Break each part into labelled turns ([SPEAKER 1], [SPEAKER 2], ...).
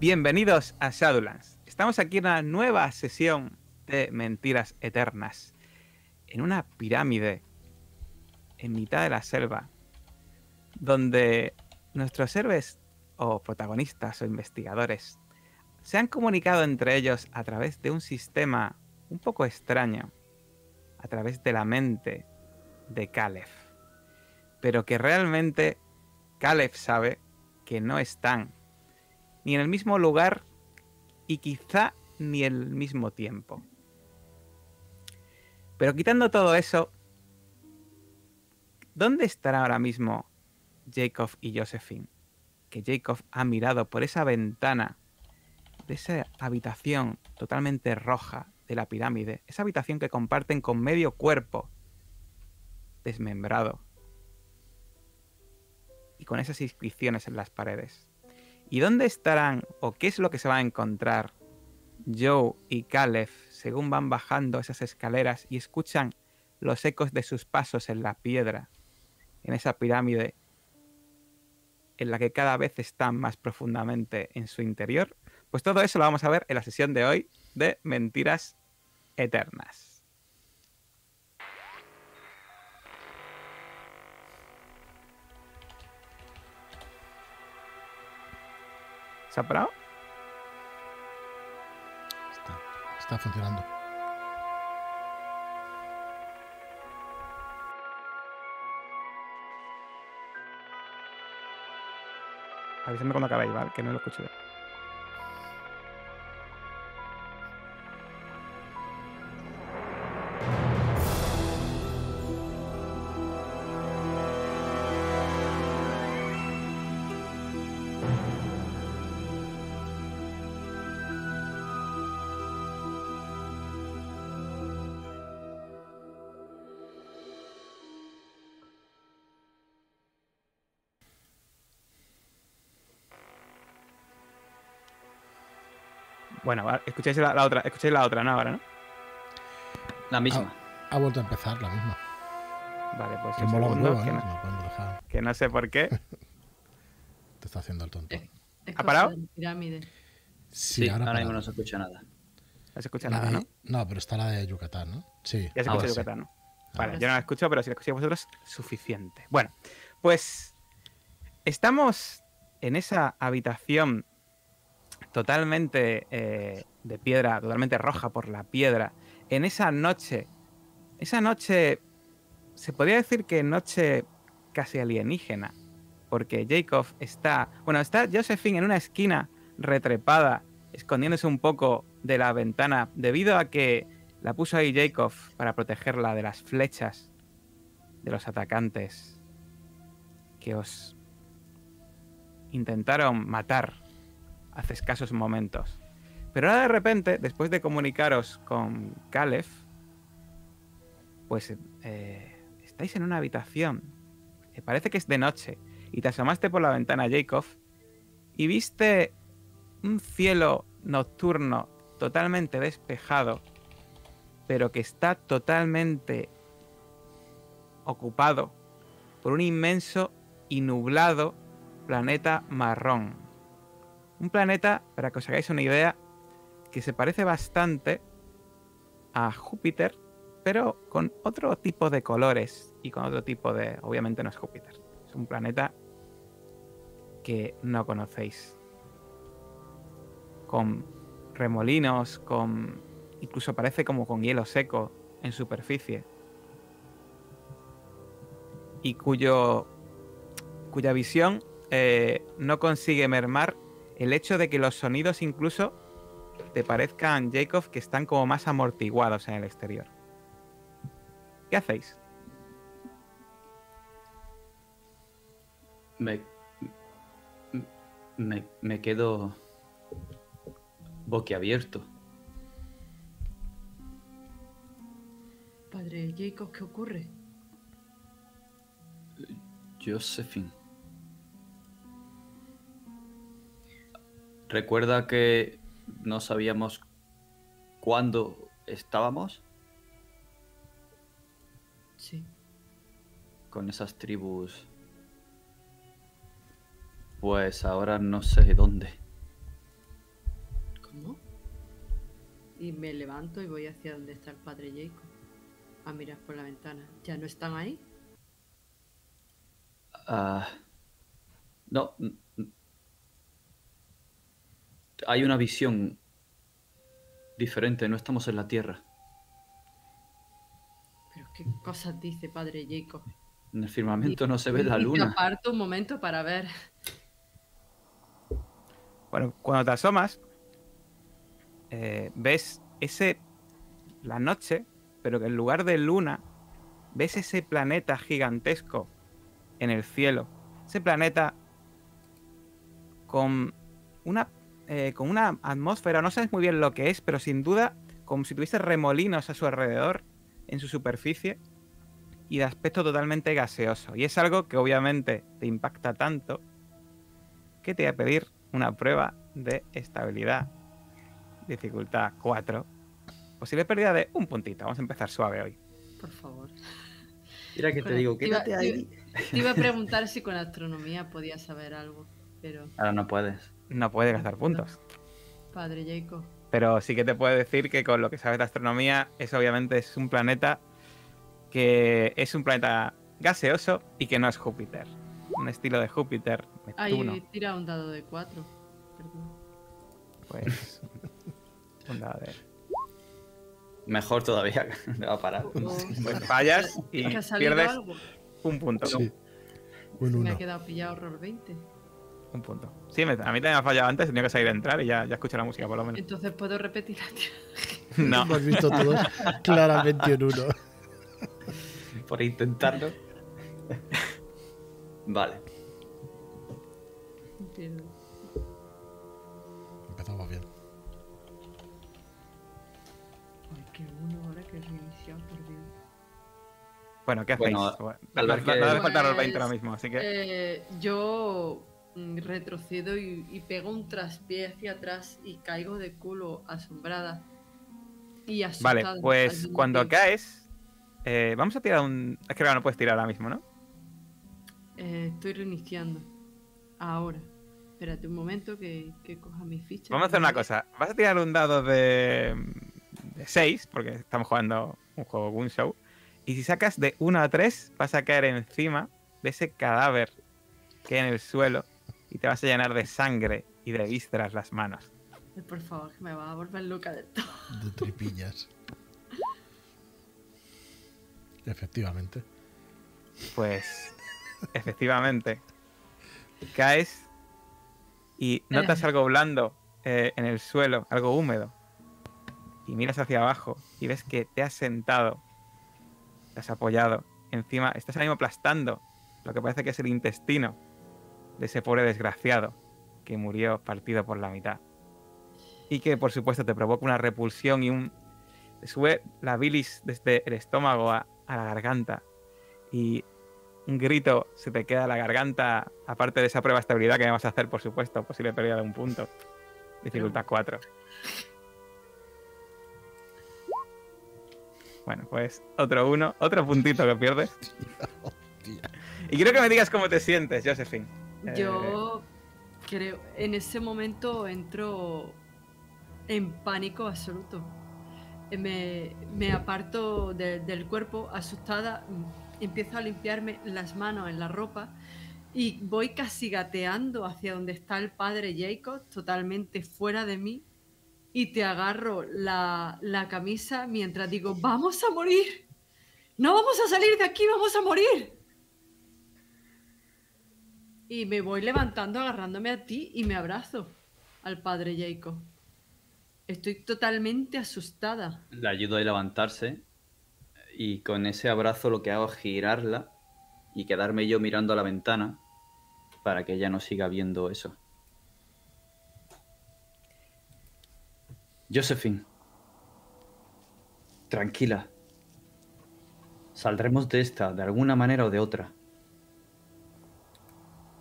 [SPEAKER 1] Bienvenidos a Shadowlands. Estamos aquí en una nueva sesión de Mentiras Eternas. En una pirámide en mitad de la selva, donde nuestros héroes o protagonistas o investigadores se han comunicado entre ellos a través de un sistema un poco extraño, a través de la mente de Caleb. Pero que realmente Caleb sabe que no están ni en el mismo lugar y quizá ni en el mismo tiempo. Pero quitando todo eso, ¿dónde estará ahora mismo Jacob y Josephine? Que Jacob ha mirado por esa ventana de esa habitación totalmente roja de la pirámide, esa habitación que comparten con medio cuerpo desmembrado y con esas inscripciones en las paredes. ¿Y dónde estarán o qué es lo que se va a encontrar Joe y Caleb según van bajando esas escaleras y escuchan los ecos de sus pasos en la piedra, en esa pirámide en la que cada vez están más profundamente en su interior? Pues todo eso lo vamos a ver en la sesión de hoy de Mentiras Eternas. ¿Se ha parado?
[SPEAKER 2] Está, está funcionando.
[SPEAKER 1] Avísame cuando acabéis, ¿vale? Que no lo escucho bien. Bueno, escucháis la, la otra, escucháis la otra, ¿no? Ahora, ¿no?
[SPEAKER 3] La misma.
[SPEAKER 2] Ha vuelto a empezar la misma.
[SPEAKER 1] Vale, pues un segundo,
[SPEAKER 2] huevo,
[SPEAKER 1] que,
[SPEAKER 2] ¿eh?
[SPEAKER 1] no, que no sé por qué.
[SPEAKER 2] Te está haciendo el tonto.
[SPEAKER 4] Es
[SPEAKER 1] ¿Ha parado?
[SPEAKER 4] pirámide.
[SPEAKER 2] Sí,
[SPEAKER 3] Sí,
[SPEAKER 2] ahora,
[SPEAKER 3] ahora, mismo no se escucha nada.
[SPEAKER 1] No se escucha
[SPEAKER 2] La
[SPEAKER 1] nada,
[SPEAKER 2] de-
[SPEAKER 1] ¿no?
[SPEAKER 2] No, pero está la de Yucatán, ¿no? Sí.
[SPEAKER 1] Ya se
[SPEAKER 3] Ahora
[SPEAKER 1] escucha
[SPEAKER 3] sí.
[SPEAKER 1] Yucatán, ¿no? Vale,
[SPEAKER 4] Ahora
[SPEAKER 1] yo no la escucho, pero si la escucháis vosotros, suficiente. Bueno, pues estamos en esa habitación totalmente eh, de piedra, totalmente roja por la piedra, en esa noche, esa noche, se podría decir que noche casi alienígena, porque Jacob está, bueno, está Josephine en una esquina retrepada, escondiéndose un poco de la ventana, debido a que la puso ahí Jacob para protegerla de las flechas de los atacantes que os intentaron matar hace escasos momentos. Pero ahora de repente, después de comunicaros con Caleb, pues eh, estáis en una habitación. que parece que es de noche. Y te asomaste por la ventana, Jacob, y viste un cielo nocturno totalmente despejado, pero que está totalmente ocupado por un inmenso y nublado planeta marrón. Un planeta, para que os hagáis una idea, que se parece bastante a Júpiter, pero con otro tipo de colores y con otro tipo de... Obviamente no es Júpiter, es un planeta que no conocéis. Con remolinos, con... Incluso parece como con hielo seco en superficie. Y cuyo... cuya visión eh, no consigue mermar el hecho de que los sonidos incluso te parezcan, Jacob, que están como más amortiguados en el exterior. ¿Qué hacéis?
[SPEAKER 3] Me, me, me quedo boquiabierto.
[SPEAKER 4] Padre Jacob, ¿qué ocurre?
[SPEAKER 3] Josephine. ¿Recuerda que no sabíamos cuándo estábamos
[SPEAKER 4] Sí.
[SPEAKER 3] con esas tribus? Pues ahora no sé dónde.
[SPEAKER 4] ¿Cómo? Y me levanto y voy hacia donde está el padre Jacob. A mirar por la ventana. ¿Ya no están ahí?
[SPEAKER 3] Ah, no. Hay una visión diferente, no estamos en la Tierra.
[SPEAKER 4] Pero qué cosas dice padre Jacob.
[SPEAKER 3] En el firmamento no se ve la luna.
[SPEAKER 4] aparto un momento para ver.
[SPEAKER 1] Bueno, cuando te asomas, eh, ves ese. la noche, pero que en lugar de luna, ves ese planeta gigantesco en el cielo. Ese planeta con una. Eh, con una atmósfera, no sabes muy bien lo que es, pero sin duda, como si tuviese remolinos a su alrededor, en su superficie, y de aspecto totalmente gaseoso. Y es algo que obviamente te impacta tanto que te voy a pedir una prueba de estabilidad. Dificultad 4. Posible pérdida de un puntito. Vamos a empezar suave hoy.
[SPEAKER 4] Por favor.
[SPEAKER 3] Mira que te digo,
[SPEAKER 4] Te iba-
[SPEAKER 3] quédate ahí.
[SPEAKER 4] Te iba a preguntar si con astronomía podía saber algo. Pero,
[SPEAKER 3] Ahora no puedes.
[SPEAKER 1] No puede gastar puntos.
[SPEAKER 4] padre Jacob.
[SPEAKER 1] Pero sí que te puedo decir que con lo que sabes de astronomía, eso obviamente es un planeta que es un planeta gaseoso y que no es Júpiter. Un estilo de Júpiter, Neptuno.
[SPEAKER 4] Ay, tira un dado de 4. Perdón.
[SPEAKER 1] Pues. un dado de-
[SPEAKER 3] Mejor todavía, me va a parar.
[SPEAKER 4] Oh,
[SPEAKER 1] Pues fallas y
[SPEAKER 4] ¿Es que ha salido
[SPEAKER 1] pierdes
[SPEAKER 4] algo?
[SPEAKER 1] un punto.
[SPEAKER 2] Sí.
[SPEAKER 4] Me ha quedado pillado horror 20.
[SPEAKER 1] Un punto. Sí, me- a mí también me ha fallado antes, tenía que salir a entrar y ya, ya escucho la música por lo menos.
[SPEAKER 4] Entonces puedo repetir la tira.
[SPEAKER 1] No.
[SPEAKER 2] Hemos visto todos claramente un uno.
[SPEAKER 3] Por intentarlo. vale.
[SPEAKER 4] Entiendo.
[SPEAKER 2] Empezamos bien.
[SPEAKER 4] Ay, qué uno ahora que he reiniciado, por Dios.
[SPEAKER 1] Bueno, ¿qué hacéis?
[SPEAKER 3] Bueno,
[SPEAKER 1] no,
[SPEAKER 3] que-
[SPEAKER 1] no hace falta los
[SPEAKER 4] Pues,
[SPEAKER 1] 20 ahora mismo, así que.
[SPEAKER 4] Eh, yo retrocedo y, y pego un traspié hacia atrás y caigo de culo asombrada. Y asustada.
[SPEAKER 1] vale,
[SPEAKER 4] al
[SPEAKER 1] pues cuando
[SPEAKER 4] tiempo.
[SPEAKER 1] caes, eh, vamos a tirar un. Es que claro, no puedes tirar ahora mismo, ¿no?
[SPEAKER 4] Eh, estoy reiniciando. Ahora. Espérate un momento que, que coja mi ficha.
[SPEAKER 1] Vamos a hacer una cosa. Vas a tirar un dado de. de 6, porque estamos jugando un juego Gun Show. Y si sacas de 1 a 3, vas a caer encima de ese cadáver que hay en el suelo y te vas a llenar de sangre y de vísceras las manos.
[SPEAKER 4] Por favor, que me va a volver loca de todo.
[SPEAKER 2] De tripillas. Efectivamente.
[SPEAKER 1] Pues, efectivamente, caes y notas algo blando eh, en el suelo, algo húmedo. Y miras hacia abajo y ves que te has sentado, te has apoyado encima, estás mismo aplastando lo que parece que es el intestino de ese pobre desgraciado que murió partido por la mitad. Y que por supuesto te provoca una repulsión y un... Te sube la bilis desde el estómago a, a la garganta y un grito se te queda en la garganta, aparte de esa prueba de estabilidad que vamos a hacer, por supuesto, posible pérdida de un punto. Dificultad 4. Bueno, pues otro uno, otro puntito que pierdes. Y quiero que me digas cómo te sientes, Josephine. Eh,
[SPEAKER 4] Yo creo, en ese momento entro en pánico absoluto. Eh, Me, me aparto de- del cuerpo asustada, mm, empiezo a limpiarme las manos en la ropa y voy casi gateando hacia donde está el padre Jacob, totalmente fuera de mí, y te agarro la, la camisa mientras digo, vamos a morir, no vamos a salir de aquí, vamos a morir. Y me voy levantando, agarrándome a ti y me abrazo al padre Jacob. Estoy totalmente asustada.
[SPEAKER 3] Le ayudo a levantarse y con ese abrazo lo que hago es girarla y quedarme yo mirando a la ventana para que ella no siga viendo eso. Josephine, tranquila. Saldremos de esta de alguna manera o de otra.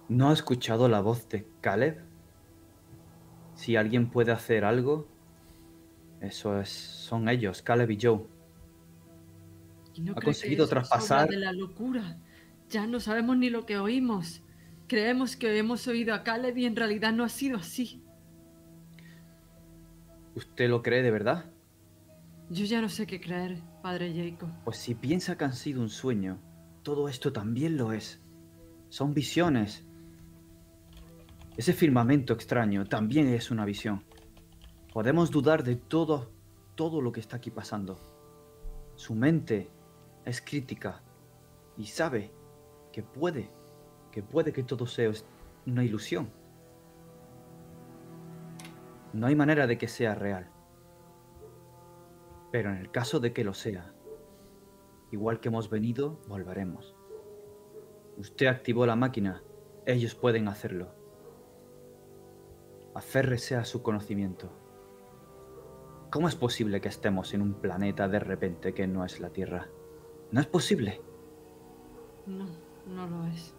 [SPEAKER 3] ¿No ha escuchado la voz de Caleb? Si alguien puede hacer algo, eso es, son ellos, Caleb y Joe.
[SPEAKER 4] ¿Y no
[SPEAKER 3] Ha
[SPEAKER 4] que
[SPEAKER 3] conseguido
[SPEAKER 4] es
[SPEAKER 3] traspasar-
[SPEAKER 4] de la locura. Ya no sabemos ni lo que oímos. Creemos que hemos oído a Caleb y en realidad no ha sido así.
[SPEAKER 3] ¿Usted lo cree de verdad?
[SPEAKER 4] Yo ya no sé qué creer, padre Jacob.
[SPEAKER 3] Pues si piensa que han sido un sueño, todo esto también lo es. Son visiones. Ese firmamento extraño también es una visión. Podemos dudar de todo, todo lo que está aquí pasando. Su mente es crítica y sabe que puede, que puede que todo sea una ilusión. No hay manera de que sea real. Pero en el caso de que lo sea, igual que hemos venido, volveremos. Usted activó la máquina, ellos pueden hacerlo. Aférrese a su conocimiento. ¿Cómo es posible que estemos en un planeta de repente que no es la Tierra? No es posible.
[SPEAKER 4] No, no lo es.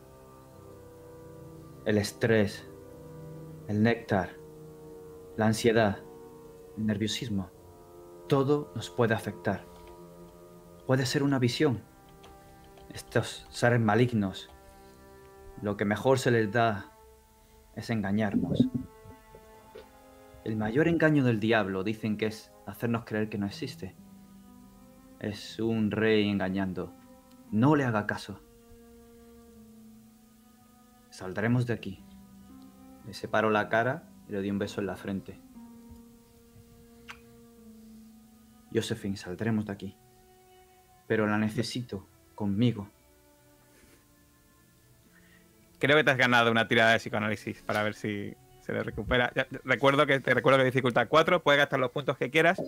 [SPEAKER 3] El estrés, el néctar, la ansiedad, el nerviosismo, todo nos puede afectar. Puede ser una visión. Estos seres malignos, lo que mejor se les da es engañarnos. El mayor engaño del diablo dicen que es hacernos creer que no existe. Es un rey engañando. No le haga caso. Saldremos de aquí. Le separo la cara y le doy un beso en la frente. Josephine, saldremos de aquí. Pero la necesito conmigo.
[SPEAKER 1] Creo que te has ganado una tirada de psicoanálisis para ver si se le recupera. Ya- recuerdo que te recuerdo que dificultad 4, puedes gastar los puntos que quieras.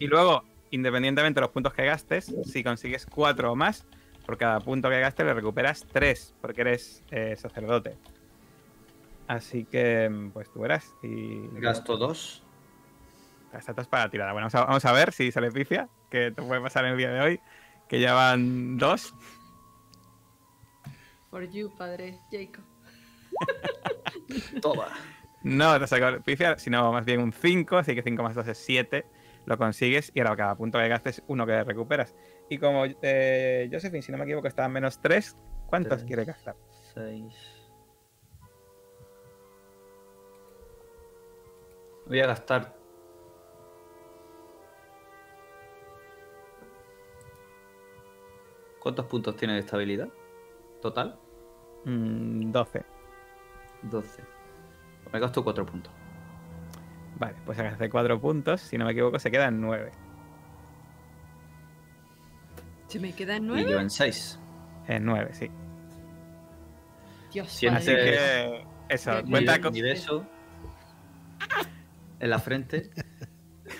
[SPEAKER 1] Y luego, independientemente de los puntos que gastes, si consigues 4 o más, por cada punto que gastes le recuperas 3, porque eres eh, sacerdote. Así que, mm, pues tú verás. Y
[SPEAKER 3] Gasto dos.
[SPEAKER 1] Gastas para la tirada. Bueno, vamos a, vamos a ver si se le picia, que te puede pasar en el día de hoy, que ya van dos.
[SPEAKER 4] For you, padre Jacob.
[SPEAKER 3] Toma.
[SPEAKER 1] No te saco pifia, sino más bien un 5, así que 5 más 2 es 7. Lo consigues y ahora cada punto que gastes, uno que recuperas. Y como eh, Josephine, si no me equivoco, está a menos 3, ¿cuántos
[SPEAKER 3] Tres.
[SPEAKER 1] quieres gastar?
[SPEAKER 3] Seis. Voy a gastar. ¿Cuántos puntos tiene de estabilidad? ¿Total?
[SPEAKER 1] Mm, 12.
[SPEAKER 3] 12. Me gasto 4 puntos.
[SPEAKER 1] Vale, pues hace 4 puntos, si no me equivoco, se quedan 9.
[SPEAKER 4] ¿Se me quedan
[SPEAKER 3] Y
[SPEAKER 4] nueve?
[SPEAKER 3] yo en 6.
[SPEAKER 1] En 9, sí.
[SPEAKER 4] Dios,
[SPEAKER 3] Siete-
[SPEAKER 1] Así
[SPEAKER 4] padre.
[SPEAKER 1] que, eso, cuenta con.
[SPEAKER 3] Beso en la frente.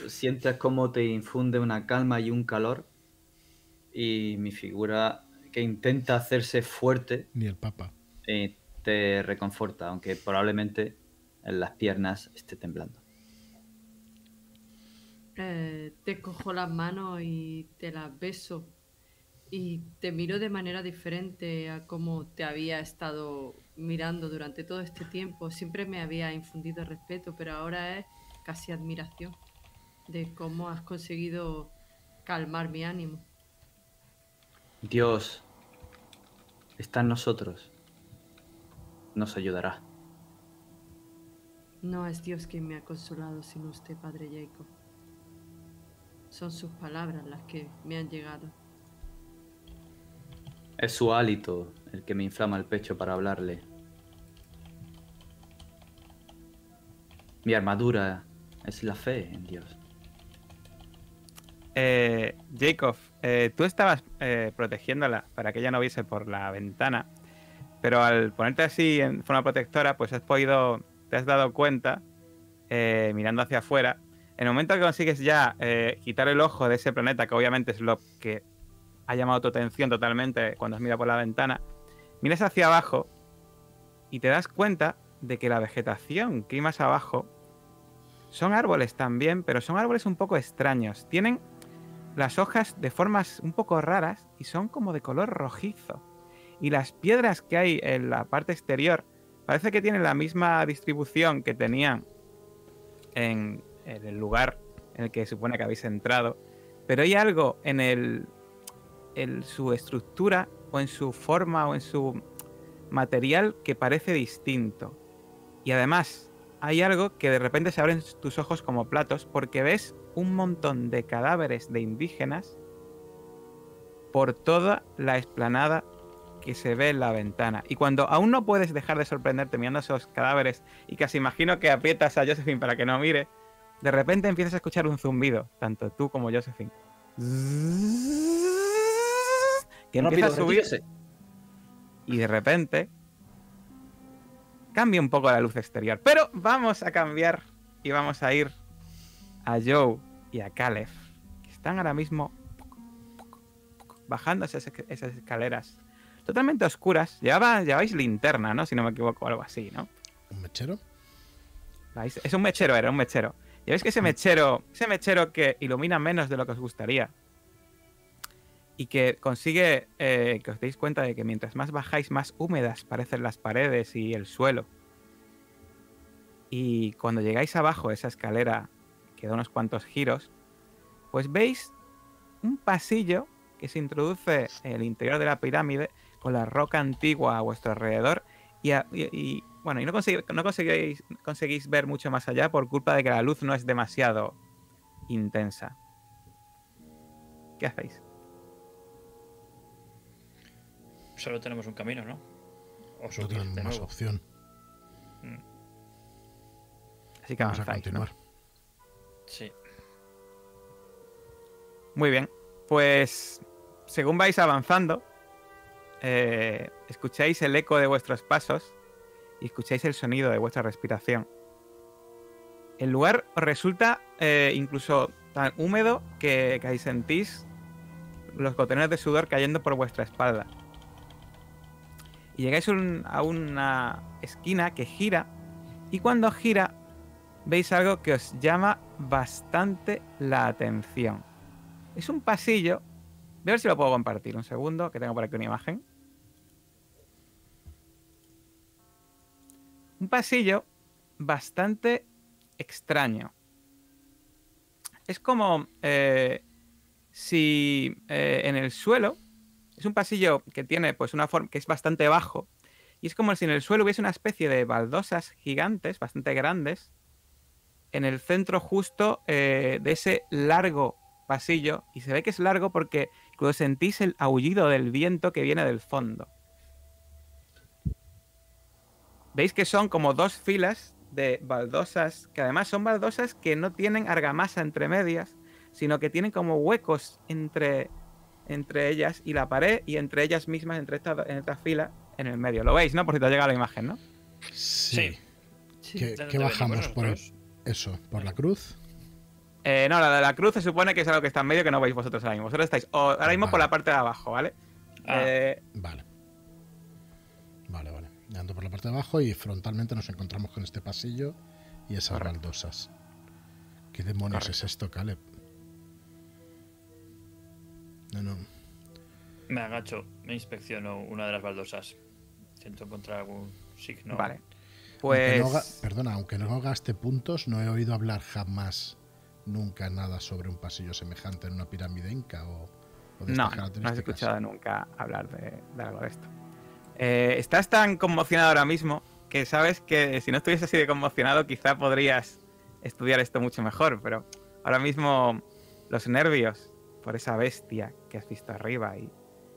[SPEAKER 3] Sientes cómo te infunde una calma y un calor. Y mi figura que intenta hacerse fuerte
[SPEAKER 2] Ni el Papa.
[SPEAKER 3] eh, te reconforta, aunque probablemente en las piernas esté temblando.
[SPEAKER 4] Eh, te cojo las manos y te las beso. Y te miro de manera diferente a cómo te había estado mirando durante todo este tiempo. Siempre me había infundido respeto, pero ahora es casi admiración de cómo has conseguido calmar mi ánimo.
[SPEAKER 3] Dios está en nosotros. Nos ayudará.
[SPEAKER 4] No es Dios quien me ha consolado, sino usted, Padre Jacob. Son sus palabras las que me han llegado.
[SPEAKER 3] Es su hálito el que me inflama el pecho para hablarle. Mi armadura es la fe en Dios.
[SPEAKER 1] Eh, Jacob, eh, tú estabas eh, protegiéndola para que ella no viese por la ventana, pero al ponerte así en forma protectora, pues has podido, te has dado cuenta, eh, mirando hacia afuera, en el momento que consigues ya eh, quitar el ojo de ese planeta, que obviamente es lo que ha llamado tu atención totalmente cuando has mirado por la ventana, miras hacia abajo y te das cuenta de que la vegetación que hay más abajo son árboles también, pero son árboles un poco extraños. Tienen las hojas de formas un poco raras y son como de color rojizo. Y las piedras que hay en la parte exterior parece que tienen la misma distribución que tenían en, en el lugar en el que supone que habéis entrado. Pero hay algo en, el, en su estructura o en su forma o en su material que parece distinto. Y además, hay algo que de repente se abren tus ojos como platos porque ves un montón de cadáveres de indígenas por toda la explanada que se ve en la ventana. Y cuando aún no puedes dejar de sorprenderte mirando esos cadáveres y casi imagino que aprietas a Josephine para que no mire, de repente empiezas a escuchar un zumbido, tanto tú como Josephine. Que empieza a subir
[SPEAKER 3] retírese.
[SPEAKER 1] y de repente cambia un poco la luz exterior. Pero vamos a cambiar y vamos a ir a Joe y a Caleb, que están ahora mismo bajando esas escaleras totalmente oscuras. Llevaba, lleváis linterna, ¿no? Si no me equivoco, o algo así, ¿no?
[SPEAKER 2] ¿Un mechero?
[SPEAKER 1] Es un mechero, era un mechero. Ya veis que ese mechero, ese mechero que ilumina menos de lo que os gustaría y que consigue eh, que os deis cuenta de que mientras más bajáis, más húmedas parecen las paredes y el suelo. Y cuando llegáis abajo esa escalera que da unos cuantos giros, pues veis un pasillo que se introduce en el interior de la pirámide con la roca antigua a vuestro alrededor y, a- y- y, bueno, y no, consegui- no conseguís, conseguís ver mucho más allá por culpa de que la luz no es demasiado intensa. ¿Qué hacéis?
[SPEAKER 5] Solo tenemos un camino, ¿no? O
[SPEAKER 2] No tenemos
[SPEAKER 5] de
[SPEAKER 2] más
[SPEAKER 5] nuevo.
[SPEAKER 2] opción.
[SPEAKER 1] Así que
[SPEAKER 2] Vamos a continuar.
[SPEAKER 5] Sí.
[SPEAKER 1] Muy bien. Pues según vais avanzando, eh, escucháis el eco de vuestros pasos y escucháis el sonido de vuestra respiración. El lugar resulta eh, incluso tan húmedo que, ahí sentís los goterones de sudor cayendo por vuestra espalda. Y llegáis a una esquina que gira y cuando gira veis algo que os llama bastante la atención. Es un pasillo. Voy a ver si lo puedo compartir. Un segundo, que tengo por aquí una imagen. Un pasillo bastante extraño. Es como eh, si eh, en el suelo es un pasillo que tiene pues una forma que es bastante bajo y es como si en el suelo hubiese una especie de baldosas gigantes bastante grandes en el centro justo eh, de ese largo pasillo y se ve que es largo porque incluso sentís el aullido del viento que viene del fondo. Veis que son como dos filas de baldosas, que además son baldosas que no tienen argamasa entre medias, sino que tienen como huecos entre, entre ellas y la pared y entre ellas mismas, entre esta, en esta fila, en el medio. Lo veis, ¿no? Por si te ha llegado la imagen, ¿no?
[SPEAKER 2] Sí.
[SPEAKER 4] Sí.
[SPEAKER 2] ¿Qué,
[SPEAKER 5] ¿De
[SPEAKER 2] qué
[SPEAKER 5] dónde
[SPEAKER 2] bajamos por el- eso? ¿Por la cruz?
[SPEAKER 1] Eh, no, la de la cruz se supone que es algo que está en medio que no veis vosotros ahora mismo. Vosotros estáis o- ahora mismo por la parte de abajo, ¿vale?
[SPEAKER 5] Ah.
[SPEAKER 1] Eh,
[SPEAKER 2] Vale. Vale, vale. Ando por la parte de abajo y frontalmente nos encontramos con este pasillo y esas
[SPEAKER 1] Correcto.
[SPEAKER 2] baldosas. ¿Qué demonios
[SPEAKER 1] Correcto.
[SPEAKER 2] es esto, Caleb? No, no.
[SPEAKER 5] Me agacho, me inspecciono una de las baldosas. Intento encontrar algún signo.
[SPEAKER 1] Vale.
[SPEAKER 2] Aunque
[SPEAKER 1] Pues.
[SPEAKER 2] no perdona, aunque no gaste puntos, no he oído hablar jamás, nunca nada sobre un pasillo semejante en una pirámide inca o, o de
[SPEAKER 1] No, no has escuchado nunca hablar de, de algo de esto. Eh, estás tan conmocionado ahora mismo que sabes que si no estuvieses así de conmocionado, quizá podrías estudiar esto mucho mejor, pero ahora mismo los nervios por esa bestia que has visto arriba y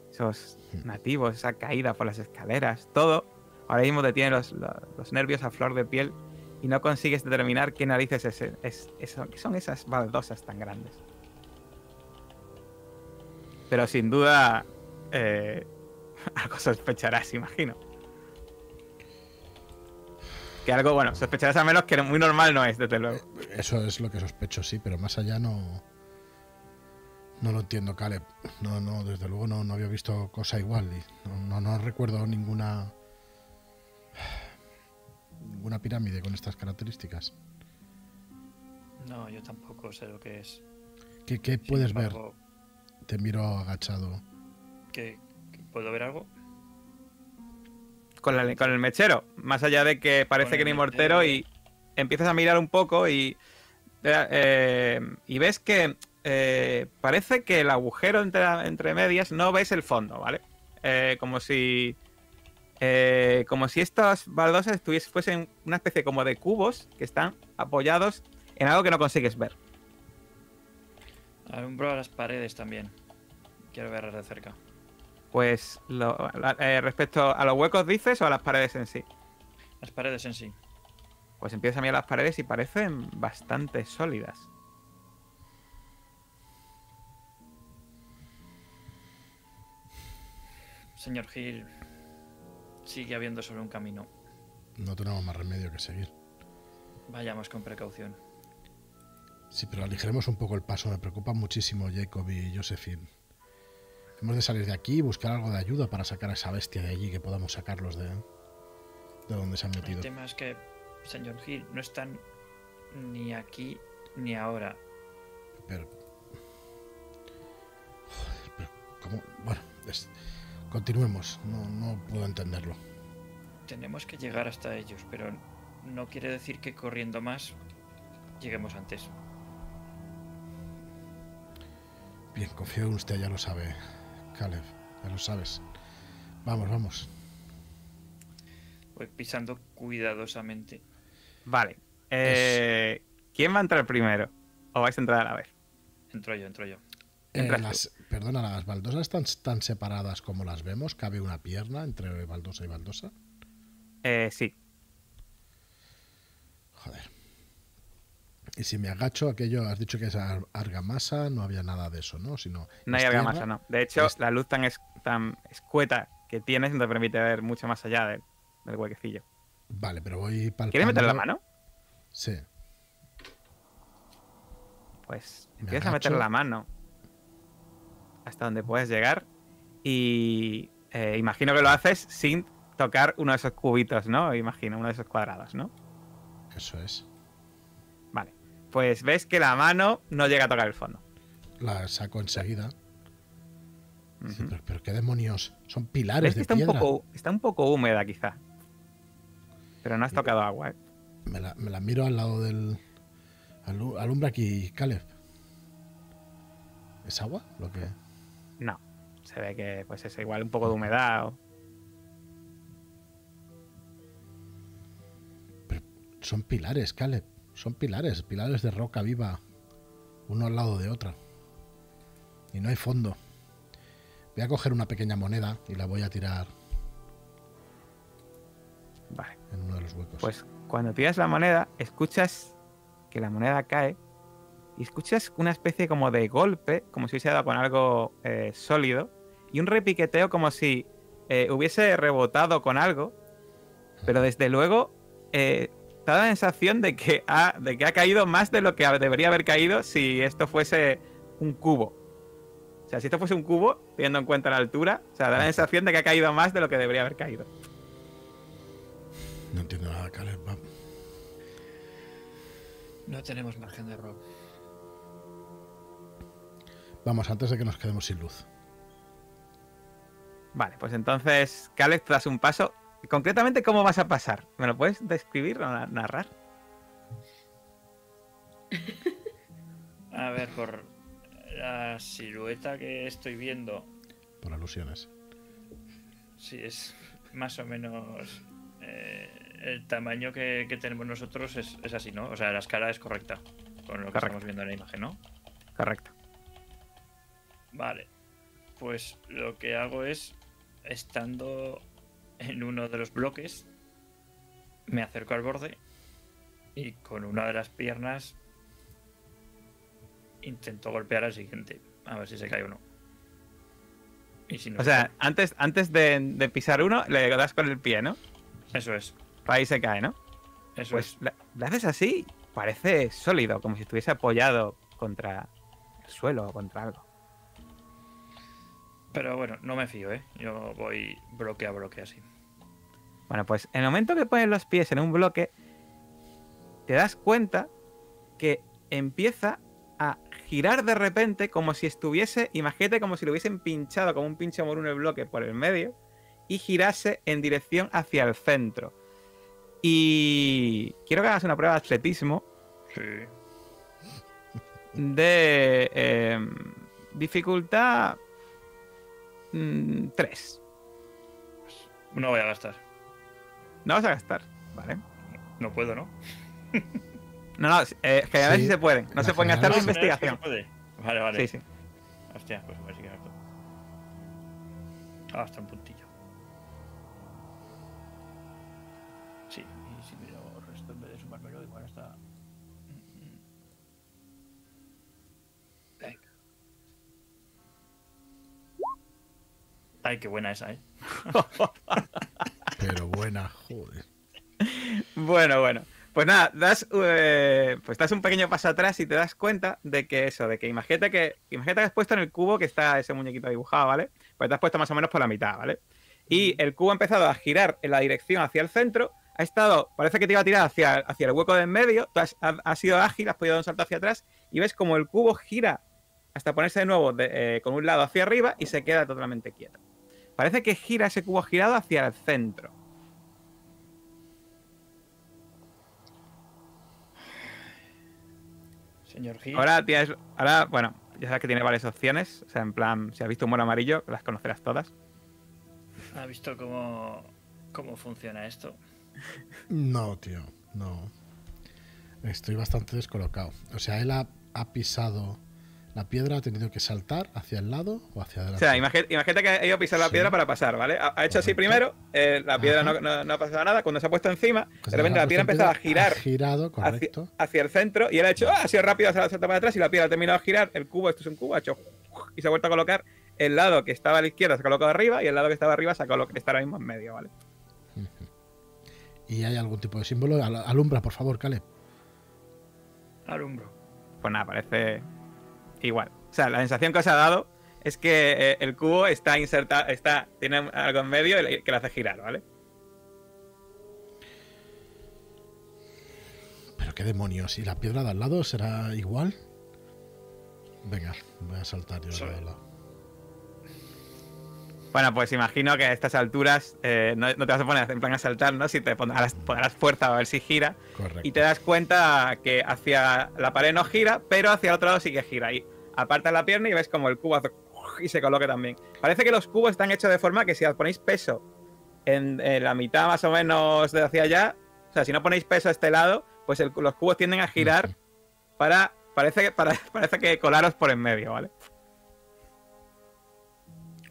[SPEAKER 1] esos nativos, esa caída por las escaleras, todo, ahora mismo te tiene los, los- los nervios a flor de piel y no consigues determinar qué narices es, es- son esas baldosas tan grandes. Pero sin duda, eh, algo sospecharás, imagino. Que algo, bueno, sospecharás al menos que muy normal no es, desde luego.
[SPEAKER 2] Eso es lo que sospecho, sí, pero más allá no. No lo entiendo, Caleb. No, no, desde luego no, no había visto cosa igual. Y no, no, no recuerdo ninguna. Ninguna pirámide con estas características.
[SPEAKER 5] No, yo tampoco sé lo que es.
[SPEAKER 2] ¿Qué, qué puedes ver? Te miro agachado.
[SPEAKER 5] ¿qué- qué- ¿Puedo ver algo?
[SPEAKER 1] Con, la- con el mechero. Más allá de que parece que ni mortero y empiezas a mirar un poco y. eh, y ves que eh, parece que el agujero entre, entre medias no ves el fondo, ¿vale? Eh, como si como si estas baldosas estuviesen, fuesen una especie como de cubos que están apoyados en algo que no consigues ver.
[SPEAKER 5] Alumbro a las paredes también. Quiero verlas de cerca.
[SPEAKER 1] Pues lo- eh, respecto a los huecos dices o a las paredes en sí.
[SPEAKER 5] Las paredes en sí.
[SPEAKER 1] Pues empiezas a mirar las paredes y parecen bastante sólidas.
[SPEAKER 5] Señor Hill, sigue habiendo solo un camino.
[SPEAKER 2] No tenemos más remedio que seguir.
[SPEAKER 5] Vayamos con precaución.
[SPEAKER 2] Sí, pero aligeremos un poco el paso. Me preocupa muchísimo Jacob y Josephine. Hemos de salir de aquí y buscar algo de ayuda para sacar a esa bestia de allí, que podamos sacarlos de, de donde se han
[SPEAKER 5] El
[SPEAKER 2] metido.
[SPEAKER 5] tema es que, señor Hill, no están ni aquí ni ahora.
[SPEAKER 2] Pero... Joder, pero ¿cómo? Bueno, es- continuemos. No, no puedo entenderlo.
[SPEAKER 5] Tenemos que llegar hasta ellos, pero no quiere decir que corriendo más lleguemos antes.
[SPEAKER 2] Bien, confío en usted, ya lo sabe, Caleb. Ya lo sabes. Vamos, vamos.
[SPEAKER 5] Voy pisando cuidadosamente.
[SPEAKER 1] Vale. eh, ¿Quién va a entrar primero? ¿O vais a entrar a la vez?
[SPEAKER 5] Entro yo, entro yo.
[SPEAKER 2] Eh, las, perdona, las baldosas están tan separadas como las vemos. ¿Cabe una pierna entre baldosa y baldosa?
[SPEAKER 1] Eh, sí.
[SPEAKER 2] Joder. Y si me agacho, aquello, has dicho que es ar- argamasa, no había nada de eso, ¿no? Sino,
[SPEAKER 1] No hay
[SPEAKER 2] ¿es
[SPEAKER 1] argamasa, no. De hecho,
[SPEAKER 2] Es-
[SPEAKER 1] la luz tan, es- tan escueta que tienes no te permite ver mucho más allá del, del huequecillo.
[SPEAKER 2] Vale, pero voy palpando.
[SPEAKER 1] ¿Quieres meter la mano?
[SPEAKER 2] Sí.
[SPEAKER 1] Pues
[SPEAKER 2] Me
[SPEAKER 1] empiezas a meter la mano hasta donde puedes llegar y eh, imagino que lo haces sin tocar uno de esos cubitos, ¿no? Imagino, uno de esos cuadrados, ¿no?
[SPEAKER 2] Eso es.
[SPEAKER 1] Pues ves que la mano no llega a tocar el fondo.
[SPEAKER 2] La saco enseguida. Sí, pero, pero qué demonios. Son pilares de
[SPEAKER 1] está un,
[SPEAKER 2] piedra.
[SPEAKER 1] poco, está un poco húmeda, quizá. Pero no has tocado agua, ¿eh?
[SPEAKER 2] Me, la, me la miro al lado del. alu- Alumbra aquí, Caleb. ¿Es agua? Lo que.
[SPEAKER 1] No. Se ve que, pues es igual un poco de humedad. o-
[SPEAKER 2] Son pilares, Caleb. Son pilares, pilares de roca viva. Uno al lado de otro. Y no hay fondo. Voy a coger una pequeña moneda y la voy a tirar
[SPEAKER 1] Vale.
[SPEAKER 2] en uno de los huecos.
[SPEAKER 1] Pues cuando tiras la moneda, escuchas que la moneda cae y escuchas una especie como de golpe, como si hubiese dado con algo eh, sólido, y un repiqueteo como si eh, hubiese rebotado con algo, pero desde luego eh, te da la sensación de que, ha, de que ha caído más de lo que debería haber caído si esto fuese un cubo. O sea, si esto fuese un cubo, teniendo en cuenta la altura, o sea, da la sensación de que ha caído más de lo que debería haber caído.
[SPEAKER 2] No entiendo nada, Caleb. Va-
[SPEAKER 5] No tenemos margen de error.
[SPEAKER 2] Vamos, antes de que nos quedemos sin luz.
[SPEAKER 1] Vale, pues entonces, Caleb, das un paso. Concretamente, ¿cómo vas a pasar? ¿Me lo puedes describir o na- narrar?
[SPEAKER 5] A ver, por la silueta que estoy viendo,
[SPEAKER 2] Por alusiones.
[SPEAKER 5] sí es más o menos eh, el tamaño que, que tenemos nosotros es, es así, ¿no? O sea, la escala es correcta con lo que
[SPEAKER 1] Correcto.
[SPEAKER 5] estamos viendo en la imagen, ¿no?
[SPEAKER 1] Correcto.
[SPEAKER 5] Vale. Pues lo que hago es, estando en uno de los bloques, me acerco al borde y con una de las piernas intento golpear al siguiente. A ver si se cae o no. Y si no
[SPEAKER 1] O sea, antes, antes de, de pisar uno, le das con el pie, ¿no?
[SPEAKER 5] eso es.
[SPEAKER 1] Ahí se cae, ¿no?
[SPEAKER 5] Eso
[SPEAKER 1] Pues
[SPEAKER 5] es.
[SPEAKER 1] le, le haces así, parece sólido, como si estuviese apoyado contra el suelo o contra algo.
[SPEAKER 5] Pero bueno, no me fío, ¿eh? Yo voy bloque a bloque así.
[SPEAKER 1] Bueno, pues en el momento que pones los pies en un bloque, te das cuenta que empieza a girar de repente como si estuviese, imagínate como si lo hubiesen pinchado como un pincho moruno el bloque por el medio y girase en dirección hacia el centro. Y quiero que hagas una prueba de atletismo
[SPEAKER 5] Sí.
[SPEAKER 1] de em, dificultad 3.
[SPEAKER 5] No voy a gastar.
[SPEAKER 1] No vas a gastar, ¿vale?
[SPEAKER 5] No puedo, ¿no?
[SPEAKER 1] No, no, eh, en general sí,
[SPEAKER 2] Sí,
[SPEAKER 1] se pueden. No
[SPEAKER 2] la
[SPEAKER 1] se pueden gastar
[SPEAKER 2] sí.
[SPEAKER 1] investigación.
[SPEAKER 5] ¿Se puede? Vale, vale.
[SPEAKER 1] Sí, sí.
[SPEAKER 5] Hostia, pues a ver si gasto. Ah, hasta un puntillo. Ay, qué buena esa, eh.
[SPEAKER 2] Pero buena, joder.
[SPEAKER 1] Bueno, bueno. Pues nada, das, eh, pues das un pequeño paso atrás y te das cuenta de que eso, de que imagínate que imagínate que has puesto en el cubo que está ese muñequito dibujado, ¿vale? Pues te has puesto más o menos por la mitad, ¿vale? Y el cubo ha empezado a girar en la dirección hacia el centro, ha estado, parece que te iba a tirar hacia, hacia el hueco de en medio, tú has, has- has sido ágil, has podido dar un salto hacia atrás y ves como el cubo gira hasta ponerse de nuevo de- eh, con un lado hacia arriba y se queda totalmente quieto. Parece que gira ese cubo girado hacia el centro.
[SPEAKER 5] Señor Gil.
[SPEAKER 1] Ahora tienes. Ahora, bueno, ya sabes que tiene varias opciones. O sea, en plan, si has visto un mono amarillo, las conocerás todas.
[SPEAKER 5] ¿Ha visto cómo, cómo funciona esto?
[SPEAKER 2] No, tío, no. Estoy bastante descolocado. O sea, él ha, ha pisado la piedra, ha tenido que saltar hacia el lado o hacia
[SPEAKER 1] O
[SPEAKER 2] adelante.
[SPEAKER 1] sea, imagi- imagínate que ha ido a pisar la
[SPEAKER 2] Sí.
[SPEAKER 1] piedra para pasar, ¿vale? Ha, ha hecho así primero, eh, la piedra no, no- no ha pasado nada. Cuando se ha puesto encima,
[SPEAKER 2] Pues
[SPEAKER 1] de repente la piedra ha empezado a girar
[SPEAKER 2] Ha girado,
[SPEAKER 1] hacia,
[SPEAKER 2] correcto.
[SPEAKER 1] hacia el centro y él ha hecho, ah, ha sido rápido, se ha saltado para atrás y la piedra ha terminado de girar. El cubo, esto es un cubo, ha hecho y se ha vuelto a colocar. El lado que estaba a la izquierda se ha colocado arriba y el lado que estaba arriba se ha colocado, está ahora mismo en medio, ¿vale?
[SPEAKER 2] ¿Y hay algún tipo de símbolo? Al- Alumbra, por favor, Caleb.
[SPEAKER 5] Alumbro.
[SPEAKER 1] Pues nada, parece igual. O sea, la sensación que os ha dado es que eh, el cubo está insertado, está, tiene algo en medio que lo hace girar, ¿vale?
[SPEAKER 2] Pero qué demonios. ¿Y la piedra de al lado será igual? Venga, voy a saltar yo de al lado.
[SPEAKER 1] Bueno, pues imagino que a estas alturas eh, no, no te vas a poner en plan a saltar, ¿no? Si te pondrás, pondrás fuerza a ver si gira.
[SPEAKER 2] Correcto.
[SPEAKER 1] Y te das cuenta que hacia la pared no gira, pero hacia el otro lado sí que gira. Y apartas la pierna y ves como el cubo hace y se coloca también. Parece que los cubos están hechos de forma que si os ponéis peso en, en la mitad más o menos de hacia allá, o sea, si no ponéis peso a este lado, pues el- los cubos tienden a girar para parece que para, parece que colaros por en medio, ¿vale?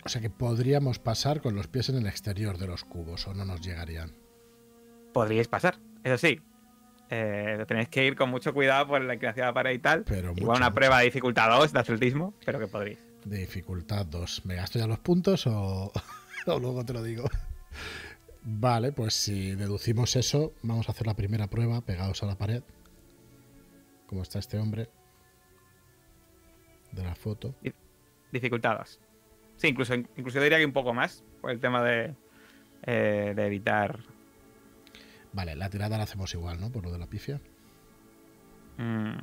[SPEAKER 2] O sea que podríamos pasar con los pies en el exterior de los cubos o no nos llegarían.
[SPEAKER 1] Podríais pasar, eso sí. Eh, tenéis que ir con mucho cuidado por la inclinación de la pared y tal.
[SPEAKER 2] Pero
[SPEAKER 1] Igual una prueba de dificultad 2 de atletismo, pero que podréis.
[SPEAKER 2] De dificultad 2. ¿Me gasto ya los puntos o, o luego te lo digo? Vale, pues si deducimos eso, vamos a hacer la primera prueba pegados a la pared. Como está este hombre. De la foto.
[SPEAKER 1] Dificultad 2. Sí, incluso, incluso diría que un poco más, por el tema de, eh, de evitar.
[SPEAKER 2] Vale, la tirada la hacemos igual, ¿no? Por lo de la pifia.
[SPEAKER 1] Mm,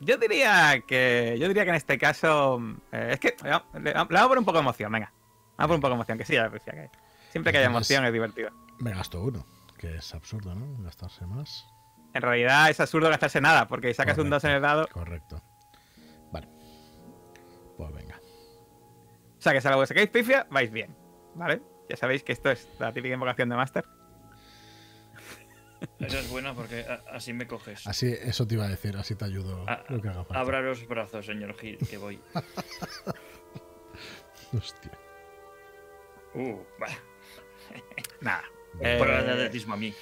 [SPEAKER 1] yo diría que. Yo diría que en este caso. eh, es que. Le, le vamos a poner un poco de emoción, venga. Vamos a poner un poco de emoción, que sí, ya decía que. Siempre que haya emoción es divertido.
[SPEAKER 2] Me gasto uno, que es absurdo, ¿no? Gastarse más.
[SPEAKER 1] En realidad es absurdo gastarse nada, porque sacas un 2 en el dado.
[SPEAKER 2] Correcto. Vale. Pues venga.
[SPEAKER 1] O sea que salvo que saquéis pifia, vais bien. ¿Vale? Ya sabéis que esto es la típica invocación de Master.
[SPEAKER 5] Eso es bueno porque así me coges.
[SPEAKER 2] Así, eso te iba a decir, así te ayudo
[SPEAKER 5] A-
[SPEAKER 2] lo que haga falta.
[SPEAKER 5] Abra los brazos, señor Gil, que voy.
[SPEAKER 2] Hostia.
[SPEAKER 5] Uh, va.
[SPEAKER 1] Nada.
[SPEAKER 5] Prueba de
[SPEAKER 1] Eh,
[SPEAKER 5] atletismo a mí.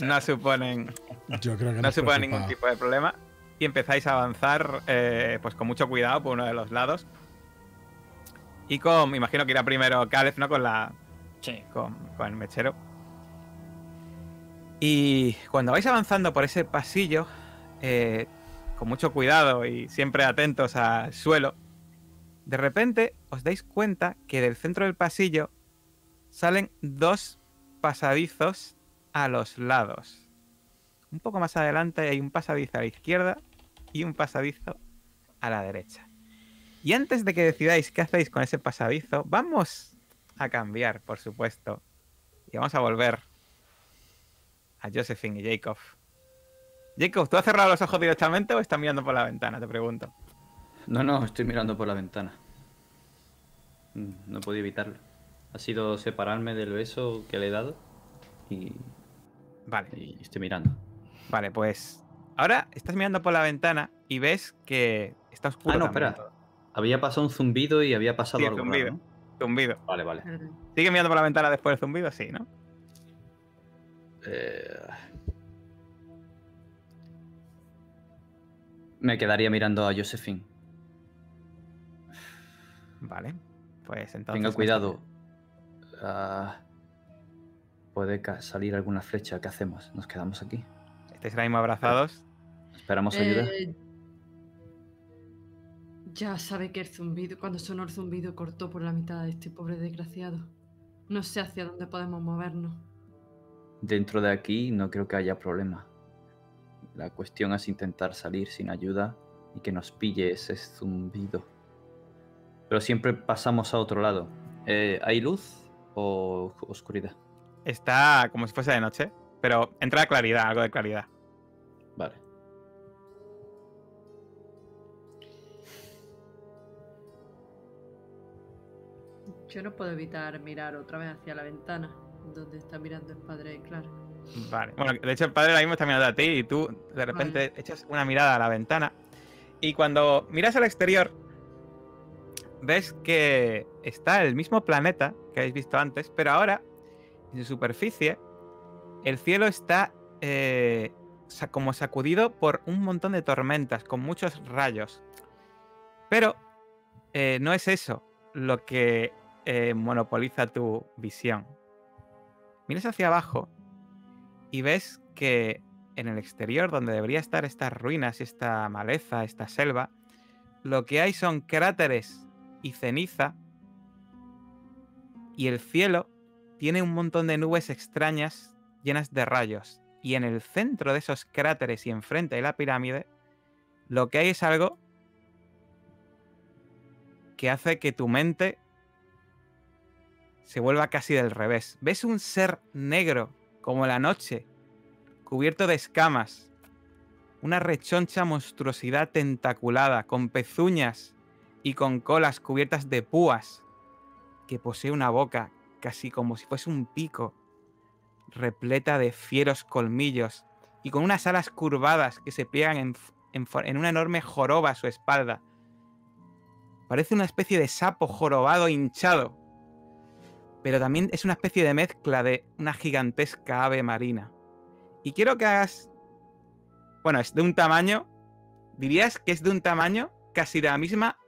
[SPEAKER 1] no suponen,
[SPEAKER 2] Yo creo que
[SPEAKER 1] no
[SPEAKER 2] nos
[SPEAKER 1] supone
[SPEAKER 2] preocupa.
[SPEAKER 1] ningún tipo de problema. Y empezáis a avanzar eh, pues con mucho cuidado por uno de los lados. Y con, me imagino que irá primero Caleb, ¿no? Con la.
[SPEAKER 5] Sí.
[SPEAKER 1] Con, con el mechero. Y cuando vais avanzando por ese pasillo, eh, con mucho cuidado y siempre atentos al suelo, de repente os dais cuenta que del centro del pasillo salen dos pasadizos a los lados. Un poco más adelante hay un pasadizo a la izquierda y un pasadizo a la derecha. Y antes de que decidáis qué hacéis con ese pasadizo, vamos a cambiar, por supuesto. Y vamos a volver a Josephine y Jacob. Jacob, ¿tú has cerrado los ojos directamente o estás mirando por la ventana? Te pregunto.
[SPEAKER 3] No, no, estoy mirando por la ventana. Mm, No podía evitarlo. Ha sido separarme del beso que le he dado y,
[SPEAKER 1] Vale,
[SPEAKER 3] y estoy mirando.
[SPEAKER 1] vale, pues ahora estás mirando por la ventana y ves que está oscuro.
[SPEAKER 3] Ah, no,
[SPEAKER 1] también
[SPEAKER 3] espera. Había pasado un zumbido y había pasado
[SPEAKER 1] Sí,
[SPEAKER 3] algo
[SPEAKER 1] zumbido.
[SPEAKER 3] raro, ¿no?
[SPEAKER 1] Zumbido.
[SPEAKER 3] Vale, vale.
[SPEAKER 1] ¿Sigue mirando por la ventana después del zumbido? Sí, ¿no?
[SPEAKER 3] Eh, Me quedaría mirando a Josephine.
[SPEAKER 1] Vale. Pues entonces.
[SPEAKER 3] Tenga cuidado. Ah, puede salir alguna flecha. ¿Qué hacemos? ¿Nos quedamos aquí?
[SPEAKER 1] está- Estáis ahora mismo abrazados.
[SPEAKER 3] ¿Esperamos ayuda?
[SPEAKER 4] Eh, ya sabe que el zumbido, cuando sonó el zumbido, cortó por la mitad a este pobre desgraciado. No sé hacia dónde podemos movernos.
[SPEAKER 3] Dentro de aquí no creo que haya problema. La cuestión es intentar salir sin ayuda y que nos pille ese zumbido. Pero siempre pasamos a otro lado. Eh, ¿Hay luz o oscuridad?
[SPEAKER 1] Está como si fuese de noche, pero entra claridad, algo de claridad.
[SPEAKER 4] Yo no puedo evitar mirar otra vez hacia la ventana, donde está mirando el padre de Clark.
[SPEAKER 1] Vale. Bueno, de hecho el padre ahora mismo está mirando a ti y tú de repente echas una mirada a la ventana y cuando miras al exterior ves que está el mismo planeta que habéis visto antes, pero ahora en su superficie el cielo está eh, como sacudido por un montón de tormentas con muchos rayos. Pero eh, no es eso lo que eh, monopoliza tu visión. Miras hacia abajo y ves que en el exterior, donde debería estar estas ruinas esta maleza, esta selva, lo que hay son cráteres y ceniza y el cielo tiene un montón de nubes extrañas llenas de rayos. Y en el centro de esos cráteres y enfrente de la pirámide, lo que hay es algo que hace que tu mente se vuelva casi del revés. Ves un ser negro como la noche, cubierto de escamas, una rechoncha monstruosidad tentaculada, con pezuñas y con colas cubiertas de púas, que posee una boca casi como si fuese un pico, repleta de fieros colmillos y con unas alas curvadas que se pliegan en, en en una enorme joroba a su espalda. Parece una especie de sapo jorobado hinchado, pero también es una especie de mezcla de una gigantesca ave marina. Y quiero que hagas... Bueno, es de un tamaño... Dirías que es de un tamaño casi de la misma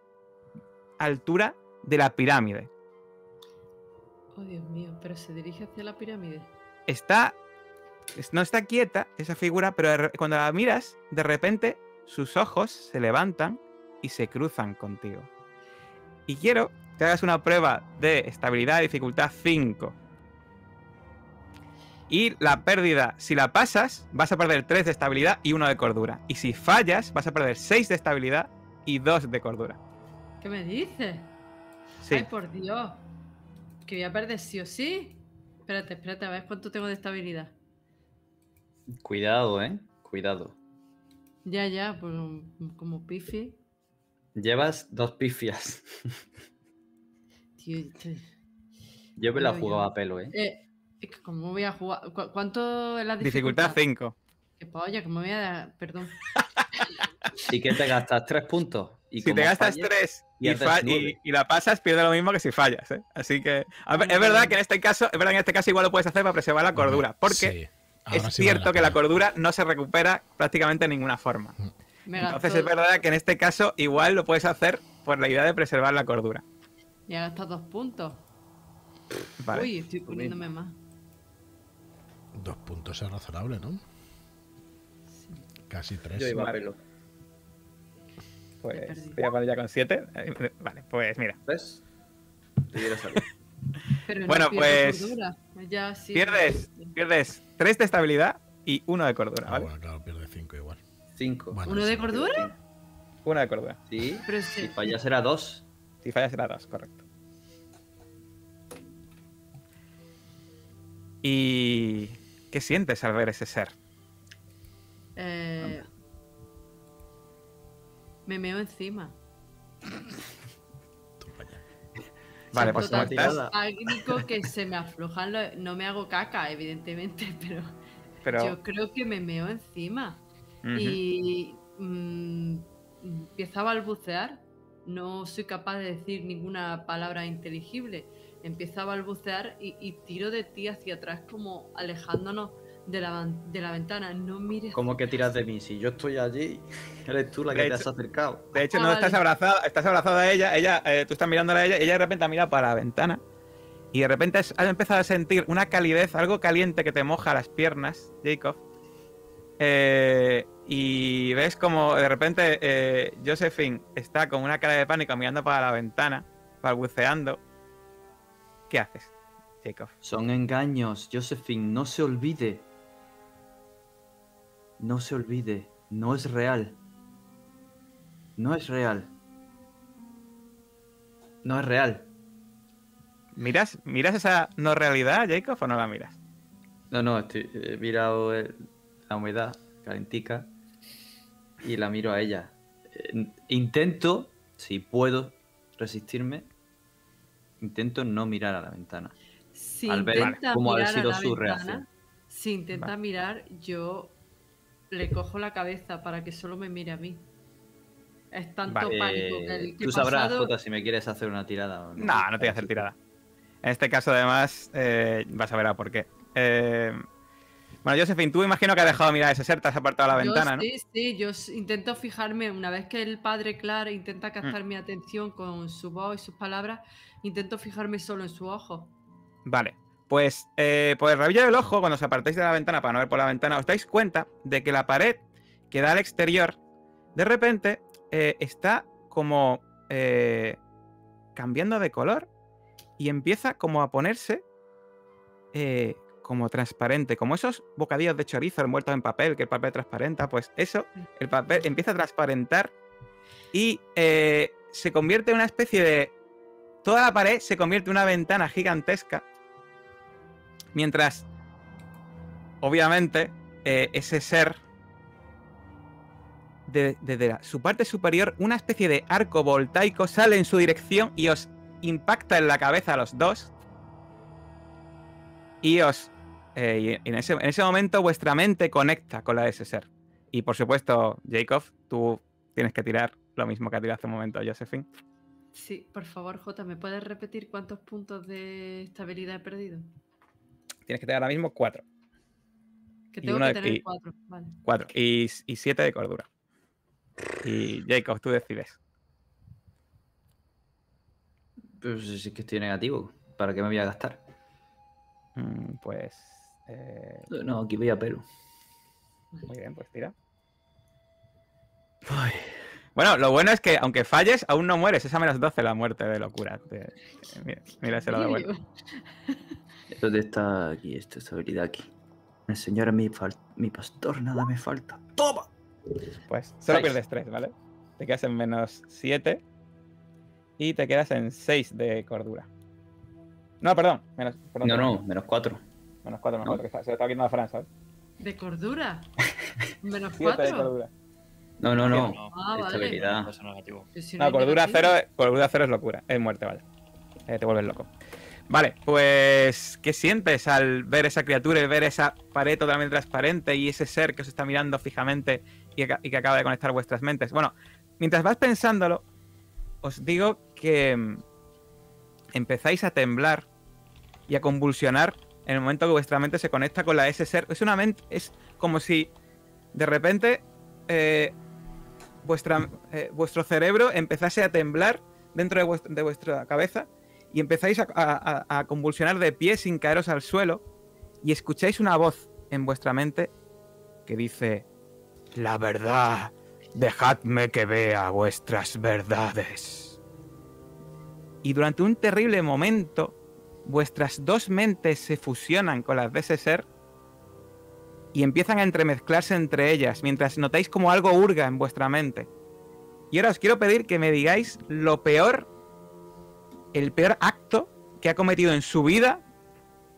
[SPEAKER 1] altura de la pirámide.
[SPEAKER 4] Oh, Dios mío, pero se dirige hacia la pirámide.
[SPEAKER 1] Está... es- No está quieta esa figura, pero cuando la miras, de repente sus ojos se levantan y se cruzan contigo. Y quiero que hagas una prueba de estabilidad de dificultad 5. Y la pérdida, si la pasas, vas a perder 3 de estabilidad y 1 de cordura. Y si fallas, vas a perder 6 de estabilidad y 2 de cordura.
[SPEAKER 4] ¿Qué me dices?
[SPEAKER 1] Sí.
[SPEAKER 4] Ay, por Dios. Que voy a perder sí o sí. Espérate, espérate, a ver cuánto tengo de estabilidad.
[SPEAKER 3] Cuidado, ¿eh? Cuidado.
[SPEAKER 4] Ya, ya, pues como pifi.
[SPEAKER 3] Llevas dos pifias.
[SPEAKER 4] Tío, tío.
[SPEAKER 3] Yo me la jugaba a pelo, ¿eh?
[SPEAKER 4] Eh, es que ¿cómo voy a jugar? ¿Cu- ¿Cuánto es la
[SPEAKER 1] Dificultad
[SPEAKER 4] dificultad?
[SPEAKER 1] 5.
[SPEAKER 4] Que polla, ¿cómo voy a...? Perdón.
[SPEAKER 3] ¿Y qué te gastas? ¿Tres puntos? Y
[SPEAKER 1] Si te gastas 3 y, la pasas, pierde lo mismo que si fallas. ¿eh? Así que. a ver, es verdad que en este caso, es verdad que en este caso igual lo puedes hacer para preservar la cordura. Porque
[SPEAKER 2] Sí,
[SPEAKER 1] es
[SPEAKER 2] sí vale
[SPEAKER 1] cierto que la cordura no se recupera prácticamente de ninguna forma.
[SPEAKER 4] Me
[SPEAKER 1] Entonces
[SPEAKER 4] gasto-
[SPEAKER 1] es verdad que en este caso igual lo puedes hacer por la idea de preservar la cordura.
[SPEAKER 4] Ya he gastado dos puntos.
[SPEAKER 1] Vale.
[SPEAKER 4] Uy, estoy poniéndome más.
[SPEAKER 2] Dos puntos es razonable, ¿no? Casi tres.
[SPEAKER 3] Yo iba a
[SPEAKER 1] Vale.
[SPEAKER 3] pelo.
[SPEAKER 1] Pues voy a poner ya con 7. Vale, pues mira.
[SPEAKER 3] ¿Ves?
[SPEAKER 4] Pero no
[SPEAKER 1] Bueno,
[SPEAKER 4] pierdo
[SPEAKER 1] pues,
[SPEAKER 4] cordura. Ya, sí.
[SPEAKER 1] Pierdes, pierdes 3 de estabilidad y 1 de cordura,
[SPEAKER 2] Ah,
[SPEAKER 1] ¿vale?
[SPEAKER 2] bueno, claro, pierde cinco igual.
[SPEAKER 3] Cinco.
[SPEAKER 2] Bueno,
[SPEAKER 4] ¿Uno de
[SPEAKER 2] sí.
[SPEAKER 4] cordura?
[SPEAKER 1] 1 de cordura.
[SPEAKER 3] Sí.
[SPEAKER 4] Pero
[SPEAKER 3] Si
[SPEAKER 4] sí.
[SPEAKER 3] fallas era dos.
[SPEAKER 1] Si fallas será 2, correcto. ¿Y qué sientes al ver ese ser?
[SPEAKER 4] Eh, me meo encima.
[SPEAKER 1] Vale, pues estás,
[SPEAKER 4] pánico que se me aflojan los... No me hago caca, evidentemente, pero,
[SPEAKER 1] pero
[SPEAKER 4] yo creo que me meo encima. Y mm, empiezo a balbucear. No soy capaz de decir ninguna palabra inteligible. Empiezo a balbucear y, y tiro de ti hacia atrás como alejándonos de la, de la ventana. No mires.
[SPEAKER 3] ¿Cómo que tiras de mí? Si yo estoy allí, eres tú la que
[SPEAKER 1] De
[SPEAKER 3] te
[SPEAKER 1] hecho-
[SPEAKER 3] has acercado.
[SPEAKER 1] De hecho,
[SPEAKER 4] Ah,
[SPEAKER 1] no
[SPEAKER 4] vale.
[SPEAKER 1] estás abrazado, estás abrazado a ella, ella, eh, tú estás mirándola a ella, y ella de repente ha mirado para la ventana y de repente has, has empezado a sentir una calidez, algo caliente que te moja las piernas, Jacob. Eh, y ves como de repente eh, Josephine está con una cara de pánico mirando para la ventana, balbuceando. ¿Qué haces, Jacob?
[SPEAKER 3] Son engaños, Josephine, no se olvide. No se olvide, no es real. No es real. No es real.
[SPEAKER 1] ¿Miras, ¿Miras esa no realidad, Jacob, o no la miras?
[SPEAKER 3] No, no, estoy, he mirado el- la humedad calentica y la miro a ella. Eh, Intento, si puedo resistirme, intento no mirar a la ventana.
[SPEAKER 4] Si
[SPEAKER 3] al ver
[SPEAKER 4] intenta
[SPEAKER 3] cómo ha sido su
[SPEAKER 4] ventana,
[SPEAKER 3] reacción.
[SPEAKER 4] Si intenta
[SPEAKER 1] Vale.
[SPEAKER 4] mirar, yo le cojo la cabeza para que solo me mire a mí. Es tanto
[SPEAKER 1] Vale.
[SPEAKER 4] pánico que el que
[SPEAKER 3] tú sabrás,
[SPEAKER 4] pasado-
[SPEAKER 3] Jota, si me quieres hacer una tirada o no.
[SPEAKER 1] No, no te voy a hacer tirada. En este caso, además, eh, vas a ver a por qué. Eh, bueno, Josephine, tú imagino que has dejado de mirar ese ser, te has apartado a la
[SPEAKER 4] Yo
[SPEAKER 1] ventana, ¿no?
[SPEAKER 4] Sí, sí, yo intento fijarme, una vez que el padre Clar intenta
[SPEAKER 1] Mm.
[SPEAKER 4] captar mi atención con su voz y sus palabras, intento fijarme solo en su ojo.
[SPEAKER 1] Vale. Pues eh, por el rabillo del ojo, cuando os apartáis de la ventana para no ver por la ventana, os dais cuenta de que la pared que da al exterior, de repente, eh, está como eh, cambiando de color y empieza como a ponerse eh, como transparente, como esos bocadillos de chorizo envueltos en papel, que el papel transparenta, pues eso, el papel empieza a transparentar y eh, se convierte en una especie de... Toda la pared se convierte en una ventana gigantesca Mientras, obviamente, eh, ese ser, de- desde la- su parte superior, una especie de arco voltaico sale en su dirección y os impacta en la cabeza a los dos. Y os. eh, en, ese, en ese momento vuestra mente conecta con la de ese ser. Y por supuesto, Jacob, tú tienes que tirar lo mismo que ha tirado hace un momento Josephine.
[SPEAKER 4] Sí, por favor, Jota, ¿me puedes repetir cuántos puntos de estabilidad he perdido?
[SPEAKER 1] Tienes que tirar ahora mismo cuatro.
[SPEAKER 4] Que
[SPEAKER 1] Y
[SPEAKER 4] tengo
[SPEAKER 1] uno
[SPEAKER 4] que
[SPEAKER 1] de-
[SPEAKER 4] tener
[SPEAKER 1] y-
[SPEAKER 4] cuatro. Vale.
[SPEAKER 1] Cuatro. Y, y siete de cordura. Y Jacob, tú decides.
[SPEAKER 3] Pues sí que estoy negativo. ¿Para qué me voy a gastar?
[SPEAKER 1] Mm, pues. eh,
[SPEAKER 3] No, aquí voy a pelo.
[SPEAKER 1] muy bien, pues tira. Bueno, lo bueno es que aunque falles, aún no mueres. Es a menos 12 la muerte de locura. Te- mira, mira, se lo da vuelta.
[SPEAKER 3] ¿Dónde está aquí esta estabilidad aquí? El Señor mi, fal- mi pastor, nada me falta. ¡Toma!
[SPEAKER 1] Pues solo
[SPEAKER 3] Seis.
[SPEAKER 1] pierdes 3, ¿vale? Te quedas en menos 7. Y te quedas en 6 de cordura. No, perdón. Menos, perdón,
[SPEAKER 3] No,
[SPEAKER 1] perdón,
[SPEAKER 3] no, menos cuatro.
[SPEAKER 1] Menos 4, menos
[SPEAKER 3] ¿No?
[SPEAKER 1] 4. Que se lo está viendo a Fran, ¿sabes?
[SPEAKER 4] ¿De cordura? ¿Menos
[SPEAKER 1] 7 de
[SPEAKER 4] cuatro?
[SPEAKER 1] cordura.
[SPEAKER 3] No, no, no.
[SPEAKER 5] No,
[SPEAKER 4] Ah, vale.
[SPEAKER 3] Estabilidad.
[SPEAKER 5] Negativo.
[SPEAKER 4] Si
[SPEAKER 1] No,
[SPEAKER 4] hay
[SPEAKER 1] cordura cero, cordura cero es locura, es muerte, vale. Eh, te vuelves loco. Vale, pues, ¿qué sientes al ver esa criatura y ver esa pared totalmente transparente y ese ser que os está mirando fijamente y que, y que acaba de conectar vuestras mentes? Bueno, mientras vas pensándolo, os digo que mm, empezáis a temblar y a convulsionar en el momento que vuestra mente se conecta con la de ese ser. Es una mente, es como si de repente eh, eh, vuestro cerebro empezase a temblar dentro de, de vuestra cabeza y empezáis a- a convulsionar de pie sin caeros al suelo y escucháis una voz en vuestra mente que dice, la verdad, dejadme que vea vuestras verdades. Y durante un terrible momento, vuestras dos mentes se fusionan con las de ese ser y empiezan a entremezclarse entre ellas mientras notáis como algo hurga en vuestra mente. Y ahora os quiero pedir que me digáis lo peor, el peor acto que ha cometido en su vida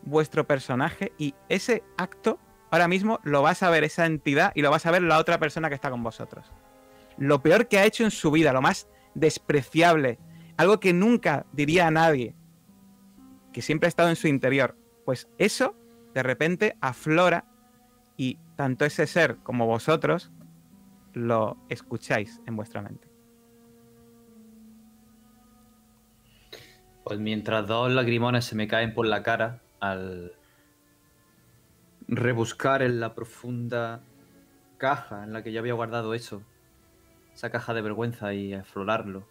[SPEAKER 1] vuestro personaje y ese acto ahora mismo lo va a saber esa entidad y lo va a saber la otra persona que está con vosotros. Lo peor que ha hecho en su vida, lo más despreciable, algo que nunca diría a nadie que siempre ha estado en su interior. Pues eso, de repente, aflora y tanto ese ser como vosotros lo escucháis en vuestra mente.
[SPEAKER 3] Pues mientras dos lagrimones se me caen por la cara al rebuscar en la profunda caja en la que yo había guardado eso, esa caja de vergüenza y aflorarlo,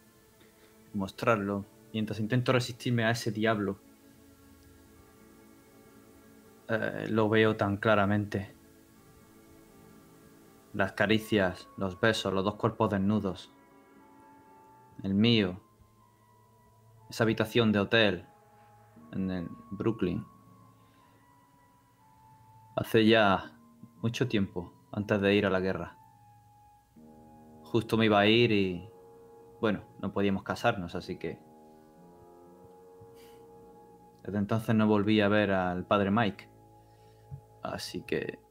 [SPEAKER 3] mostrarlo, mientras intento resistirme a ese diablo, eh, lo veo tan claramente. Las caricias, los besos, los dos cuerpos desnudos. El mío, esa habitación de hotel en Brooklyn. Hace ya mucho tiempo, antes de ir a la guerra. Justo me iba a ir y... Bueno, no podíamos casarnos, así que... Desde entonces no volví a ver al padre Mike. Así que...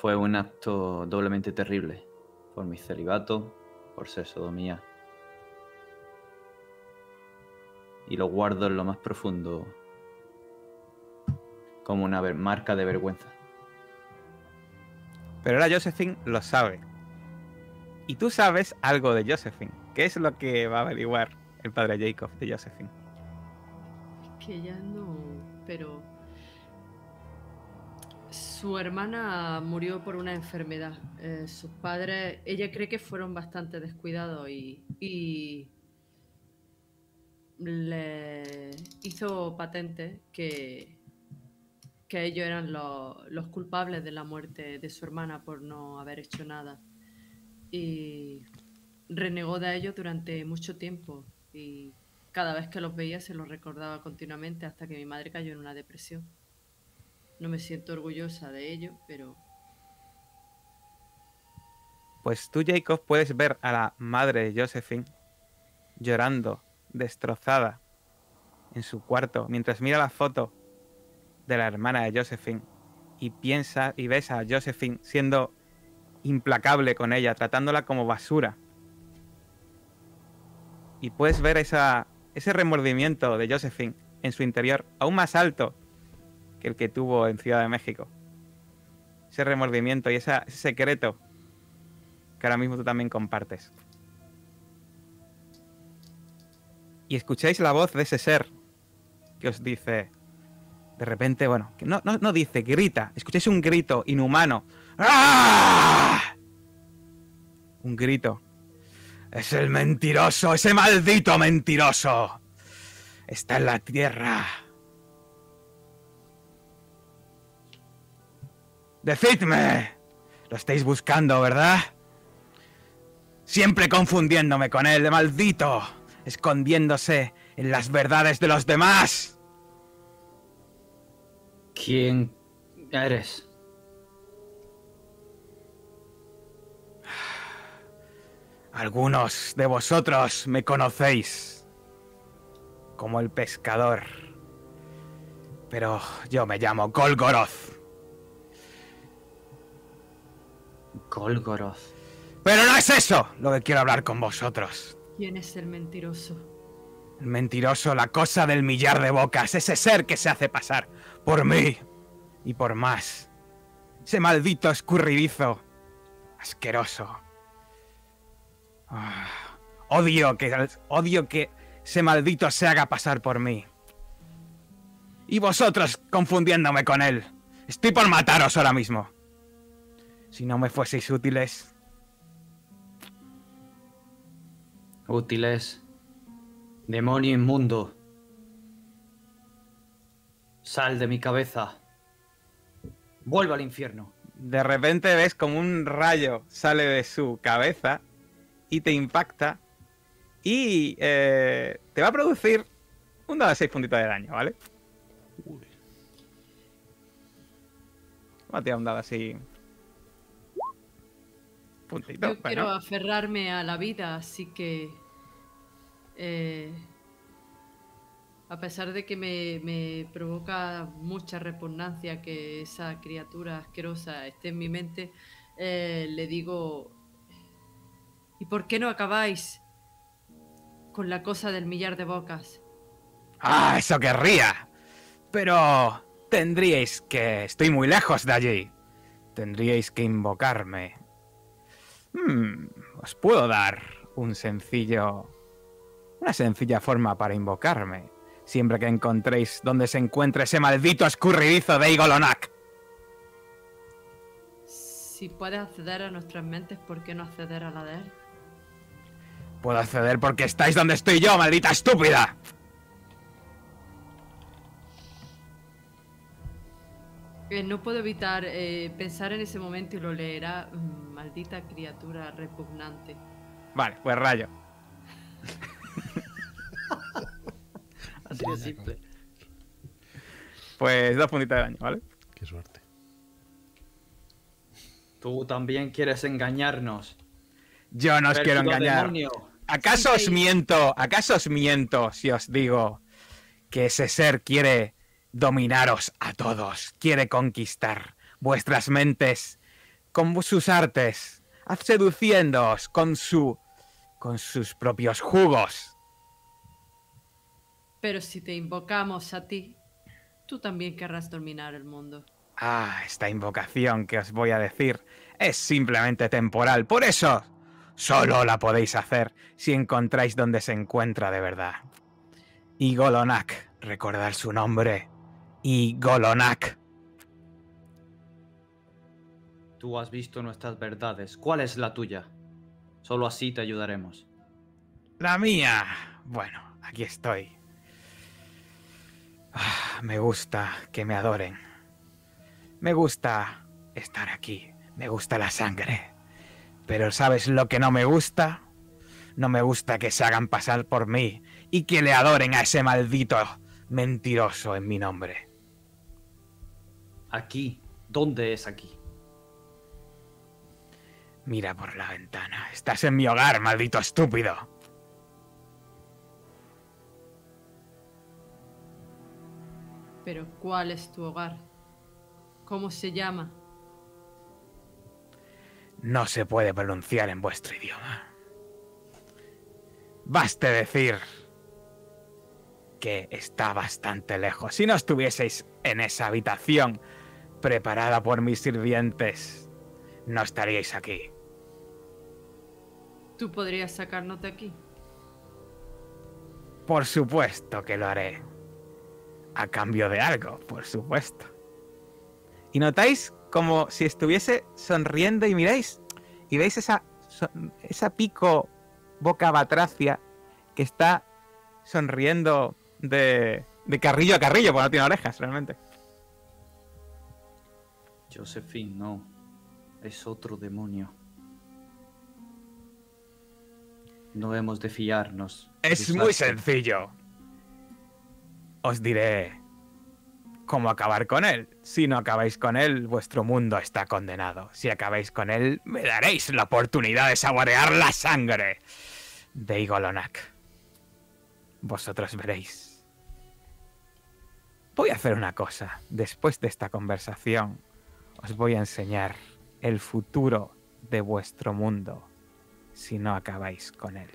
[SPEAKER 3] Fue un acto doblemente terrible. Por mi celibato, por ser sodomía y lo guardo en lo más profundo como una marca de vergüenza.
[SPEAKER 1] Pero ahora Josephine lo sabe. Y tú sabes algo de Josephine. ¿Qué es lo que va a averiguar el padre Jacob de Josephine?
[SPEAKER 4] Que ya no, pero su hermana murió por una enfermedad. Eh, sus padres, ella cree que fueron bastante descuidados y, le hizo patente que, que ellos eran los culpables de la muerte de su hermana por no haber hecho nada. Y renegó de ellos durante mucho tiempo y cada vez que los veía se los recordaba continuamente hasta que mi madre cayó en una depresión. No me siento orgullosa de ello, pero...
[SPEAKER 1] Pues tú, Jacob, puedes ver a la madre de Josephine llorando destrozada en su cuarto mientras mira la foto de la hermana de Josephine y piensa y ves a Josephine siendo implacable con ella, tratándola como basura. Y puedes ver esa, ese remordimiento de Josephine en su interior aún más alto que el que tuvo en Ciudad de México. Ese remordimiento y ese secreto que ahora mismo tú también compartes. y escucháis la voz de ese ser que os dice, de repente, bueno, que no, no, dice, grita, escucháis un grito inhumano. ¡Ah! Un grito. Es el mentiroso, ese maldito mentiroso. Está en la tierra. Decidme. Lo estáis buscando, ¿verdad? Siempre confundiéndome con él, maldito escondiéndose en las verdades de los demás.
[SPEAKER 3] ¿Quién eres?
[SPEAKER 1] Algunos de vosotros me conocéis como el pescador, pero yo me llamo Golgoroth.
[SPEAKER 3] Golgoroth.
[SPEAKER 1] Pero no es eso lo que quiero hablar con vosotros.
[SPEAKER 4] ¿Quién es el mentiroso?
[SPEAKER 1] El mentiroso, la cosa del millar de bocas, ese ser que se hace pasar por mí y por más. Ese maldito escurridizo, asqueroso. Ah, odio que odio que ese maldito se haga pasar por mí. Y vosotros confundiéndome con él. Estoy por mataros ahora mismo. Si no me fueseis útiles,
[SPEAKER 3] Útiles. Demonio inmundo. Sal de mi cabeza. Vuelvo al infierno.
[SPEAKER 1] De repente ves como un rayo sale de su cabeza y te impacta y eh, te va a producir un dado de 6 puntitos de daño, ¿vale? Uy. Vamos a tirar un dado así.
[SPEAKER 4] Puntito. Yo quiero aferrarme a la vida, así que eh, a pesar de que me, provoca mucha repugnancia que esa criatura asquerosa esté en mi mente, eh, le digo, ¿y por qué no acabáis con la cosa del millar de bocas?
[SPEAKER 1] Ah, eso querría. Pero tendríais que... Estoy muy lejos de allí. Tendríais que invocarme. Hmm, os puedo dar un sencillo... Una sencilla forma para invocarme. Siempre que encontréis donde se encuentre ese maldito escurridizo de Igolonak.
[SPEAKER 4] Si puedes acceder a nuestras mentes, ¿por qué no acceder a la de él?
[SPEAKER 1] Puedo acceder porque estáis donde estoy yo, maldita estúpida.
[SPEAKER 4] Eh, no puedo evitar eh, pensar en ese momento y lo leerá. mm, Maldita criatura repugnante.
[SPEAKER 1] Vale, pues rayo.
[SPEAKER 3] Así de simple.
[SPEAKER 1] Pues dos puntitos de daño, ¿vale?
[SPEAKER 2] Qué suerte.
[SPEAKER 3] Tú también quieres engañarnos.
[SPEAKER 1] Yo no os quiero engañar.
[SPEAKER 3] demonio.
[SPEAKER 1] ¿Acaso os miento? ¿Acaso os miento si os digo que ese ser quiere dominaros a todos? Quiere conquistar vuestras mentes con sus artes, seduciéndoos con su con sus propios jugos.
[SPEAKER 4] Pero si te invocamos a ti, tú también querrás dominar el mundo.
[SPEAKER 1] Ah, esta invocación que os voy a decir es simplemente temporal. Por eso, solo la podéis hacer si encontráis donde se encuentra de verdad. Igolonak, recordad su nombre. Igolonak.
[SPEAKER 3] Tú has visto nuestras verdades. ¿Cuál es la tuya? Solo así te ayudaremos.
[SPEAKER 1] La mía. Bueno, aquí estoy. Ah, me gusta que me adoren. Me gusta estar aquí. Me gusta la sangre. Pero ¿sabes lo que no me gusta? No me gusta que se hagan pasar por mí y que le adoren a ese maldito mentiroso en mi nombre.
[SPEAKER 3] Aquí. ¿Dónde es aquí?
[SPEAKER 1] Mira por la ventana. Estás en mi hogar, maldito estúpido.
[SPEAKER 4] Pero ¿cuál es tu hogar? ¿Cómo se llama?
[SPEAKER 1] No se puede pronunciar en vuestro idioma. Baste decir que está bastante lejos. Si no estuvieseis en esa habitación preparada por mis sirvientes, no estaríais aquí.
[SPEAKER 4] ¿Tú podrías sacarnos de aquí?
[SPEAKER 1] Por supuesto que lo haré. A cambio de algo, por supuesto. Y notáis como si estuviese sonriendo y miráis y veis esa, esa pico boca batracia que está sonriendo de, de carrillo a carrillo, porque no tiene orejas realmente.
[SPEAKER 3] Josephine, no. Es otro demonio. No hemos de fiarnos.
[SPEAKER 1] Es muy sencillo. Os diré cómo acabar con él. Si no acabáis con él, vuestro mundo está condenado. Si acabáis con él, me daréis la oportunidad de saborear la sangre de Igolonak. Vosotros veréis. Voy a hacer una cosa. Después de esta conversación, os voy a enseñar el futuro de vuestro mundo si no acabáis con él.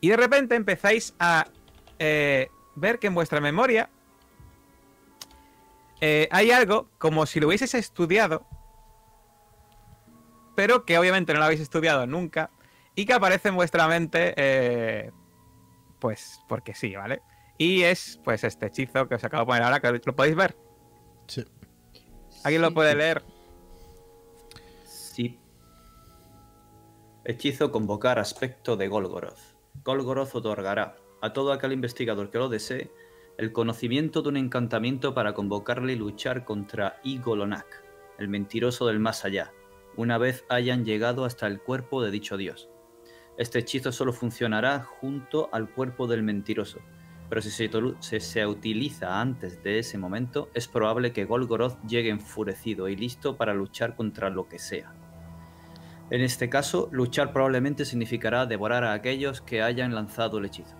[SPEAKER 1] Y de repente empezáis a eh, ver que en vuestra memoria eh, hay algo como si lo hubieseis estudiado, pero que obviamente no lo habéis estudiado nunca y que aparece en vuestra mente, eh, pues porque sí, ¿vale? Y es pues este hechizo que os acabo de poner ahora, que lo podéis ver.
[SPEAKER 2] Sí.
[SPEAKER 1] ¿Alguien lo puede leer?
[SPEAKER 3] Sí. Hechizo convocar aspecto de Golgoroth. Golgoroth otorgará a todo aquel investigador que lo desee el conocimiento de un encantamiento para convocarle y luchar contra Igolonak, el mentiroso del más allá, una vez hayan llegado hasta el cuerpo de dicho dios. Este hechizo solo funcionará junto al cuerpo del mentiroso, pero si se, utiliza antes de ese momento, es probable que Golgoroth llegue enfurecido y listo para luchar contra lo que sea. En este caso, luchar probablemente significará devorar a aquellos que hayan lanzado el hechizo.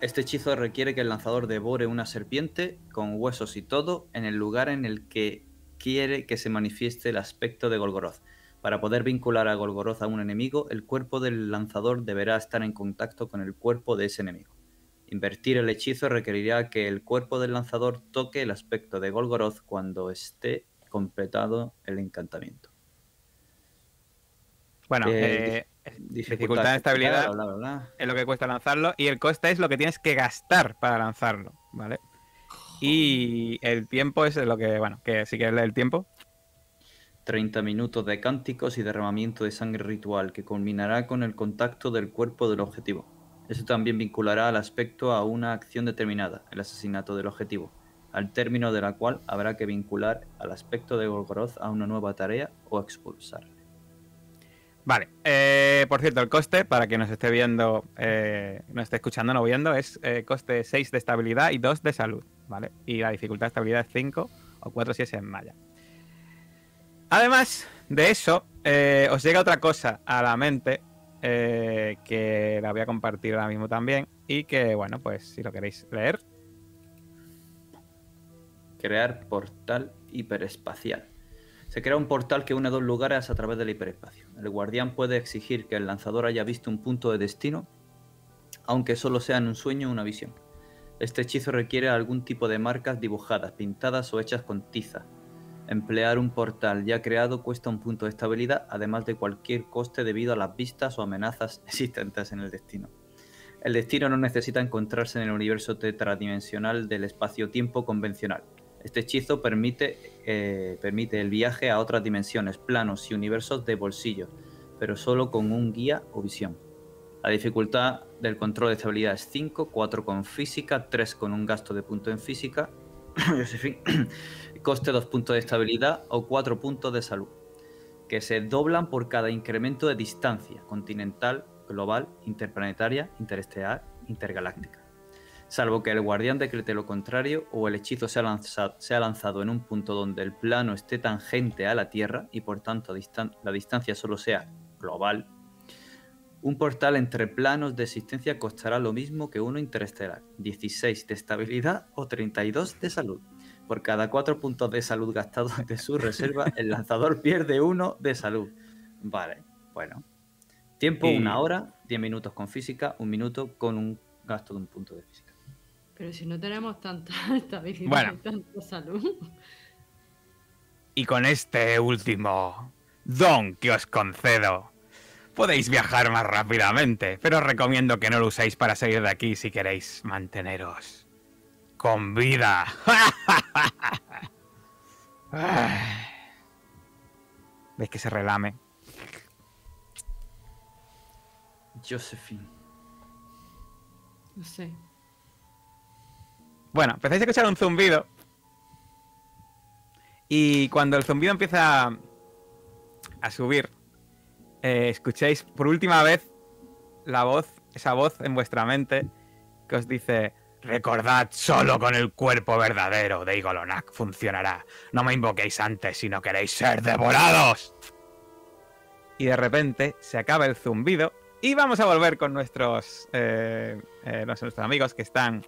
[SPEAKER 3] Este hechizo requiere que el lanzador devore una serpiente con huesos y todo en el lugar en el que quiere que se manifieste el aspecto de Golgoroth. Para poder vincular a Golgoroth a un enemigo, el cuerpo del lanzador deberá estar en contacto con el cuerpo de ese enemigo. Invertir el hechizo requerirá que el cuerpo del lanzador toque el aspecto de Golgoroth cuando esté completado el encantamiento.
[SPEAKER 1] Bueno,
[SPEAKER 3] Eh,
[SPEAKER 1] eh,
[SPEAKER 3] Dificultad,
[SPEAKER 1] de estabilidad
[SPEAKER 3] bla, bla, bla.
[SPEAKER 1] es lo que cuesta lanzarlo y el coste es lo que tienes que gastar para lanzarlo, ¿vale? Y el tiempo es lo que, bueno, que si quieres leer el tiempo.
[SPEAKER 3] 30 minutos de cánticos y derramamiento de sangre ritual que culminará con el contacto del cuerpo del objetivo. Eso también vinculará al aspecto a una acción determinada, el asesinato del objetivo, al término de la cual habrá que vincular al aspecto de Golgoroth a una nueva tarea o expulsarle.
[SPEAKER 1] Vale, eh, por cierto, el coste, para quien nos esté viendo, eh, nos esté escuchando, no viendo, es eh, coste 6 de estabilidad y 2 de salud, ¿vale? Y la dificultad de estabilidad es 5 o 4 si es en malla. Además de eso, eh, os llega otra cosa a la mente eh, que la voy a compartir ahora mismo también y que, bueno, pues si lo queréis leer,
[SPEAKER 3] Crear portal hiperespacial. Se crea un portal que une dos lugares a través del hiperespacio. El guardián puede exigir que el lanzador haya visto un punto de destino, aunque solo sea en un sueño o una visión. Este hechizo requiere algún tipo de marcas dibujadas, pintadas o hechas con tiza. Emplear un portal ya creado cuesta un punto de estabilidad, además de cualquier coste debido a las vistas o amenazas existentes en el destino. El destino no necesita encontrarse en el universo tetradimensional del espacio-tiempo convencional. Este hechizo permite, eh, permite el viaje a otras dimensiones, planos y universos de bolsillo, pero solo con un guía o visión. La dificultad del control de estabilidad es 5, 4 con física, 3 con un gasto de punto en física, coste 2 puntos de estabilidad o 4 puntos de salud, que se doblan por cada incremento de distancia continental, global, interplanetaria, interestelar, intergaláctica. Salvo que el guardián decrete lo contrario o el hechizo sea, lanza- sea lanzado en un punto donde el plano esté tangente a la Tierra y por tanto la distancia solo sea global, un portal entre planos de existencia costará lo mismo que uno interestelar, 16 de estabilidad o 32 de salud. Por cada 4 puntos de salud gastados de su reserva, el lanzador pierde uno de salud. Vale, bueno. Tiempo,
[SPEAKER 1] Y-
[SPEAKER 3] una hora, 10 minutos con física, un minuto con un gasto de un punto de física.
[SPEAKER 4] Pero si no tenemos tanta estabilidad
[SPEAKER 1] Bueno.
[SPEAKER 4] y tanta salud.
[SPEAKER 1] Y con este último don que os concedo, podéis viajar más rápidamente, pero os recomiendo que no lo uséis para salir de aquí si queréis manteneros con vida. Ay. ¿Veis que se relame?
[SPEAKER 3] Josephine.
[SPEAKER 4] No sé.
[SPEAKER 1] Bueno, empezáis a escuchar un zumbido. Y cuando el zumbido empieza a subir, eh, escucháis por última vez la voz, esa voz en vuestra mente que os dice: Recordad, solo con el cuerpo verdadero de Igolonak funcionará. No me invoquéis antes si no queréis ser devorados. Y de repente se acaba el zumbido y vamos a volver con nuestros, eh, eh, nuestros amigos que están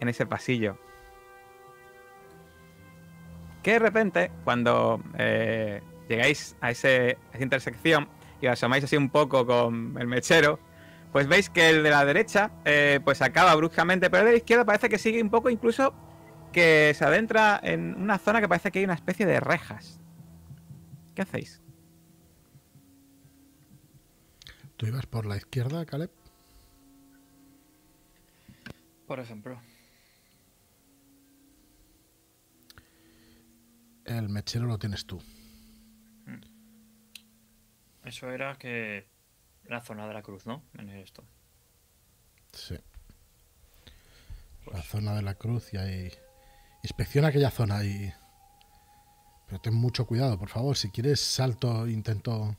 [SPEAKER 1] en ese pasillo. Que de repente, cuando eh, llegáis a, ese, a esa intersección y os asomáis así un poco con el mechero, pues veis que el de la derecha eh, pues acaba bruscamente, pero el de la izquierda parece que sigue un poco, incluso que se adentra en una zona que parece que hay una especie de rejas. ¿Qué hacéis?
[SPEAKER 2] ¿Tú ibas por la izquierda, Caleb?
[SPEAKER 5] Por ejemplo.
[SPEAKER 2] El mechero lo tienes tú.
[SPEAKER 5] Eso era que. La zona de la cruz, ¿no? En esto.
[SPEAKER 2] Sí. La
[SPEAKER 5] Pues,
[SPEAKER 2] zona de la cruz y ahí... Inspecciona aquella zona y... Pero ten mucho cuidado, por favor. Si quieres salto, intento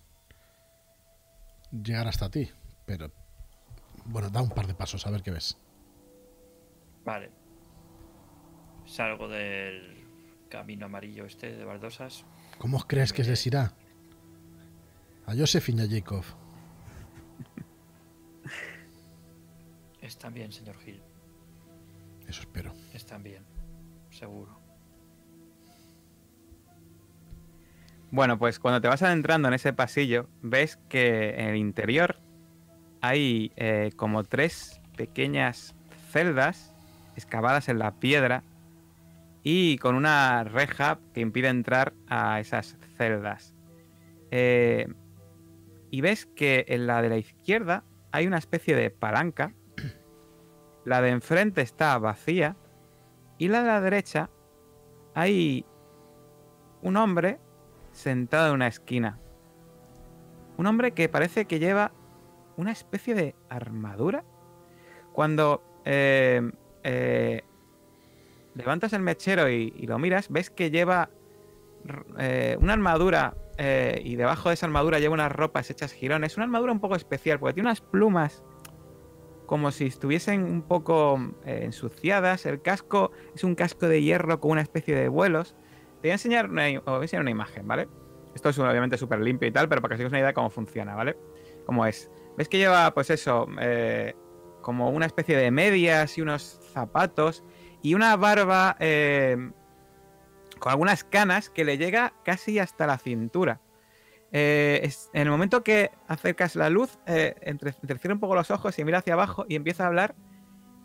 [SPEAKER 2] llegar hasta ti. Pero... Bueno, da un par de pasos a ver qué ves.
[SPEAKER 5] Vale. Salgo del camino amarillo este de baldosas.
[SPEAKER 2] ¿Cómo crees que les irá? A Josephine y a Jacob.
[SPEAKER 5] Están bien, señor Gil.
[SPEAKER 2] Eso espero.
[SPEAKER 5] Están bien. Seguro.
[SPEAKER 1] Bueno, pues cuando te vas adentrando en ese pasillo, ves que en el interior hay eh, como tres pequeñas celdas excavadas en la piedra y con una reja que impide entrar a esas celdas. Eh, y ves que en la de la izquierda hay una especie de palanca. La de enfrente está vacía. Y la de la derecha hay un hombre sentado en una esquina. Un hombre que parece que lleva una especie de armadura. Cuando eh, eh, levantas el mechero y, lo miras, ves que lleva eh, una armadura y debajo de esa armadura lleva unas ropas hechas jirones. Una armadura un poco especial porque tiene unas plumas como si estuviesen un poco eh, ensuciadas. El casco es un casco de hierro con una especie de vuelos. Te voy a enseñar una, una imagen, ¿vale? Esto es obviamente súper limpio y tal, pero para que os hagáis una idea de cómo funciona, ¿vale? Cómo es. ¿Ves que lleva, pues eso, eh, como una especie de medias y unos zapatos y una barba eh, con algunas canas que le llega casi hasta la cintura. Eh, es- en el momento que acercas la luz, eh, un poco los ojos y mira hacia abajo y empieza a hablar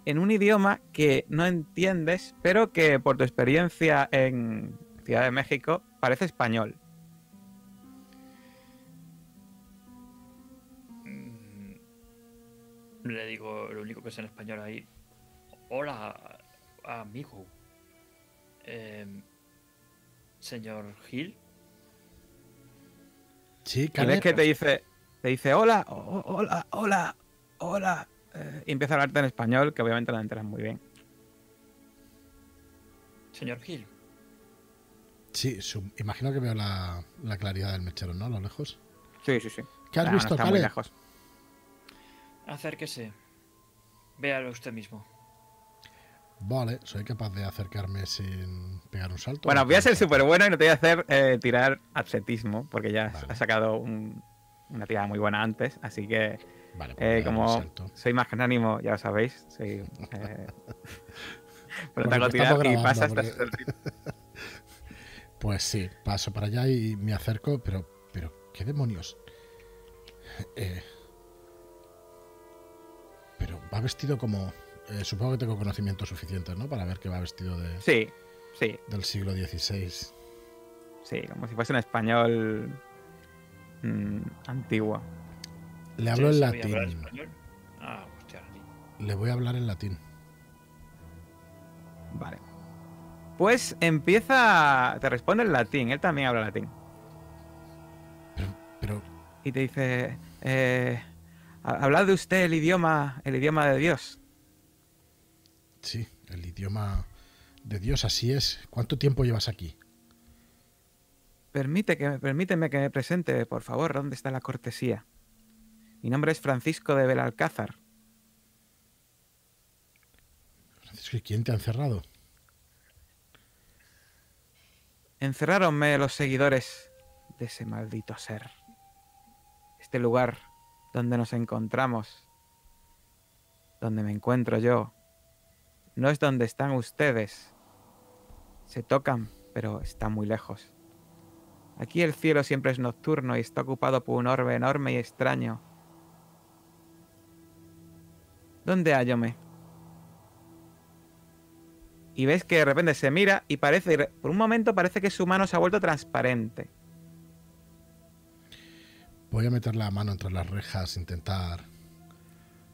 [SPEAKER 1] en un idioma que no entiendes, pero que por tu experiencia en Ciudad de México parece español.
[SPEAKER 5] Mm, Le digo lo único que es en español ahí. Hola, amigo. Em, señor Gil.
[SPEAKER 2] Sí,
[SPEAKER 1] Y
[SPEAKER 2] Caleb.
[SPEAKER 1] ves que te dice, te dice hola, hola, hola, hola. eh, y empieza a hablarte en español, que obviamente no te enteras muy bien.
[SPEAKER 5] Señor Gil.
[SPEAKER 2] Sí, su- imagino que veo la, la claridad del mechero, ¿no? A lo lejos.
[SPEAKER 1] Sí, sí, sí.
[SPEAKER 2] ¿Qué has
[SPEAKER 1] Nah, no
[SPEAKER 2] visto,
[SPEAKER 1] está muy lejos.
[SPEAKER 5] Acérquese. Véalo usted mismo.
[SPEAKER 2] Vale, soy capaz de acercarme sin pegar un salto.
[SPEAKER 1] Bueno, voy a ser súper bueno y no te voy a hacer eh, tirar atletismo, porque ya has-
[SPEAKER 2] Vale.
[SPEAKER 1] has sacado un- una tirada muy buena antes, así que
[SPEAKER 2] Vale, pues
[SPEAKER 1] eh, como soy más ánimo, ya lo sabéis, soy... Eh, pero te hago
[SPEAKER 2] Porque
[SPEAKER 1] tirar y pasas...
[SPEAKER 2] porque- Pues sí, paso para allá y me acerco, pero, pero, ¿qué demonios? Eh, pero va vestido como... eh, supongo que tengo conocimientos suficientes, ¿no? Para ver que va vestido de,
[SPEAKER 1] Sí, sí,
[SPEAKER 2] del siglo XVI.
[SPEAKER 1] sí, como si fuese un español mm, antiguo.
[SPEAKER 2] Le hablo en
[SPEAKER 5] ¿Usted sabía hablar
[SPEAKER 2] latín.
[SPEAKER 5] español? Ah, hostia.
[SPEAKER 2] Le voy a hablar en latín.
[SPEAKER 1] Vale. Pues empieza... Te responde en latín, él también habla latín.
[SPEAKER 2] Pero, pero
[SPEAKER 1] Y te dice... Eh, ha- hablad de usted el idioma, el idioma de Dios.
[SPEAKER 2] Sí, el idioma de Dios así es. ¿Cuánto tiempo llevas aquí?
[SPEAKER 1] Permite que, permíteme que me presente, por favor, ¿dónde está la cortesía? Mi nombre es Francisco de Belalcázar.
[SPEAKER 2] Francisco, ¿y quién te ha encerrado?
[SPEAKER 1] Encerráronme los seguidores de ese maldito ser. Este lugar donde nos encontramos, donde me encuentro yo, no es donde están ustedes. Se tocan, pero está muy lejos. Aquí el cielo siempre es nocturno y está ocupado por un orbe enorme y extraño. ¿Dónde hállome? Y ves que de repente se mira y parece, por un momento parece que su mano se ha vuelto transparente.
[SPEAKER 2] Voy a meter la mano entre las rejas, intentar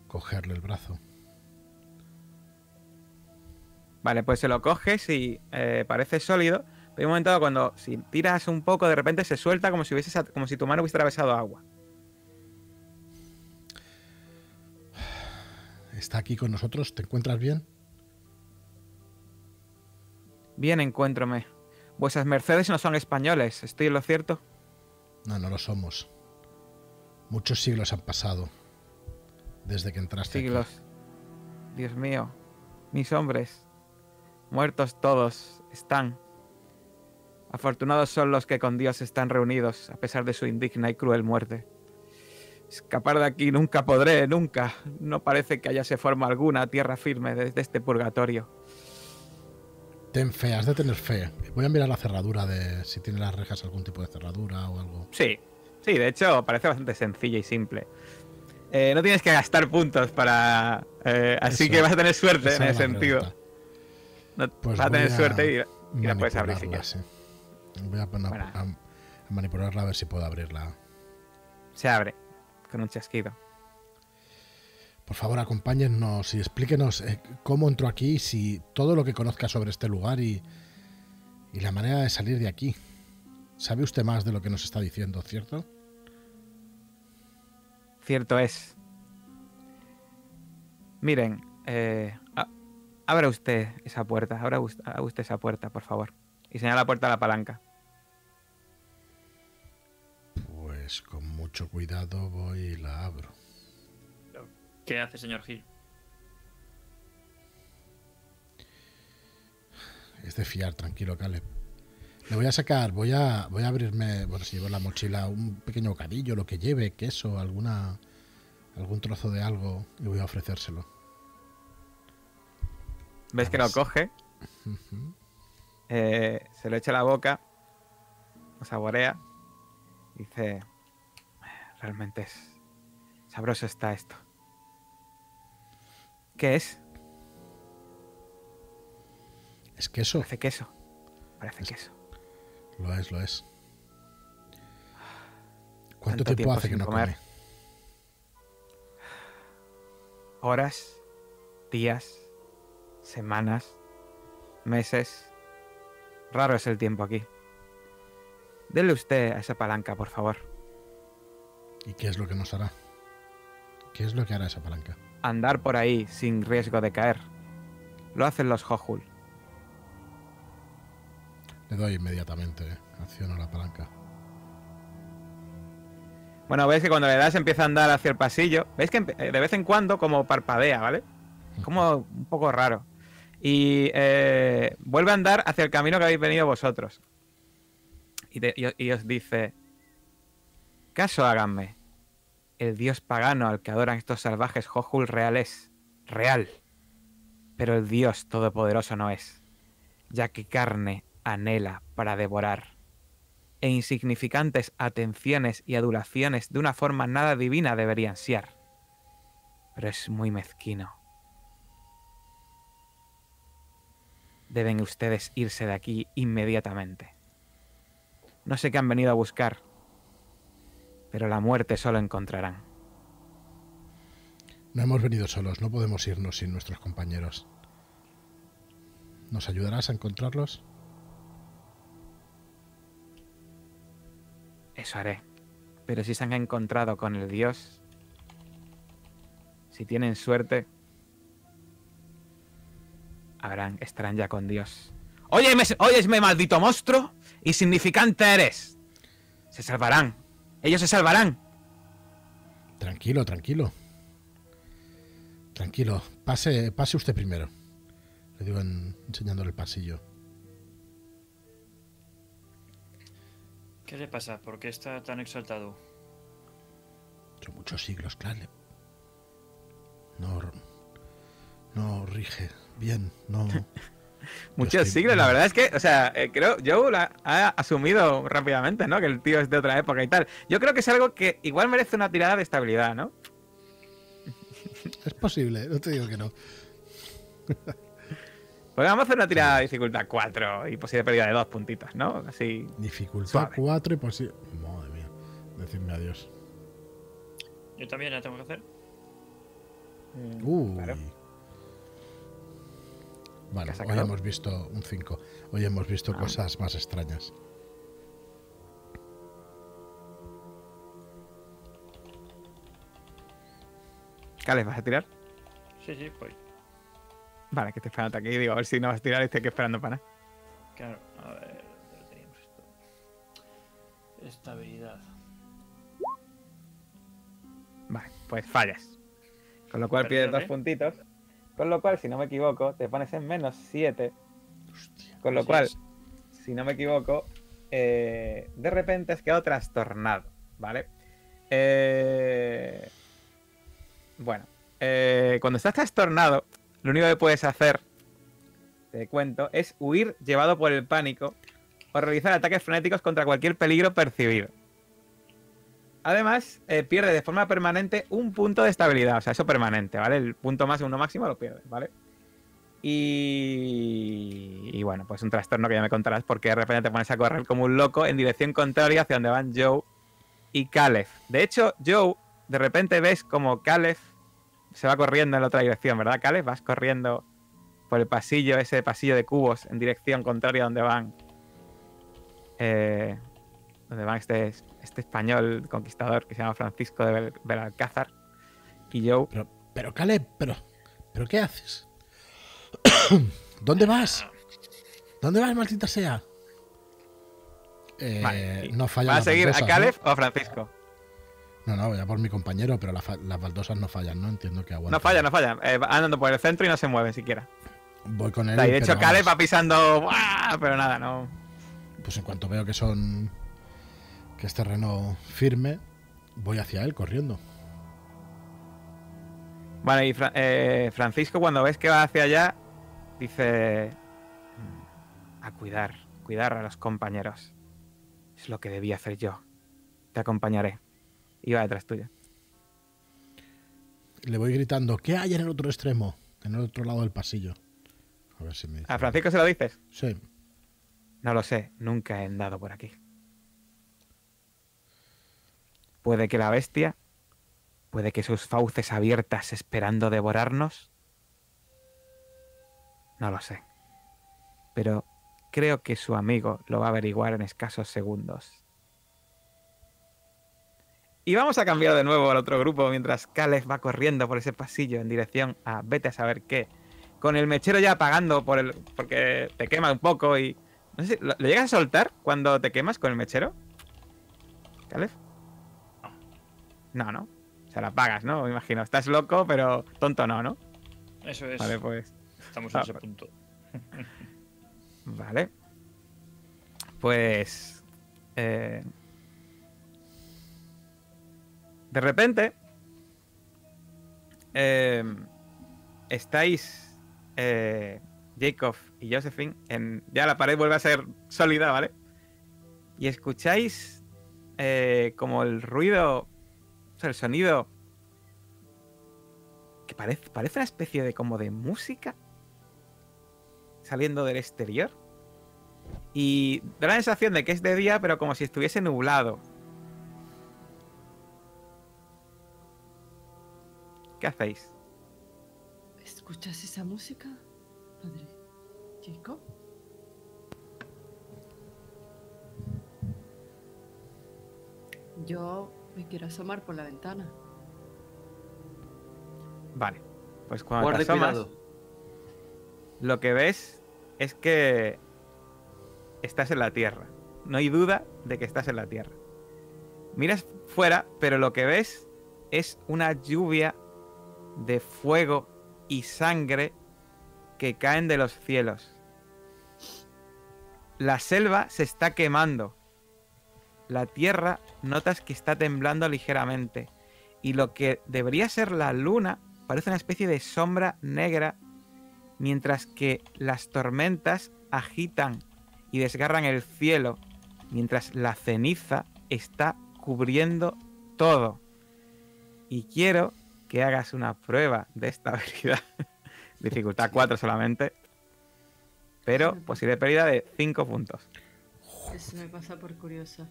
[SPEAKER 2] cogerle el brazo.
[SPEAKER 1] Vale, pues se lo coges y eh, parece sólido. Pero hay un momento cuando si tiras un poco, de repente se suelta como si, hubiese, como si tu mano hubiese atravesado agua.
[SPEAKER 2] ¿Está aquí con nosotros? ¿Te encuentras bien?
[SPEAKER 1] Bien, encuéntrome. Vuesas mercedes no son españoles, ¿estoy en lo cierto?
[SPEAKER 2] No, no lo somos. Muchos siglos han pasado desde que entraste aquí.
[SPEAKER 1] Siglos. Dios mío. Mis hombres. Muertos todos están. Afortunados son los que con Dios están reunidos, a pesar de su indigna y cruel muerte. Escapar de aquí nunca podré, nunca. No parece que haya forma alguna tierra firme desde este purgatorio.
[SPEAKER 2] Ten fe, has de tener fe. Voy a mirar la cerradura de si tiene las rejas algún tipo de cerradura o algo.
[SPEAKER 1] Sí, sí, de hecho parece bastante sencilla y simple. Eh, no tienes que gastar puntos para. eh, así
[SPEAKER 2] Eso,
[SPEAKER 1] que vas a tener suerte en ese sentido.
[SPEAKER 2] pregunta.
[SPEAKER 1] No-
[SPEAKER 2] Pues
[SPEAKER 1] vas a tener suerte y, y la puedes abrir si quieres.
[SPEAKER 2] sí. Voy a, poner, a, a manipularla a ver si puedo abrirla.
[SPEAKER 1] Se abre con un chasquido.
[SPEAKER 2] Por favor, acompáñennos y explíquenos eh, cómo entró aquí, si todo lo que conozca sobre este lugar y, y la manera de salir de aquí. ¿Sabe usted más de lo que nos está diciendo, cierto?
[SPEAKER 1] Cierto es. Miren, eh, a- abra usted esa puerta. Abra us- abra usted esa puerta, por favor. Y señala la puerta a la palanca.
[SPEAKER 2] Pues con mucho cuidado voy y la abro.
[SPEAKER 5] ¿Qué hace, señor Gil?
[SPEAKER 2] Es de fiar, tranquilo, Caleb. Le voy a sacar, voy a, voy a abrirme, bueno, si llevo la mochila un pequeño bocadillo, lo que lleve, queso, alguna, algún trozo de algo, y voy a ofrecérselo.
[SPEAKER 1] ¿Ves que lo
[SPEAKER 2] Vamos.
[SPEAKER 1] coge? Eh, se lo echa a la boca. Lo saborea. Dice... Realmente es... Sabroso está esto. ¿Qué es?
[SPEAKER 2] Es queso,
[SPEAKER 1] Parece queso. Parece queso.
[SPEAKER 2] lo es, lo es. ¿Cuánto tiempo,
[SPEAKER 1] tiempo
[SPEAKER 2] hace que no
[SPEAKER 1] comer.
[SPEAKER 2] come?
[SPEAKER 1] horas, días, semanas, meses. Raro es el tiempo aquí. Dele usted a esa palanca, por favor.
[SPEAKER 2] ¿Y qué es lo que nos hará? ¿Qué es lo que hará esa palanca?
[SPEAKER 1] Andar por ahí sin riesgo de caer. Lo hacen los Hohul.
[SPEAKER 2] Le doy inmediatamente, eh, acciono la palanca.
[SPEAKER 1] Bueno, veis que cuando le das empieza a andar hacia el pasillo. Veis que de vez en cuando como parpadea, ¿vale? Como un poco raro. Y eh, vuelve a andar hacia el camino que habéis venido vosotros. Y, os dice, caso háganme. El dios pagano al que adoran estos salvajes Hohul real es real. Pero el dios todopoderoso no es. Ya que carne anhela para devorar e insignificantes atenciones y adulaciones de una forma nada divina deberían ser. Pero es muy mezquino. Deben ustedes irse de aquí inmediatamente. No sé qué han venido a buscar, pero la muerte solo encontrarán.
[SPEAKER 2] No hemos venido solos, no podemos irnos sin nuestros compañeros. ¿Nos ayudarás a encontrarlos?
[SPEAKER 1] Eso haré. Pero si se han encontrado con el dios, si tienen suerte, habrán, estarán ya con Dios. Óyeme, óyesme, maldito monstruo, insignificante eres. Se salvarán. Ellos se salvarán.
[SPEAKER 2] Tranquilo, tranquilo. Tranquilo, pase, pase usted primero. Le digo en- enseñándole el pasillo.
[SPEAKER 5] ¿Qué le pasa? ¿Por qué está tan exaltado?
[SPEAKER 2] Son muchos siglos, Caleb. No, no rige bien, no.
[SPEAKER 1] Muchos
[SPEAKER 2] estoy-
[SPEAKER 1] siglos, la verdad es que, o sea, eh, creo, Joe la ha asumido rápidamente, ¿no? Que el tío es de otra época y tal. Yo creo que es algo que igual merece una tirada de estabilidad, ¿no?
[SPEAKER 2] Es posible, no te digo que no.
[SPEAKER 1] Pues vamos a hacer una tirada de dificultad 4 y posible pérdida de dos puntitos, ¿no? Así.
[SPEAKER 2] Dificultad
[SPEAKER 1] Suave.
[SPEAKER 2] 4 y posible. Madre mía, decidme adiós.
[SPEAKER 5] Yo también la tengo que hacer.
[SPEAKER 2] Uy.
[SPEAKER 1] Claro.
[SPEAKER 2] Bueno,
[SPEAKER 1] ¿Qué has
[SPEAKER 2] hoy hemos visto un 5. Hoy hemos visto
[SPEAKER 1] Ah.
[SPEAKER 2] cosas más extrañas.
[SPEAKER 1] Cales, ¿vas a tirar?
[SPEAKER 5] Sí, sí, voy.
[SPEAKER 1] Vale, que estoy esperando aquí. Digo, a ver si no vas a tirar y estoy aquí esperando para nada.
[SPEAKER 5] Claro, a ver, ¿dónde teníamos esto? Estabilidad.
[SPEAKER 1] Vale, pues fallas. Con lo cual pierdes dos
[SPEAKER 5] Perdóname.
[SPEAKER 1] puntitos. Con lo cual, si no me equivoco, te pones en menos 7. Con lo cual, si no me equivoco, eh, de repente has quedado trastornado, ¿vale? Eh, bueno, eh, cuando estás trastornado, lo único que puedes hacer, te cuento, es huir llevado por el pánico o realizar ataques frenéticos contra cualquier peligro percibido. Además, eh, pierde de forma permanente un punto de estabilidad. O sea, eso permanente, ¿vale? El punto máximo, uno máximo lo pierde, ¿vale? Y, y bueno, pues un trastorno que ya me contarás porque de repente te pones a correr como un loco en dirección contraria hacia donde van Joe y Caleb. De hecho, Joe, de repente ves como Caleb se va corriendo en la otra dirección, ¿verdad, Caleb? Vas corriendo por el pasillo, ese pasillo de cubos en dirección contraria a donde van. Eh, donde van este, este español conquistador que se llama Francisco de Bel- Belalcázar y Joe.
[SPEAKER 2] Pero, pero Caleb, pero, pero ¿qué haces? ¿Dónde vas? ¿Dónde vas, maldita sea? Eh,
[SPEAKER 1] Vale,
[SPEAKER 2] no fallan
[SPEAKER 1] ¿Va a seguir a
[SPEAKER 2] baldosas,
[SPEAKER 1] Caleb o a Francisco?
[SPEAKER 2] ¿no? no, voy a por mi compañero, pero las baldosas no fallan, ¿no? Entiendo que aguantan.
[SPEAKER 1] No falla, no falla. Eh, andando por el centro y no se mueve siquiera.
[SPEAKER 2] Voy con él.
[SPEAKER 1] O sea, y de hecho, Caleb va pisando. ¡buah! Pero nada, no.
[SPEAKER 2] Pues en cuanto veo que son. Que es terreno firme, voy hacia él corriendo.
[SPEAKER 1] Vale, y Fra- eh, Francisco, cuando ves que va hacia allá, dice. "Mm, A cuidar, cuidar a los compañeros. Es lo que debía hacer yo. Te acompañaré. Iba detrás tuya.
[SPEAKER 2] Le voy gritando, ¿qué hay en el otro extremo? En el otro lado del pasillo. A ver si me.
[SPEAKER 1] ¿A Francisco se lo dices?
[SPEAKER 2] Sí.
[SPEAKER 1] No lo sé, nunca he andado por aquí. Puede que la bestia, puede que sus fauces abiertas esperando devorarnos. No lo sé. Pero creo que su amigo lo va a averiguar en escasos segundos. Y vamos a cambiar de nuevo al otro grupo mientras Caleb va corriendo por ese pasillo en dirección a vete a saber qué. Con el mechero ya apagando por el, porque te quema un poco y... No sé, si- ¿lo, lo llegas a soltar cuando te quemas con el mechero? ¿Caleb? No, no. O sea, la apagas, ¿no? Me imagino. Estás loco, pero tonto no, ¿no?
[SPEAKER 5] Eso es.
[SPEAKER 1] Vale, pues...
[SPEAKER 5] Estamos en
[SPEAKER 1] Ah,
[SPEAKER 5] ese
[SPEAKER 1] vale.
[SPEAKER 5] punto.
[SPEAKER 1] Vale. Pues. eh, de repente. eh, estáis. eh, Jacob y Josephine. En, ya la pared vuelve a ser sólida, ¿vale? Y escucháis. eh, como el ruido. El sonido. Que parece, parece una especie de como de música saliendo del exterior. Y da la sensación de que es de día, pero como si estuviese nublado. ¿Qué hacéis?
[SPEAKER 4] ¿Escuchas esa música, padre Jacob? Yo me quiero asomar por la ventana.
[SPEAKER 1] Vale. Pues cuando
[SPEAKER 3] Guarde
[SPEAKER 1] te asomas,
[SPEAKER 3] cuidado.
[SPEAKER 1] lo que ves es que estás en la Tierra. No hay duda de que estás en la Tierra. Miras fuera, pero lo que ves es una lluvia de fuego y sangre que caen de los cielos. La selva se está quemando. La tierra notas que está temblando ligeramente. Y lo que debería ser la luna parece una especie de sombra negra mientras que las tormentas agitan y desgarran el cielo mientras la ceniza está cubriendo todo. Y quiero que hagas una prueba de estabilidad. Dificultad 4 solamente. Pero posible pérdida de 5 puntos.
[SPEAKER 4] Eso me pasa por curiosa.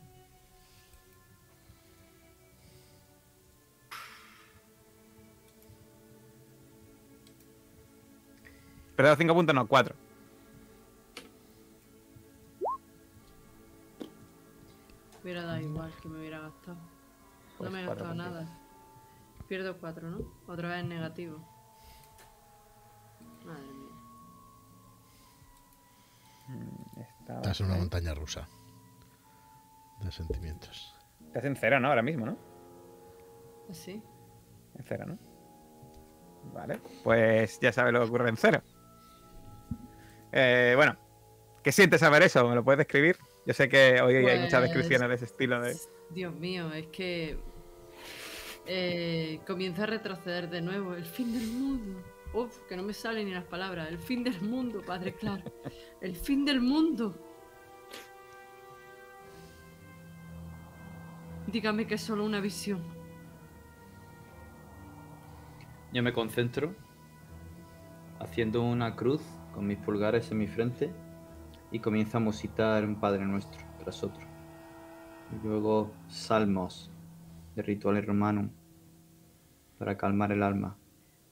[SPEAKER 1] Pero 5 puntos no, 4.
[SPEAKER 4] Hubiera dado igual que me hubiera gastado.
[SPEAKER 1] Pues
[SPEAKER 4] no me he gastado nada. Pierdo cuatro, ¿no? Otra vez negativo. Madre mía.
[SPEAKER 2] Estás en una montaña rusa de sentimientos.
[SPEAKER 1] Estás en cero, ¿no? Ahora mismo, ¿no?
[SPEAKER 4] ¿Así?
[SPEAKER 1] En cero, ¿no? Vale. Pues ya sabes lo que ocurre en cero. Eh, bueno, ¿qué sientes saber eso? ¿Me lo puedes describir? Yo sé que hoy hay
[SPEAKER 4] Pues-
[SPEAKER 1] muchas descripciones de ese estilo de...
[SPEAKER 4] Dios mío, es que eh, comienza a retroceder de nuevo. El fin del mundo. Uf, que no me salen ni las palabras. El fin del mundo, padre claro. El fin del mundo. Dígame que es solo una visión.
[SPEAKER 3] Yo me concentro haciendo una cruz con mis pulgares en mi frente y comienzo a musitar un Padre Nuestro tras otro. Y luego salmos de rituales romanos para calmar el alma.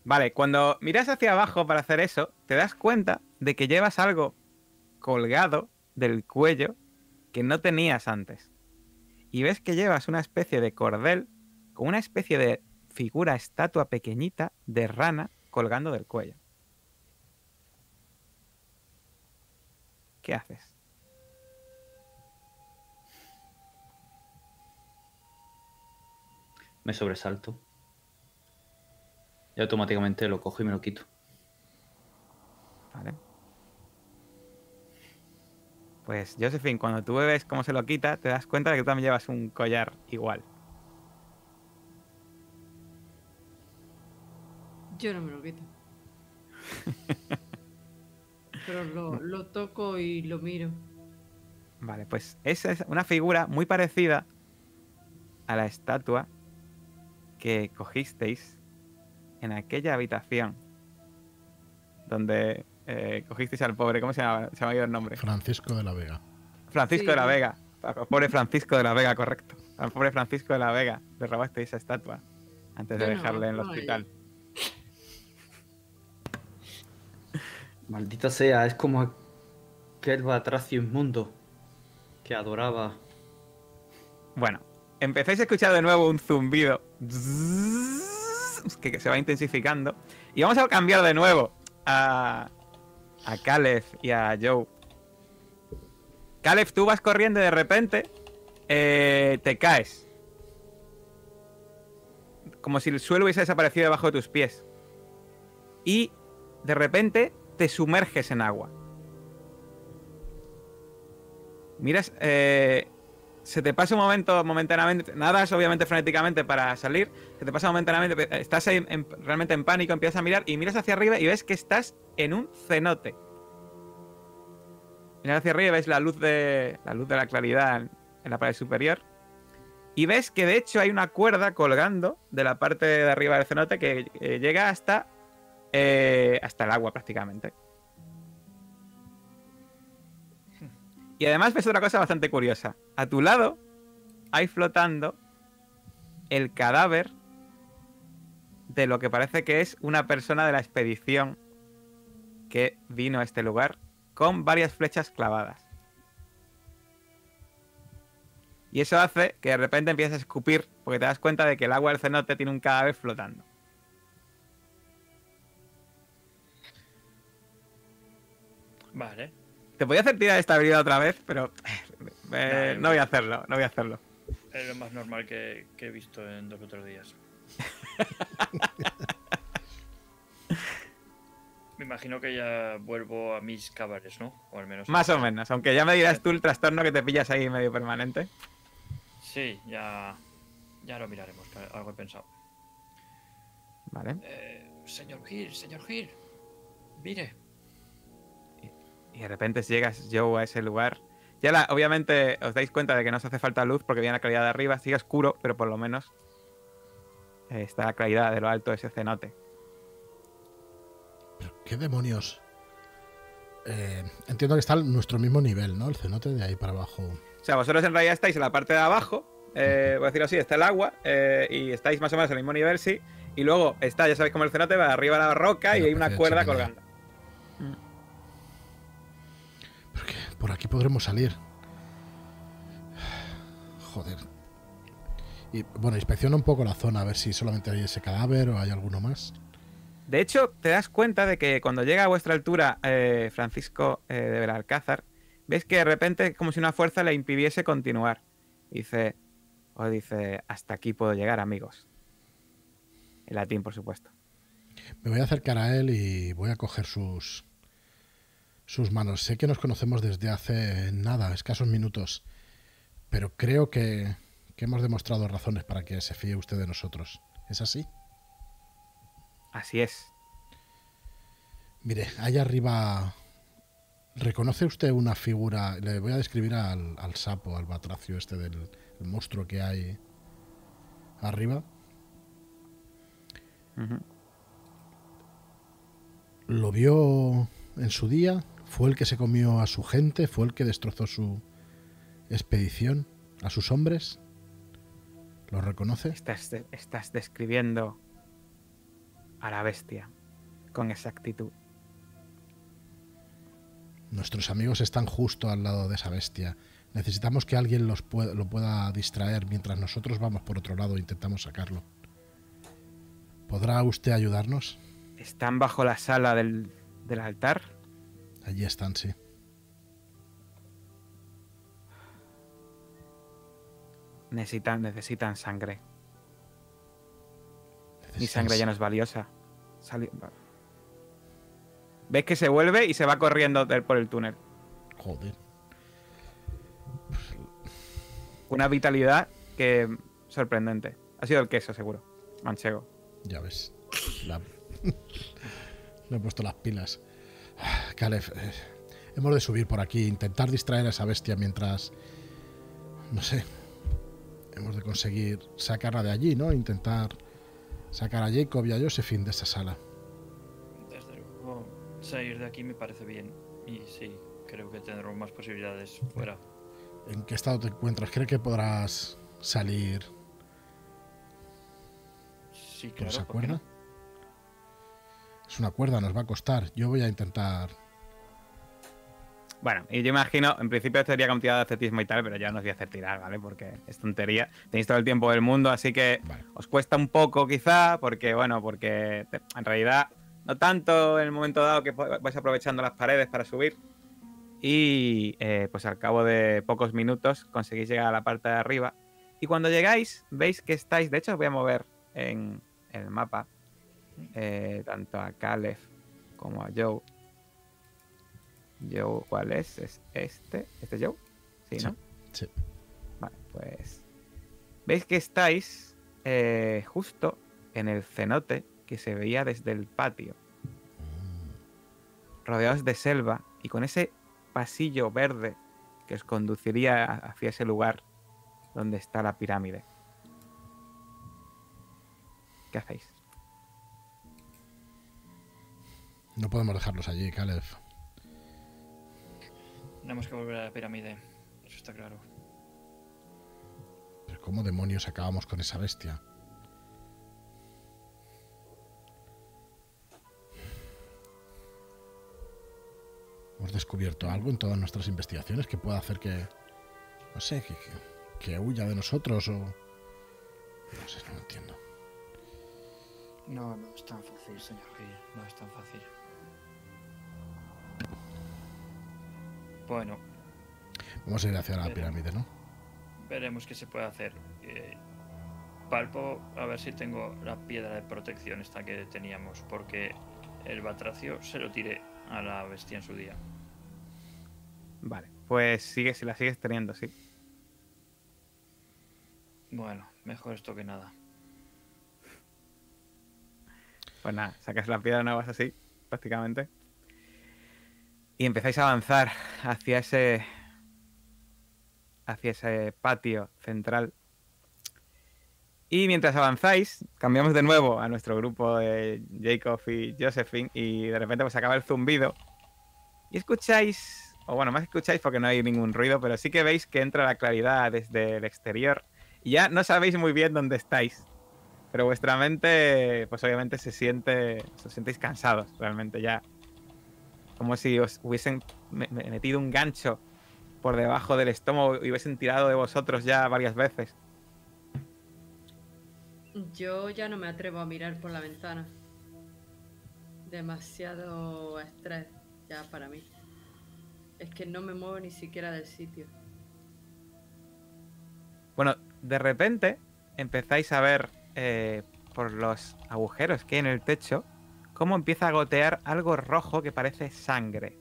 [SPEAKER 1] Vale, cuando miras hacia abajo para hacer eso, te das cuenta de que llevas algo colgado del cuello que no tenías antes. Y ves que llevas una especie de cordel con una especie de figura, estatua pequeñita de rana colgando del cuello. ¿Qué haces?
[SPEAKER 3] Me sobresalto. Y automáticamente lo cojo y me lo quito.
[SPEAKER 1] Vale. Pues, Josephine, cuando tú ves cómo se lo quita, te das cuenta de que tú también llevas un collar igual.
[SPEAKER 4] Yo no me lo quito. Pero lo, lo toco y lo miro.
[SPEAKER 1] Vale, pues esa es una figura muy parecida a la estatua que cogisteis en aquella habitación donde eh, cogisteis al pobre, ¿cómo se llama? Se me ha ido el nombre.
[SPEAKER 2] Francisco de la Vega.
[SPEAKER 1] Francisco
[SPEAKER 4] Sí.
[SPEAKER 1] de la Vega. Al Pobre Francisco de la Vega, correcto. Al pobre Francisco de la Vega. Le robasteis esa estatua antes de dejarle en el hospital.
[SPEAKER 3] Maldita sea, es como aquel batracio inmundo que adoraba.
[SPEAKER 1] Bueno, empezáis a escuchar de nuevo un zumbido que, se va intensificando. Y vamos a cambiar de nuevo a, a Caleb y a Joe. Caleb, tú vas corriendo y de repente eh, te caes. Como si el suelo hubiese desaparecido debajo de tus pies. Y de repente te sumerges en agua. Miras, eh, se te pasa un momento momentáneamente, nadas obviamente frenéticamente para salir, se te pasa momentáneamente, estás ahí en- realmente en pánico, empiezas a mirar y miras hacia arriba y ves que estás en un cenote. Miras hacia arriba y ves la luz de la luz de la claridad en, en la pared superior y ves que de hecho hay una cuerda colgando de la parte de arriba del cenote que eh, llega hasta eh, hasta el agua prácticamente. Y además ves otra cosa bastante curiosa. A tu lado hay flotando el cadáver de lo que parece que es una persona de la expedición que vino a este lugar con varias flechas clavadas. Y eso hace que de repente empieces a escupir porque te das cuenta de que el agua del cenote tiene un cadáver flotando.
[SPEAKER 5] Vale.
[SPEAKER 1] Te podía hacer tirar esta habilidad otra vez, pero eh,
[SPEAKER 5] Nah,
[SPEAKER 1] no voy a hacerlo, no voy a hacerlo.
[SPEAKER 5] Es lo más normal que, que he visto en dos o tres días. Me imagino que ya vuelvo a mis cabares, ¿no? O al menos.
[SPEAKER 1] Más o menos, aunque ya me dirás tú el trastorno que te pillas ahí medio permanente.
[SPEAKER 5] Sí, ya. Ya lo miraremos, que algo he pensado.
[SPEAKER 1] Vale.
[SPEAKER 5] Eh, señor Gil, señor Gil. Mire.
[SPEAKER 1] Y de repente llegas Joe a ese lugar. Ya la- obviamente os dais cuenta de que no os hace falta luz porque viene la claridad de arriba. Sigue oscuro, pero por lo menos eh, está la claridad de lo alto de ese cenote.
[SPEAKER 2] Pero, ¿Qué demonios? Eh, entiendo que está al nuestro mismo nivel, ¿no? El cenote de ahí para abajo.
[SPEAKER 1] O sea, vosotros en realidad estáis en la parte de abajo. eh, voy a decirlo así, está el agua. y estáis más o menos al mismo nivel, sí. Y luego está, ya sabéis cómo el cenote va arriba a la roca y hay una cuerda colgando.
[SPEAKER 2] Por aquí podremos salir. Joder. Y bueno, inspecciona un poco la zona a ver si solamente hay ese cadáver o hay alguno más.
[SPEAKER 1] De hecho, te das cuenta de que cuando llega a vuestra altura eh, Francisco eh, de Belalcázar, ves que de repente como si una fuerza le impidiese continuar. Dice, o dice, hasta aquí puedo llegar, amigos. En latín, por supuesto.
[SPEAKER 2] Me voy a acercar a él y voy a coger sus sus manos. Sé que nos conocemos desde hace nada, escasos minutos, pero creo que, que hemos demostrado razones para que se fíe usted de nosotros. ¿Es así?
[SPEAKER 1] Así es.
[SPEAKER 2] Mire, allá arriba. ¿Reconoce usted una figura? Le voy a describir al, al sapo, al batracio este del el monstruo que hay arriba. Lo vio en su día, fue el que se comió a su gente, fue el que destrozó su expedición, a sus hombres. ¿Lo reconoce?
[SPEAKER 1] Estás, de- estás describiendo a la bestia con exactitud.
[SPEAKER 2] Nuestros amigos están justo al lado de esa bestia. Necesitamos que alguien los lo pueda distraer mientras nosotros vamos por otro lado e intentamos sacarlo. ¿Podrá usted ayudarnos?
[SPEAKER 1] ¿Están bajo la sala del, del altar?
[SPEAKER 2] Allí están, sí.
[SPEAKER 1] Necesitan, necesitan sangre. Mi sangre ya no es valiosa. Sali- ¿Ves que se vuelve y se va corriendo por el túnel?
[SPEAKER 2] Joder.
[SPEAKER 1] Una vitalidad que sorprendente. Ha sido el queso, seguro. Manchego.
[SPEAKER 2] Ya ves. La- Le he puesto las pilas. Caleb, eh, hemos de subir por aquí, intentar distraer a esa bestia mientras... No sé. Hemos de conseguir sacarla de allí, ¿no? Intentar sacar a Jacob y a Josephine de esa sala.
[SPEAKER 5] Desde luego, salir de aquí me parece bien. Y sí, creo que tendremos más posibilidades fuera.
[SPEAKER 2] ¿En qué estado te encuentras? ¿Cree que podrás salir
[SPEAKER 5] Sí, claro.
[SPEAKER 2] esa
[SPEAKER 5] ¿por qué
[SPEAKER 2] cuerda? Es una cuerda, nos va a costar. Yo voy a intentar...
[SPEAKER 1] Bueno, y yo imagino, en principio sería con tirada de atletismo y tal, pero ya no os voy a hacer tirar, ¿vale? Porque es tontería. Tenéis todo el tiempo del mundo, así que
[SPEAKER 2] Vale.
[SPEAKER 1] os cuesta un poco quizá, porque, bueno, porque te- en realidad no tanto en el momento dado que vais aprovechando las paredes para subir. Y eh, pues al cabo de pocos minutos conseguís llegar a la parte de arriba. Y cuando llegáis, veis que estáis, de hecho os voy a mover en el mapa, eh, tanto a Caleb como a Joe. Joe, ¿cuál es? ¿Es este? ¿Este es Joe? Sí. ¿no?
[SPEAKER 2] Sí.
[SPEAKER 1] Vale, pues. Veis que estáis eh, justo en el cenote que se veía desde el patio. Rodeados de selva y con ese pasillo verde que os conduciría hacia ese lugar donde está la pirámide. ¿Qué hacéis?
[SPEAKER 2] No podemos dejarlos allí, Caleb.
[SPEAKER 5] Tenemos que volver a la pirámide. Eso está claro.
[SPEAKER 2] Pero ¿cómo demonios acabamos con esa bestia? ¿Hemos descubierto algo en todas nuestras investigaciones que pueda hacer que... No sé, que, que- que huya de nosotros o... No sé, no lo entiendo.
[SPEAKER 5] No, no es tan fácil, señor Gil. No es tan fácil. Bueno,
[SPEAKER 2] Vamos a ir hacia la pirámide, ¿no?
[SPEAKER 5] veremos qué se puede hacer. Eh, palpo a ver si tengo la piedra de protección esta que teníamos, porque el batracio se lo tiré a la bestia en su día.
[SPEAKER 1] Vale, pues sigue, si la sigues teniendo, sí.
[SPEAKER 5] Bueno, mejor esto que nada.
[SPEAKER 1] Pues nada, sacas la piedra nuevas así, prácticamente. Y empezáis a avanzar hacia ese. hacia ese patio central. Y mientras avanzáis, cambiamos de nuevo a nuestro grupo de Jacob y Josephine. Y de repente pues acaba el zumbido. Y escucháis. O bueno, más escucháis porque no hay ningún ruido, pero sí que veis que entra la claridad desde el exterior. Y ya no sabéis muy bien dónde estáis. Pero vuestra mente, pues obviamente se siente, os sentéis cansados, realmente ya. Como si os hubiesen me- me- metido un gancho por debajo del estómago y hubiesen tirado de vosotros ya varias veces.
[SPEAKER 4] Yo ya no me atrevo a mirar por la ventana. Demasiado estrés ya para mí. Es que no me muevo ni siquiera del sitio.
[SPEAKER 1] Bueno, de repente empezáis a ver eh, por los agujeros que hay en el techo cómo empieza a gotear algo rojo que parece sangre.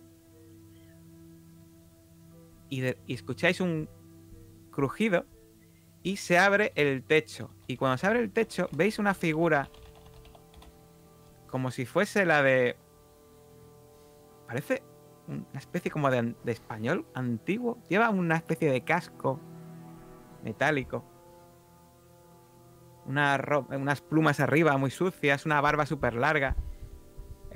[SPEAKER 1] Y, escucháis un crujido y se abre el techo. Y cuando se abre el techo veis una figura como si fuese la de... Parece una especie como de, español antiguo. Lleva una especie de casco metálico. unas plumas arriba muy sucias, una barba súper larga.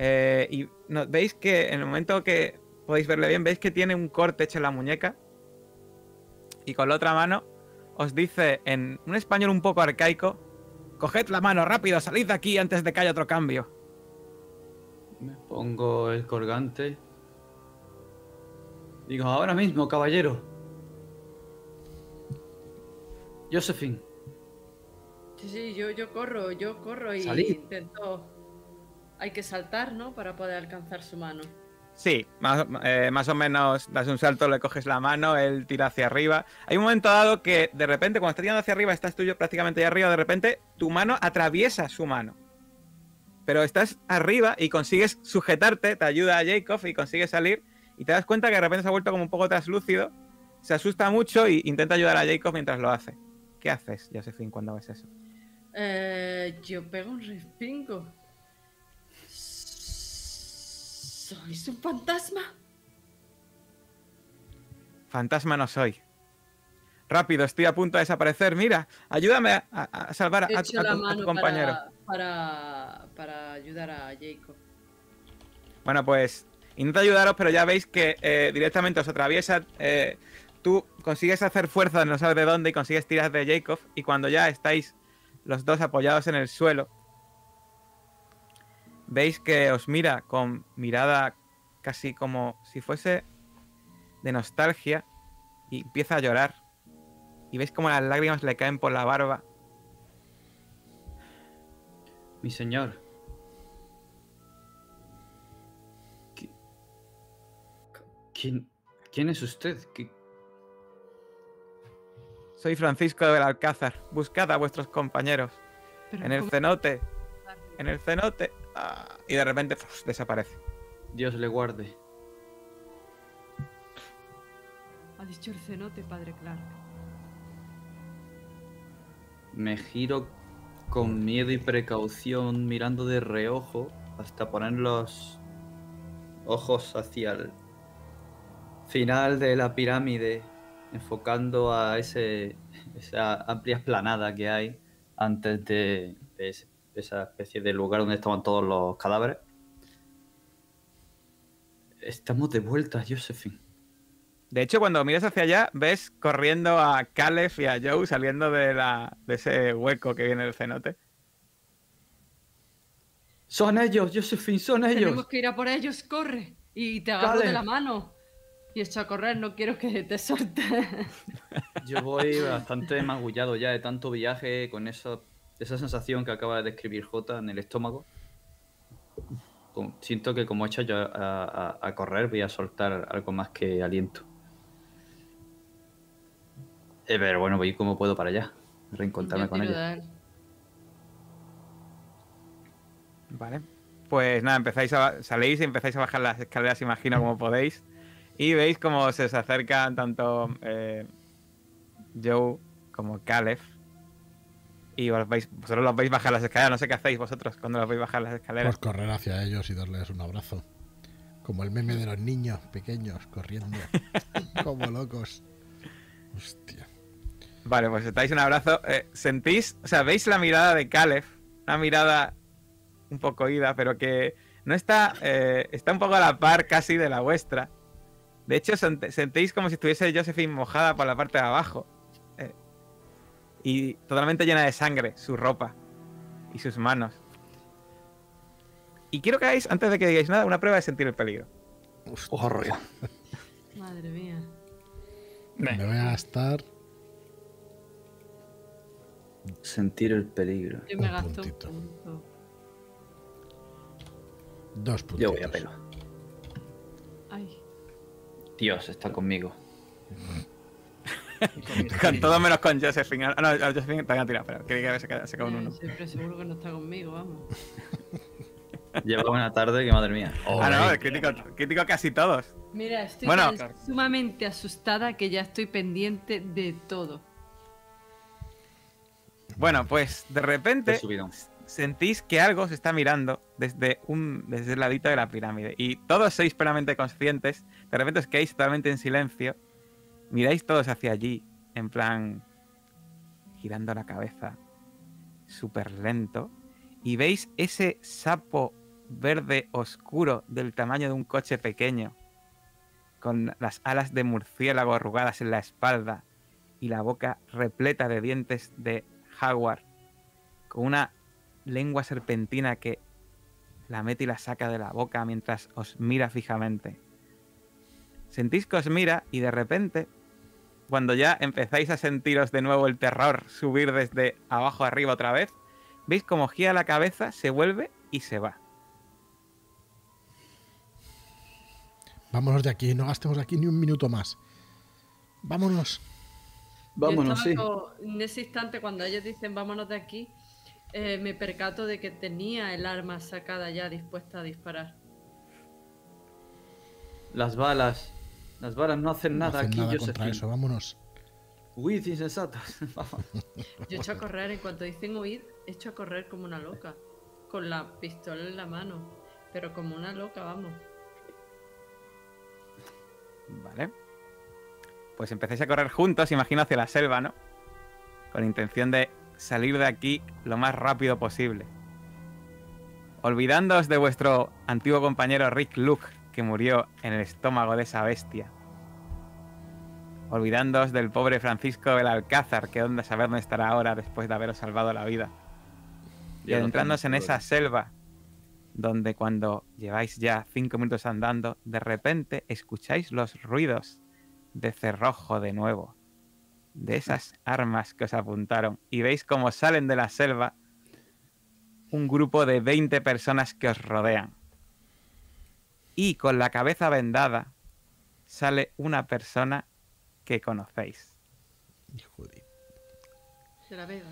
[SPEAKER 1] Eh, y no- veis que en el momento que podéis verle bien, veis que tiene un corte hecho en la muñeca. Y con la otra mano os dice en un español un poco arcaico: Coged la mano rápido, salid de aquí antes de que haya otro cambio.
[SPEAKER 3] Me pongo el colgante. Digo, ahora mismo, caballero. Josephine,
[SPEAKER 4] Sí, sí, yo, yo corro, yo corro y
[SPEAKER 3] Salid.
[SPEAKER 4] intento. Hay que saltar, ¿no? Para poder alcanzar su mano.
[SPEAKER 1] Sí, más, eh, más o menos das un salto, le coges la mano, él tira hacia arriba. Hay un momento dado que de repente, cuando está tirando hacia arriba, estás tú y yo prácticamente ahí arriba, de repente tu mano atraviesa su mano. Pero estás arriba y consigues sujetarte, te ayuda a Jacob y consigues salir. Y te das cuenta que de repente se ha vuelto como un poco traslúcido, se asusta mucho y intenta ayudar a Jacob mientras lo hace. ¿Qué haces, Josephine, cuando ves eso?
[SPEAKER 4] Eh, yo pego un respingo. ¿Sois un fantasma?
[SPEAKER 1] Fantasma no soy. Rápido, estoy a punto de desaparecer. Mira, ayúdame a, salvar a, a tu- a compañero.
[SPEAKER 4] para, para, para ayudar a Jacob.
[SPEAKER 1] Bueno, pues intenta ayudaros, pero ya veis que eh, directamente os atraviesa. eh, tú consigues hacer fuerza, no sabes de dónde, y consigues tirar de Jacob. Y cuando ya estáis los dos apoyados en el suelo, veis que os mira con mirada casi como si fuese de nostalgia y empieza a llorar. Y veis como las lágrimas le caen por la barba.
[SPEAKER 3] mi señor. ¿Qui- ¿Quién, quién es usted? ¿Qué-
[SPEAKER 1] Soy Francisco de Alcázar. Buscad a vuestros compañeros.
[SPEAKER 4] Pero
[SPEAKER 1] En el
[SPEAKER 4] ¿cómo-
[SPEAKER 1] cenote. En el cenote. Ah, y de repente ¡fus! desaparece.
[SPEAKER 3] Dios le guarde.
[SPEAKER 4] Ha dicho el cenote, padre Clark.
[SPEAKER 3] Me giro con miedo y precaución, mirando de reojo hasta poner los ojos hacia el final de la pirámide, enfocando a ese, esa amplia esplanada que hay antes de, de ese- esa especie de lugar donde estaban todos los cadáveres. Estamos de vuelta, Josephine.
[SPEAKER 1] De hecho, cuando miras hacia allá, ves corriendo a Caleb y a Joe saliendo de, la, de ese hueco que viene del cenote.
[SPEAKER 3] Son ellos, Josephine, son ellos.
[SPEAKER 4] Tenemos que ir a por ellos, corre. Y te agarro de la mano. Y echo a correr, no quiero que te suelte.
[SPEAKER 3] Yo voy bastante magullado ya de tanto viaje con eso, esa sensación que acaba de describir Jota en el estómago. Siento que como he hecho yo a, a- a correr voy a soltar algo más que aliento. Eh, pero bueno, voy como puedo para allá. Reencontrarme con ella.
[SPEAKER 1] Vale. Pues nada, empezáis a, salís y empezáis a bajar las escaleras, imagino, como podéis. Y veis cómo se os acercan tanto eh, Joe como Caleb. Y os veis, vosotros los veis bajar las escaleras. No sé qué hacéis vosotros cuando los veis bajar las escaleras.
[SPEAKER 2] Pues correr hacia ellos y darles un abrazo. Como el meme de los niños pequeños corriendo. como locos. Hostia.
[SPEAKER 1] Vale, pues estáis un abrazo. Eh, sentís, o sea, veis la mirada de Caleb, una mirada un poco ida, pero que no está, eh, está un poco a la par casi de la vuestra. De hecho, sent- sentéis como si estuviese Josephine mojada por la parte de abajo. Y totalmente llena de sangre, su ropa y sus manos. Y quiero que hagáis, antes de que digáis nada, una prueba de sentir el peligro.
[SPEAKER 2] Hostia.
[SPEAKER 4] Madre mía.
[SPEAKER 2] Me voy a gastar
[SPEAKER 3] Sentir el peligro.
[SPEAKER 4] Yo me
[SPEAKER 2] Un
[SPEAKER 4] gasto un punto.
[SPEAKER 2] dos puntos.
[SPEAKER 3] Yo voy a pelo.
[SPEAKER 4] Ay.
[SPEAKER 3] Dios está conmigo.
[SPEAKER 1] Con todo menos con Josephine. Ah, No, a Josephine te han tirado, pero quería que se quedase con uno.
[SPEAKER 4] siempre seguro que no está conmigo, vamos.
[SPEAKER 3] Lleva una tarde que madre mía.
[SPEAKER 1] Ah, no, crítico casi todos.
[SPEAKER 4] Mira, estoy
[SPEAKER 1] Bueno.
[SPEAKER 4] tan sumamente asustada que ya estoy pendiente de todo.
[SPEAKER 1] Bueno, pues de repente sentís que algo se está mirando desde un desde el ladito de la pirámide y todos sois plenamente conscientes. De repente os quedáis totalmente en silencio. Miráis todos hacia allí, en plan girando la cabeza, súper lento y veis ese sapo verde oscuro del tamaño de un coche pequeño, con las alas de murciélago arrugadas en la espalda y la boca repleta de dientes de jaguar, con una lengua serpentina que la mete y la saca de la boca mientras os mira fijamente. Sentís que os mira y de repente, cuando ya empezáis a sentiros de nuevo el terror subir desde abajo arriba otra vez, veis como gira la cabeza, se vuelve y se va.
[SPEAKER 2] Vámonos de aquí, no gastemos aquí ni un minuto más. Vámonos.
[SPEAKER 3] Vámonos, sí.
[SPEAKER 4] En ese instante, cuando ellos dicen vámonos de aquí, eh, me percato de que tenía el arma sacada ya dispuesta a disparar.
[SPEAKER 3] Las balas. Las balas no hacen
[SPEAKER 2] No
[SPEAKER 3] nada
[SPEAKER 2] hacen
[SPEAKER 3] aquí,
[SPEAKER 2] nada contra eso, vámonos.
[SPEAKER 3] Huid insensatos. Vamos.
[SPEAKER 4] Yo echo a correr, en cuanto dicen huir, echo a correr como una loca, con la pistola en la mano, pero como una loca, vamos.
[SPEAKER 1] Vale. Pues empezáis a correr juntos, imagino, hacia la selva, ¿no? Con intención de salir de aquí lo más rápido posible. Olvidándoos de vuestro antiguo compañero Rick Luke, que murió en el estómago de esa bestia. Olvidándoos del pobre Francisco del Alcázar, que dónde saber dónde estará ahora después de haberos salvado la vida. Y adentrándoos en esa selva, donde cuando lleváis ya cinco minutos andando, de repente escucháis los ruidos de cerrojo de nuevo, de esas armas que os apuntaron, y veis cómo salen de la selva un grupo de 20 personas que os rodean. Y con la cabeza vendada sale una persona que conocéis.
[SPEAKER 2] Hijo de-
[SPEAKER 4] la.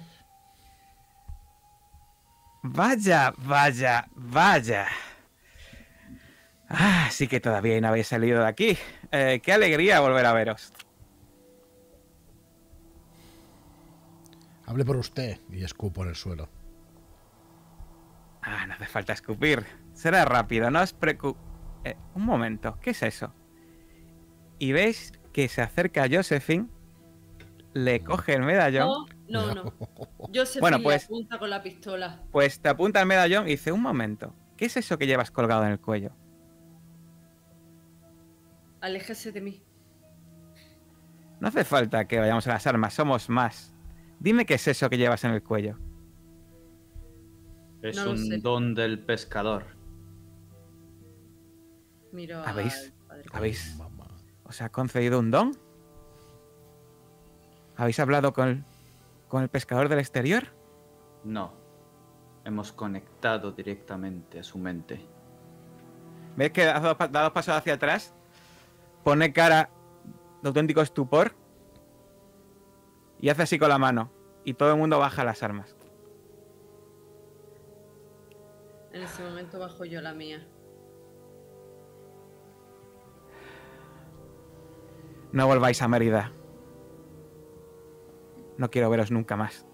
[SPEAKER 1] Vaya, vaya, vaya. Ah, sí que todavía no habéis salido de aquí. Eh, qué alegría volver a veros.
[SPEAKER 2] Hable por usted y escupo en el suelo.
[SPEAKER 1] Ah, no hace falta escupir. Será rápido, no os preocupéis. Un momento, ¿qué es eso? Y veis que se acerca Josephine, le coge el medallón,
[SPEAKER 4] No, no, no. Sé
[SPEAKER 1] Bueno, pues-
[SPEAKER 4] apunta con la pistola.
[SPEAKER 1] pues te apunta el medallón y dice, un momento, ¿qué es eso que llevas colgado en el cuello?
[SPEAKER 4] Aléjese de mí.
[SPEAKER 1] No hace falta que vayamos a las armas, somos más. Dime qué es eso que llevas en el cuello.
[SPEAKER 3] Es
[SPEAKER 4] No
[SPEAKER 3] un
[SPEAKER 4] sé.
[SPEAKER 3] don del pescador.
[SPEAKER 4] Miro
[SPEAKER 1] ¿Habéis-. ¿Habéis, os ha concedido un don? ¿Habéis hablado con el, con el pescador del exterior?
[SPEAKER 3] No. Hemos conectado directamente a su mente.
[SPEAKER 1] ¿Ves que ha dado, pa- da dos pasos hacia atrás? Pone cara de auténtico estupor y hace así con la mano. Y todo el mundo baja las armas.
[SPEAKER 4] En ese momento bajo yo la mía.
[SPEAKER 1] No volváis a Mérida. No quiero veros nunca más.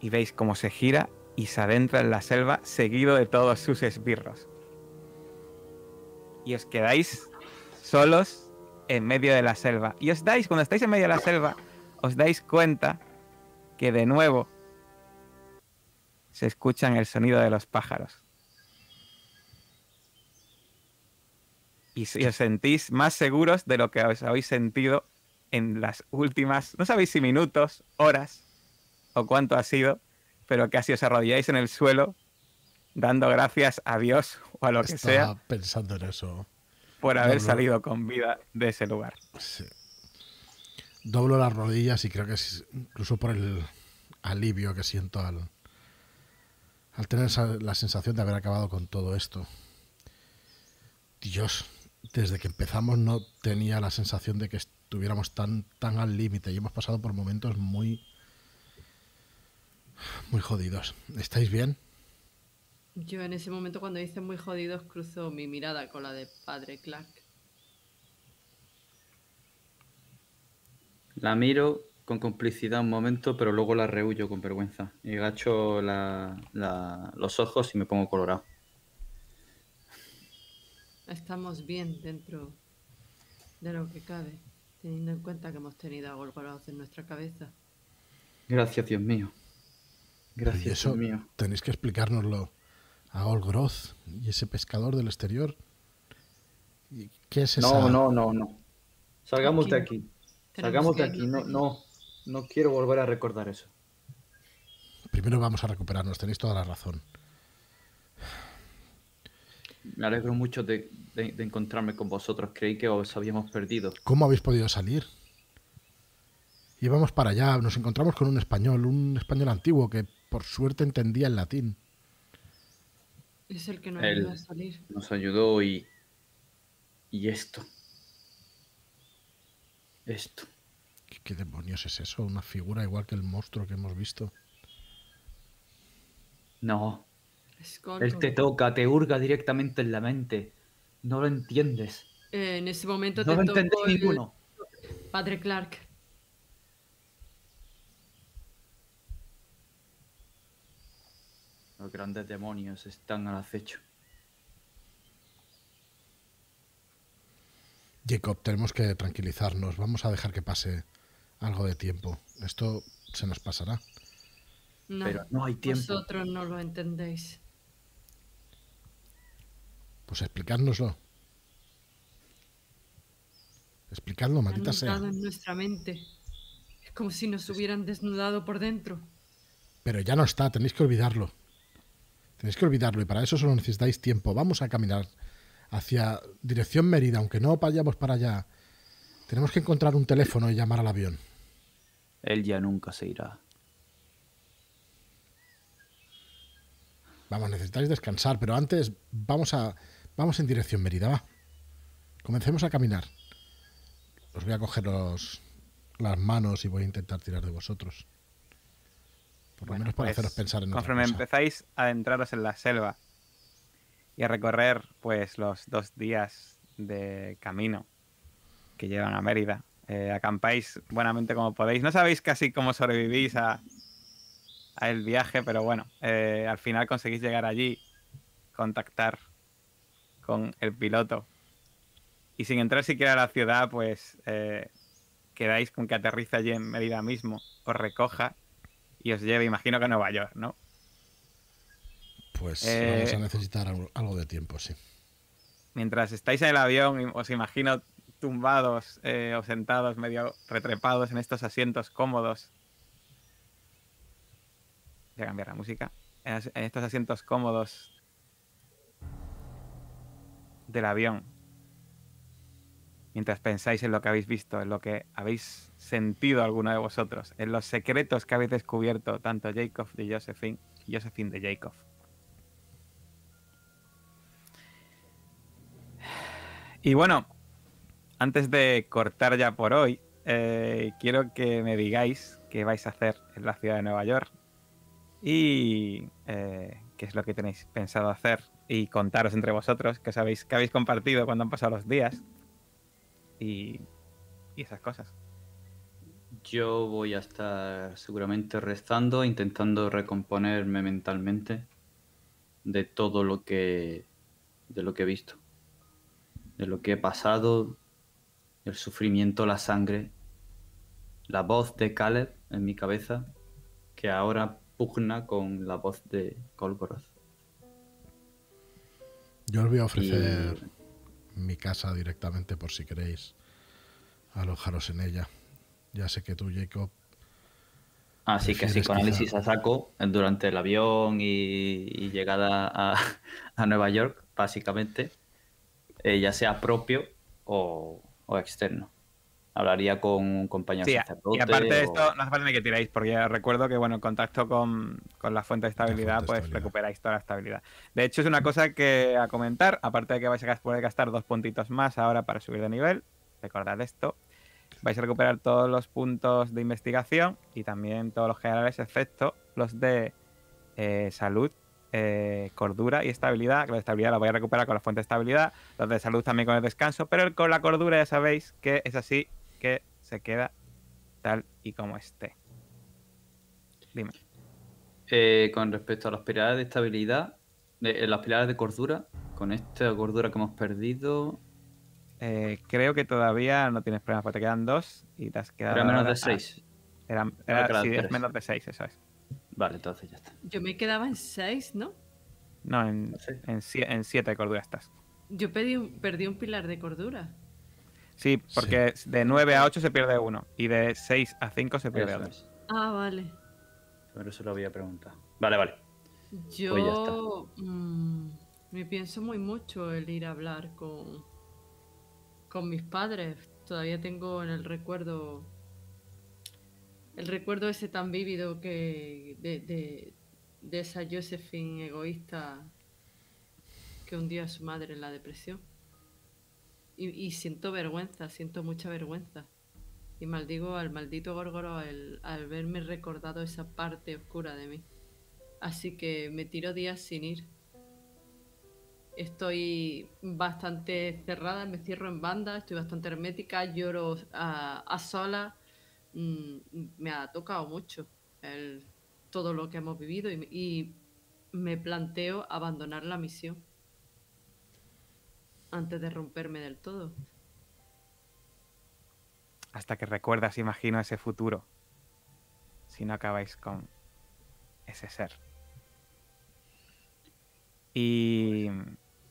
[SPEAKER 1] Y veis cómo se gira y se adentra en la selva seguido de todos sus esbirros. Y os quedáis solos en medio de la selva. Y os dais, cuando estáis en medio de la selva, os dais cuenta que de nuevo se escuchan el sonido de los pájaros. Y, s- y os sentís más seguros de lo que os habéis sentido en las últimas, no sabéis si minutos, horas o cuánto ha sido, pero casi os arrodilláis en el suelo dando gracias a Dios o a lo que sea
[SPEAKER 2] pensando en eso.
[SPEAKER 1] por haber
[SPEAKER 2] Doblo.
[SPEAKER 1] salido con vida de ese lugar.
[SPEAKER 2] Sí. Doblo las rodillas y creo que es incluso por el alivio que siento al, al tener esa- la sensación de haber acabado con todo esto. Dios, desde que empezamos no tenía la sensación de que estuviéramos tan, tan al límite y hemos pasado por momentos muy, muy jodidos. ¿Estáis bien?
[SPEAKER 4] Yo en ese momento cuando dicen muy jodidos cruzo mi mirada con la de padre Clark.
[SPEAKER 3] La miro con complicidad un momento, pero luego la rehuyo con vergüenza. Y gacho la- la- los ojos y me pongo colorado.
[SPEAKER 4] Estamos bien dentro de lo que cabe, teniendo en cuenta que hemos tenido a golpeados en nuestra cabeza.
[SPEAKER 3] Gracias, Dios mío. Gracias,
[SPEAKER 2] Y eso-
[SPEAKER 3] Dios mío.
[SPEAKER 2] Tenéis que explicárnoslo a Olgroth y ese pescador del exterior. ¿Y ¿Qué es esa?
[SPEAKER 3] No, no, no, no. Salgamos de aquí. Salgamos de aquí. No, no, no quiero volver a recordar eso.
[SPEAKER 2] Primero vamos a recuperarnos, tenéis toda la razón.
[SPEAKER 3] Me alegro mucho de, de- de encontrarme con vosotros. Creí que os habíamos perdido.
[SPEAKER 2] ¿Cómo habéis podido salir? Íbamos para allá, nos encontramos con un español, un español antiguo que por suerte entendía el latín.
[SPEAKER 4] Es el que nos ayuda a salir.
[SPEAKER 3] Nos ayudó y. Y esto. Esto.
[SPEAKER 2] ¿Qué, qué demonios es eso? Una figura igual que el monstruo que hemos visto.
[SPEAKER 3] No. Él te toca, te hurga directamente en la mente. No lo entiendes.
[SPEAKER 4] Eh, en ese momento
[SPEAKER 3] No
[SPEAKER 4] te
[SPEAKER 3] lo entendéis
[SPEAKER 4] tocó el
[SPEAKER 3] ninguno.
[SPEAKER 4] padre Clark.
[SPEAKER 3] Los grandes demonios están al acecho.
[SPEAKER 2] Jacob, tenemos que tranquilizarnos. Vamos a dejar que pase algo de tiempo. Esto se nos pasará.
[SPEAKER 4] No,
[SPEAKER 3] Pero no hay tiempo.
[SPEAKER 4] vosotros no lo entendéis.
[SPEAKER 2] Pues explicádnoslo. Explicadlo, maldita sea.
[SPEAKER 4] en nuestra mente. Es como si nos hubieran desnudado por dentro.
[SPEAKER 2] Pero ya no está, tenéis que olvidarlo. Tenéis que olvidarlo y para eso solo necesitáis tiempo. Vamos a caminar hacia dirección Mérida, aunque no vayamos para allá. Tenemos que encontrar un teléfono y llamar al avión.
[SPEAKER 3] Él ya nunca se irá.
[SPEAKER 2] Vamos, necesitáis descansar, pero antes vamos a vamos en dirección Mérida, va. Comencemos a caminar. Os voy a coger los, las manos y voy a intentar tirar de vosotros. Por lo
[SPEAKER 1] Bueno,
[SPEAKER 2] menos para
[SPEAKER 1] pues,
[SPEAKER 2] haceros pensar en otra
[SPEAKER 1] Conforme
[SPEAKER 2] cosa.
[SPEAKER 1] empezáis a adentraros en la selva y a recorrer pues los dos días de camino que llevan a Mérida, eh, acampáis buenamente como podéis. No sabéis casi cómo sobrevivís a, a el viaje, pero bueno, eh, al final conseguís llegar allí, contactar con el piloto y sin entrar siquiera a la ciudad, pues eh, quedáis con que aterriza allí en Mérida mismo, os recoja y os lleve, imagino que a Nueva York, ¿no?
[SPEAKER 2] Pues
[SPEAKER 1] Eh,
[SPEAKER 2] vamos a necesitar algo, de tiempo, sí.
[SPEAKER 1] Mientras estáis en el avión, os imagino tumbados eh, o sentados, medio retrepados en estos asientos cómodos. Voy a cambiar la música. En estos asientos cómodos del avión. Mientras pensáis en lo que habéis visto, en lo que habéis sentido alguno de vosotros, en los secretos que habéis descubierto, tanto Jacob de Josephine y Josephine de Jacob. Y bueno, antes de cortar ya por hoy, eh, quiero que me digáis qué vais a hacer en la ciudad de Nueva York y eh, qué es lo que tenéis pensado hacer y contaros entre vosotros qué os habéis, qué habéis compartido cuando han pasado los días y, y esas cosas.
[SPEAKER 3] Yo voy a estar seguramente rezando, intentando recomponerme mentalmente de todo lo que de lo que he visto, de lo que he pasado, el sufrimiento, la sangre, la voz de Caleb en mi cabeza, que ahora pugna con la voz de Kolgoroth.
[SPEAKER 2] Yo os voy a ofrecer
[SPEAKER 3] Y-
[SPEAKER 2] mi casa directamente por si queréis alojaros en ella. Ya sé que tú, Jacob,
[SPEAKER 3] Así que
[SPEAKER 2] Prefieres
[SPEAKER 3] psicoanálisis
[SPEAKER 2] quizá-
[SPEAKER 3] a saco durante el avión y, y llegada a, a Nueva York, básicamente, eh, ya sea propio o, o externo. Hablaría con un compañero
[SPEAKER 1] Sí,
[SPEAKER 3] sacerdote.
[SPEAKER 1] y aparte de esto, no hace falta ni que tiréis, porque ya recuerdo que, bueno, en contacto con, con la fuente de estabilidad,
[SPEAKER 2] fuente de
[SPEAKER 1] pues
[SPEAKER 2] estabilidad.
[SPEAKER 1] recuperáis toda la estabilidad. De hecho, es una cosa que a comentar, aparte de que vais a poder gastar dos puntitos más ahora para subir de nivel, recordad esto, vais a recuperar todos los puntos de investigación y también todos los generales, excepto los de eh, salud, eh, cordura y estabilidad, la de estabilidad la voy a recuperar con la fuente de estabilidad, los de salud también con el descanso, pero el- con la cordura ya sabéis que es así que se queda tal y como esté. Dime.
[SPEAKER 3] Eh, con respecto a las pilares de estabilidad, de- eh, las pilares de cordura, con esta cordura que hemos perdido,
[SPEAKER 1] Eh, creo que todavía no tienes problemas porque te quedan dos y te has quedado.
[SPEAKER 3] era menos de 6.
[SPEAKER 1] ah, era- sí, es menos de seis, eso es.
[SPEAKER 3] Vale, entonces ya está.
[SPEAKER 4] Yo me quedaba en 6, ¿no?
[SPEAKER 1] No, en,
[SPEAKER 3] No sé.
[SPEAKER 1] en, sie- en siete de cordura estás.
[SPEAKER 4] Yo perdí un pilar de cordura.
[SPEAKER 1] Sí, porque de 9 a 8 se pierde uno. Y de 6 a 5 se pierde otro.
[SPEAKER 3] es.
[SPEAKER 4] Ah, vale.
[SPEAKER 3] Pero eso lo había preguntado. Vale, vale.
[SPEAKER 4] Yo
[SPEAKER 3] Pues ya está.
[SPEAKER 4] mm, me pienso muy mucho el ir a hablar con, con mis padres. Todavía tengo en el recuerdo el recuerdo ese tan vívido que de, de, de esa Josephine egoísta que hundió a su madre en la depresión. Y, y siento vergüenza, siento mucha vergüenza. Y maldigo al maldito Gorgoro al, al verme recordado esa parte oscura de mí. Así que me tiro días sin ir. Estoy bastante cerrada, me cierro en banda, estoy bastante hermética, lloro a, a solas. Mm, Me ha tocado mucho el- todo lo que hemos vivido y, y me planteo abandonar la misión antes de romperme del todo.
[SPEAKER 1] Hasta que recuerdas, imagino, ese futuro. Si no acabáis con ese ser. Y.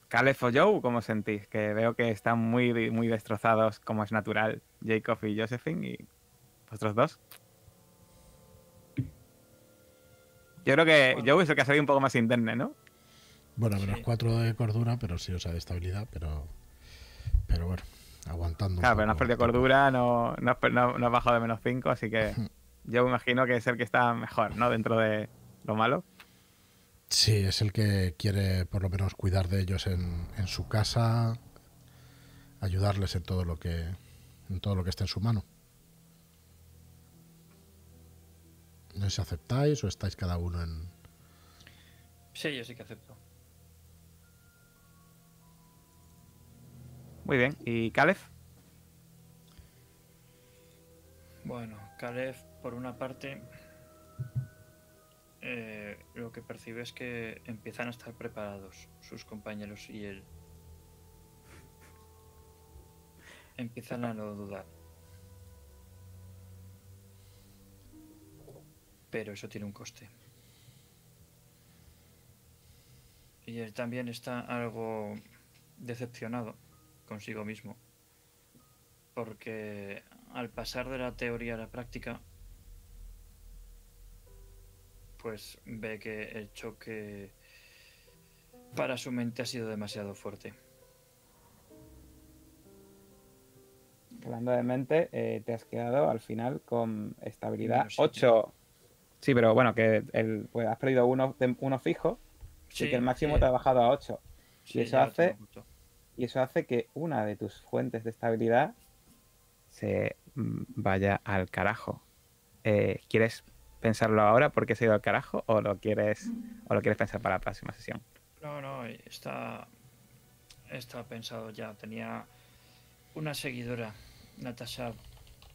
[SPEAKER 1] Caleb o Joe, ¿cómo sentís? Que veo que están muy, muy destrozados, como es natural, Jacob y Josephine. ¿Y vosotros dos? Yo creo que Joe es el que ha salido un poco más indemne, ¿no?
[SPEAKER 2] Bueno, menos
[SPEAKER 5] Sí.
[SPEAKER 2] 4 de cordura, pero sí, o sea, de estabilidad, pero. Pero bueno, aguantando. un
[SPEAKER 1] Claro, pero no has perdido cordura, no, no, has, per- no- no has bajado de menos 5, así que yo me imagino que es el que está mejor, ¿no? Dentro de lo malo.
[SPEAKER 2] Sí, es el que quiere por lo menos cuidar de ellos en, en su casa, ayudarles en todo lo que en todo lo que esté en su mano. No sé si aceptáis o estáis cada uno en.
[SPEAKER 5] Sí, yo sí que acepto.
[SPEAKER 1] Muy bien. ¿Y Caleb?
[SPEAKER 5] Bueno, Caleb, por una parte, eh, lo que percibe es que empiezan a estar preparados sus compañeros y él. Empiezan a no dudar. Pero eso tiene un coste. Y él también está algo decepcionado consigo mismo. Porque al pasar de la teoría a la práctica, pues ve que el choque para su mente ha sido demasiado fuerte.
[SPEAKER 1] Hablando de mente, eh, te has quedado al final con estabilidad
[SPEAKER 5] Menos siete.
[SPEAKER 1] 8. Sí, pero bueno, que el, pues has perdido uno, uno fijo y que el máximo
[SPEAKER 5] sí,
[SPEAKER 1] te ha bajado a 8.
[SPEAKER 5] sí,
[SPEAKER 1] y eso hace-. Y eso hace que una de tus fuentes de estabilidad se mm, vaya al carajo. Eh, ¿Quieres pensarlo ahora porque se ha ido al carajo o lo quieres o lo quieres pensar para la próxima sesión?
[SPEAKER 5] No, no, está, está pensado ya. Tenía una seguidora, Natasha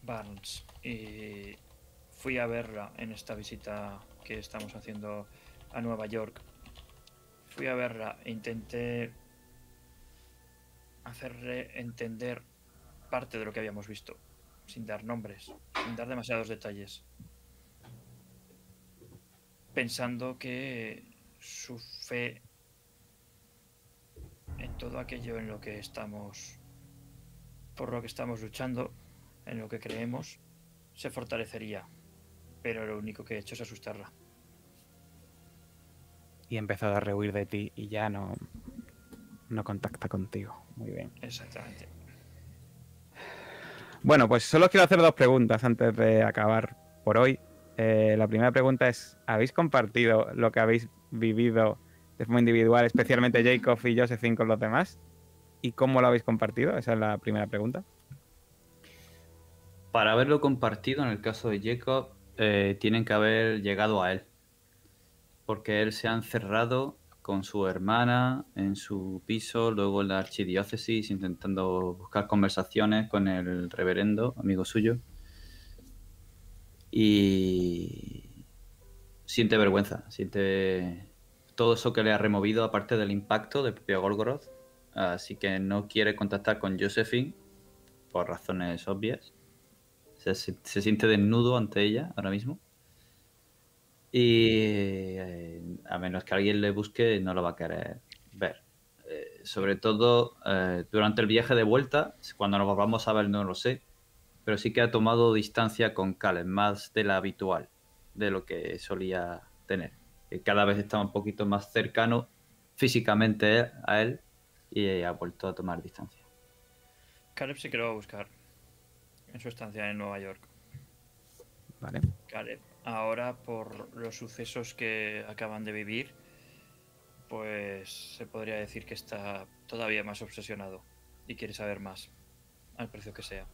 [SPEAKER 5] Barnes, y fui a verla en esta visita que estamos haciendo a Nueva York. Fui a verla e intenté hacerle entender parte de lo que habíamos visto, sin dar nombres, sin dar demasiados detalles. Pensando que su fe en todo aquello en lo que estamos, por lo que estamos luchando, en lo que creemos, se fortalecería. Pero lo único que he hecho es asustarla.
[SPEAKER 1] Y ha empezado a rehuir de ti y ya no, no contacta contigo. Muy bien.
[SPEAKER 5] Exactamente.
[SPEAKER 1] Bueno, pues solo quiero hacer dos preguntas antes de acabar por hoy. Eh, la primera pregunta es, ¿habéis compartido lo que habéis vivido de forma individual, especialmente Jacob y Josephine con los demás? ¿Y cómo lo habéis compartido? Esa es la primera pregunta.
[SPEAKER 3] Para haberlo compartido, en el caso de Jacob, eh, tienen que haber llegado a él. Porque él se ha encerrado con su hermana en su piso, luego en la archidiócesis, intentando buscar conversaciones con el reverendo, amigo suyo. Y siente vergüenza, siente todo eso que le ha removido, aparte del impacto del propio Golgoroth. Así que no quiere contactar con Josephine por razones obvias. Se, se- se siente desnudo ante ella ahora mismo. Y eh, a menos que alguien le busque, no lo va a querer ver. Eh, sobre todo eh, durante el viaje de vuelta, cuando nos vamos a ver, no lo sé. Pero sí que ha tomado distancia con Caleb, más de la habitual, de lo que solía tener. Cada vez está un poquito más cercano físicamente a él y ha vuelto a tomar distancia.
[SPEAKER 5] Caleb sí que lo va a buscar en su estancia en Nueva York.
[SPEAKER 1] Vale.
[SPEAKER 5] Caleb, ahora por los sucesos que acaban de vivir, pues se podría decir que está todavía más obsesionado y quiere saber más, al precio que sea.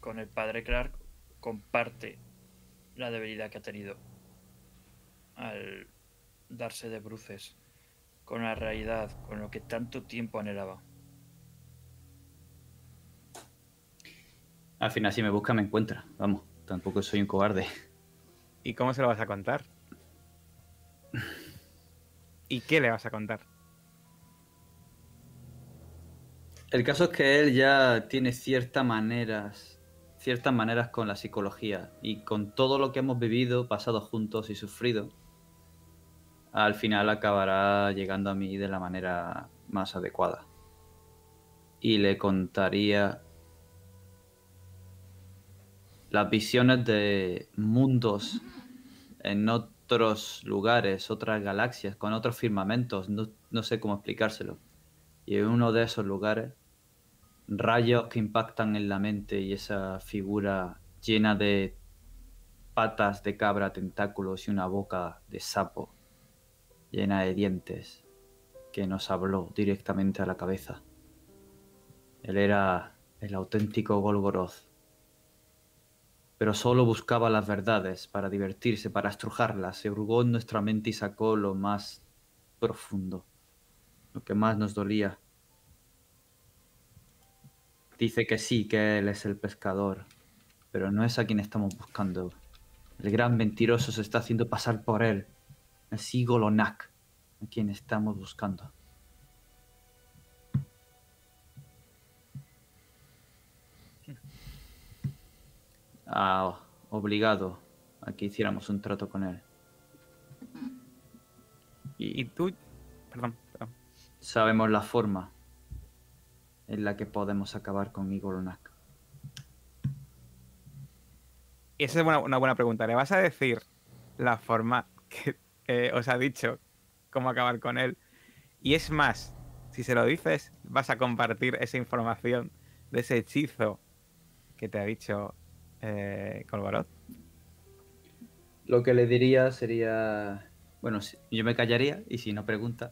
[SPEAKER 5] Con el padre Clark comparte la debilidad que ha tenido al darse de bruces con la realidad, con lo que tanto tiempo anhelaba.
[SPEAKER 3] Al final, si me busca, me encuentra. Vamos, tampoco soy un cobarde.
[SPEAKER 1] ¿Y cómo se lo vas a contar? ¿Y qué le vas a contar?
[SPEAKER 3] El caso es que él ya tiene ciertas maneras, ciertas maneras con la psicología y con todo lo que hemos vivido, pasado juntos y sufrido, al final acabará llegando a mí de la manera más adecuada. Y le contaría las visiones de mundos en otros lugares, otras galaxias, con otros firmamentos, no, no sé cómo explicárselo. Y en uno de esos lugares, rayos que impactan en la mente y esa figura llena de patas de cabra, tentáculos y una boca de sapo llena de dientes que nos habló directamente a la cabeza. Él era el auténtico Golgoroth, pero solo buscaba las verdades para divertirse, para estrujarlas, se hurgó en nuestra mente y sacó lo más profundo, lo que más nos dolía. Dice que sí, que él es el pescador, pero no es a quien estamos buscando. El gran mentiroso se está haciendo pasar por él. Es Igolonak, a quien estamos buscando. Ha obligado a que hiciéramos un trato con él.
[SPEAKER 1] Y, y tú... Perdón, perdón.
[SPEAKER 3] Sabemos la forma en la que podemos acabar con Igolonak.
[SPEAKER 1] Y esa es una, una buena pregunta. ¿Le vas a decir la forma que eh, os ha dicho cómo acabar con él? Y es más, si se lo dices, vas a compartir esa información de ese hechizo que te ha dicho eh, Kolgoroth.
[SPEAKER 3] Lo que le diría sería. Bueno, yo me callaría y si no pregunta,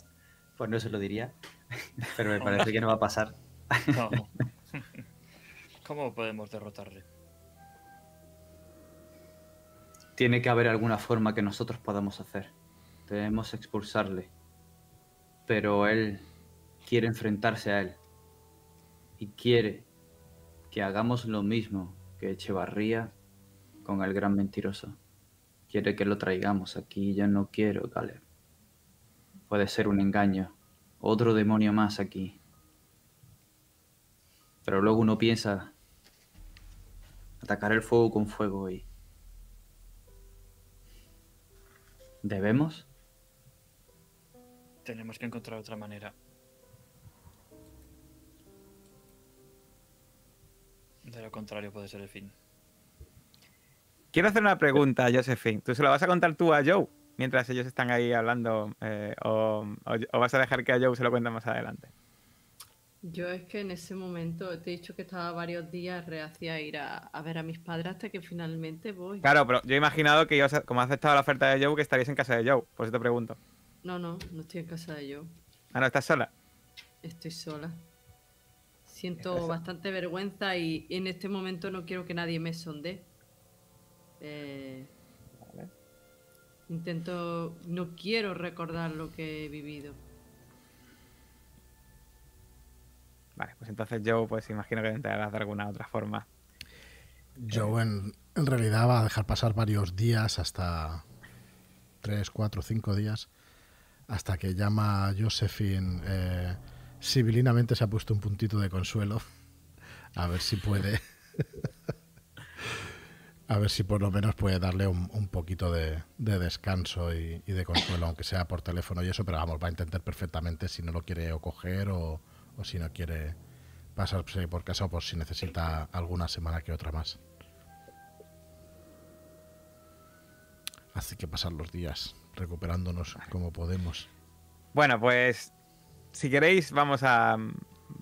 [SPEAKER 3] pues no se lo diría. Pero me parece que no va a pasar.
[SPEAKER 5] No. ¿Cómo podemos derrotarle?
[SPEAKER 3] Tiene que haber alguna forma que nosotros podamos hacer. Debemos expulsarle. Pero él quiere enfrentarse a él. Y quiere que hagamos lo mismo que Echevarría con el gran mentiroso. Quiere que lo traigamos aquí. Yo no quiero, Caleb. Puede ser un engaño. Otro demonio más aquí. Pero luego uno piensa atacar el fuego con fuego y ¿Debemos?
[SPEAKER 5] Tenemos que encontrar otra manera. De lo contrario puede ser el fin.
[SPEAKER 1] Quiero hacer una pregunta, Josephine. ¿Tú se lo vas a contar tú a Joe mientras ellos están ahí hablando? eh, o, o- o vas a dejar que a Joe se lo cuente más adelante?
[SPEAKER 4] Yo es que en ese momento te he dicho que estaba varios días reacia a ir a, a ver a mis padres hasta que finalmente voy.
[SPEAKER 1] Claro, pero yo he imaginado que ibas a- como has aceptado la oferta de Joe, que estaríais en casa de Joe. Por eso te pregunto.
[SPEAKER 4] No, no, no estoy en casa de yo.
[SPEAKER 1] Ah, no, estás sola.
[SPEAKER 4] Estoy sola. Siento bastante vergüenza y en este momento no quiero que nadie me sonde. Eh,
[SPEAKER 1] Vale.
[SPEAKER 4] intento, no quiero recordar lo que he vivido.
[SPEAKER 1] Vale, pues entonces Joe, pues imagino que intentarás de alguna otra forma.
[SPEAKER 2] Joe en, en realidad va a dejar pasar varios días, hasta 3, 4, 5 días, hasta que llama a Josephine. Eh, sibilinamente se ha puesto un puntito de consuelo. A ver si puede. A ver si por lo menos puede darle un, un poquito de, de descanso y, y de consuelo, aunque sea por teléfono y eso, pero vamos, va a entender perfectamente si no lo quiere o coger o, o si no quiere pasarse por casa o por si necesita alguna semana que otra más. Así que pasar los días recuperándonos como podemos.
[SPEAKER 1] Bueno, pues si queréis vamos a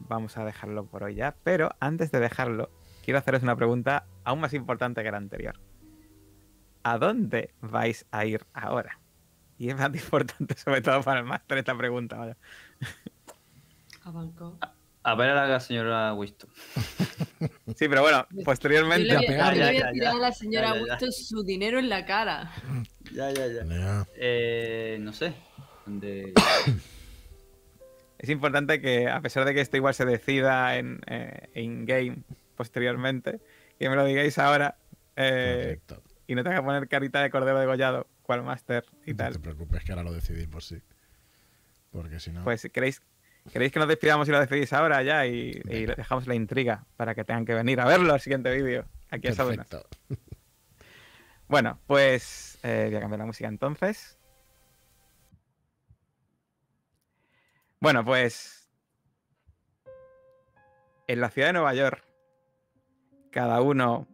[SPEAKER 1] vamos a dejarlo por hoy ya, pero antes de dejarlo quiero haceros una pregunta aún más importante que la anterior. ¿A dónde vais a ir ahora? Y es más importante sobre todo para el máster esta pregunta. vaya.
[SPEAKER 4] A Bangkok.
[SPEAKER 3] A ver a la señora Winston.
[SPEAKER 1] Sí, pero bueno,
[SPEAKER 4] Yo
[SPEAKER 1] posteriormente
[SPEAKER 4] le voy a, yo le voy a tirar a la señora
[SPEAKER 3] Ya, ya, ya.
[SPEAKER 4] Winston su dinero en la cara.
[SPEAKER 3] Ya, ya, ya.
[SPEAKER 2] Ya.
[SPEAKER 3] Eh, no sé. ¿Dónde?
[SPEAKER 1] es importante que a pesar de que esto igual se decida en in game posteriormente, que me lo digáis ahora eh, y no te haga poner carita de cordero degollado, cual máster y
[SPEAKER 2] No
[SPEAKER 1] tal.
[SPEAKER 2] te preocupes que ahora lo decidimos, sí. Porque si no...
[SPEAKER 1] Pues queréis, queréis que nos despidamos y lo decidís ahora ya y, y dejamos la intriga para que tengan que venir a verlo al siguiente vídeo. Aquí a. Bueno, pues eh, voy a cambiar la música entonces. Bueno, pues en la ciudad de Nueva York, cada uno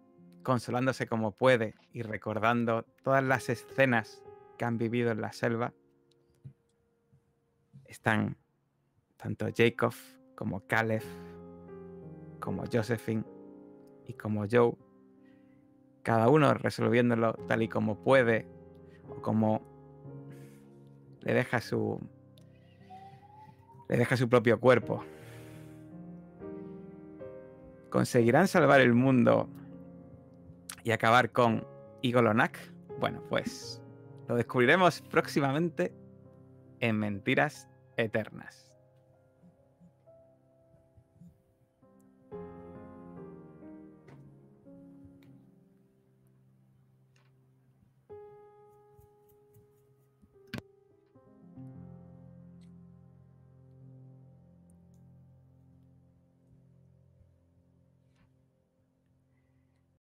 [SPEAKER 1] consolándose como puede y recordando todas las escenas que han vivido en la selva, están tanto Jacob como Caleb, como Josephine y como Joe cada uno resolviéndolo tal y como puede o como le deja su le deja su propio cuerpo. ¿Conseguirán salvar el mundo y acabar con Igolonak? Bueno, pues lo descubriremos próximamente en Mentiras Eternas.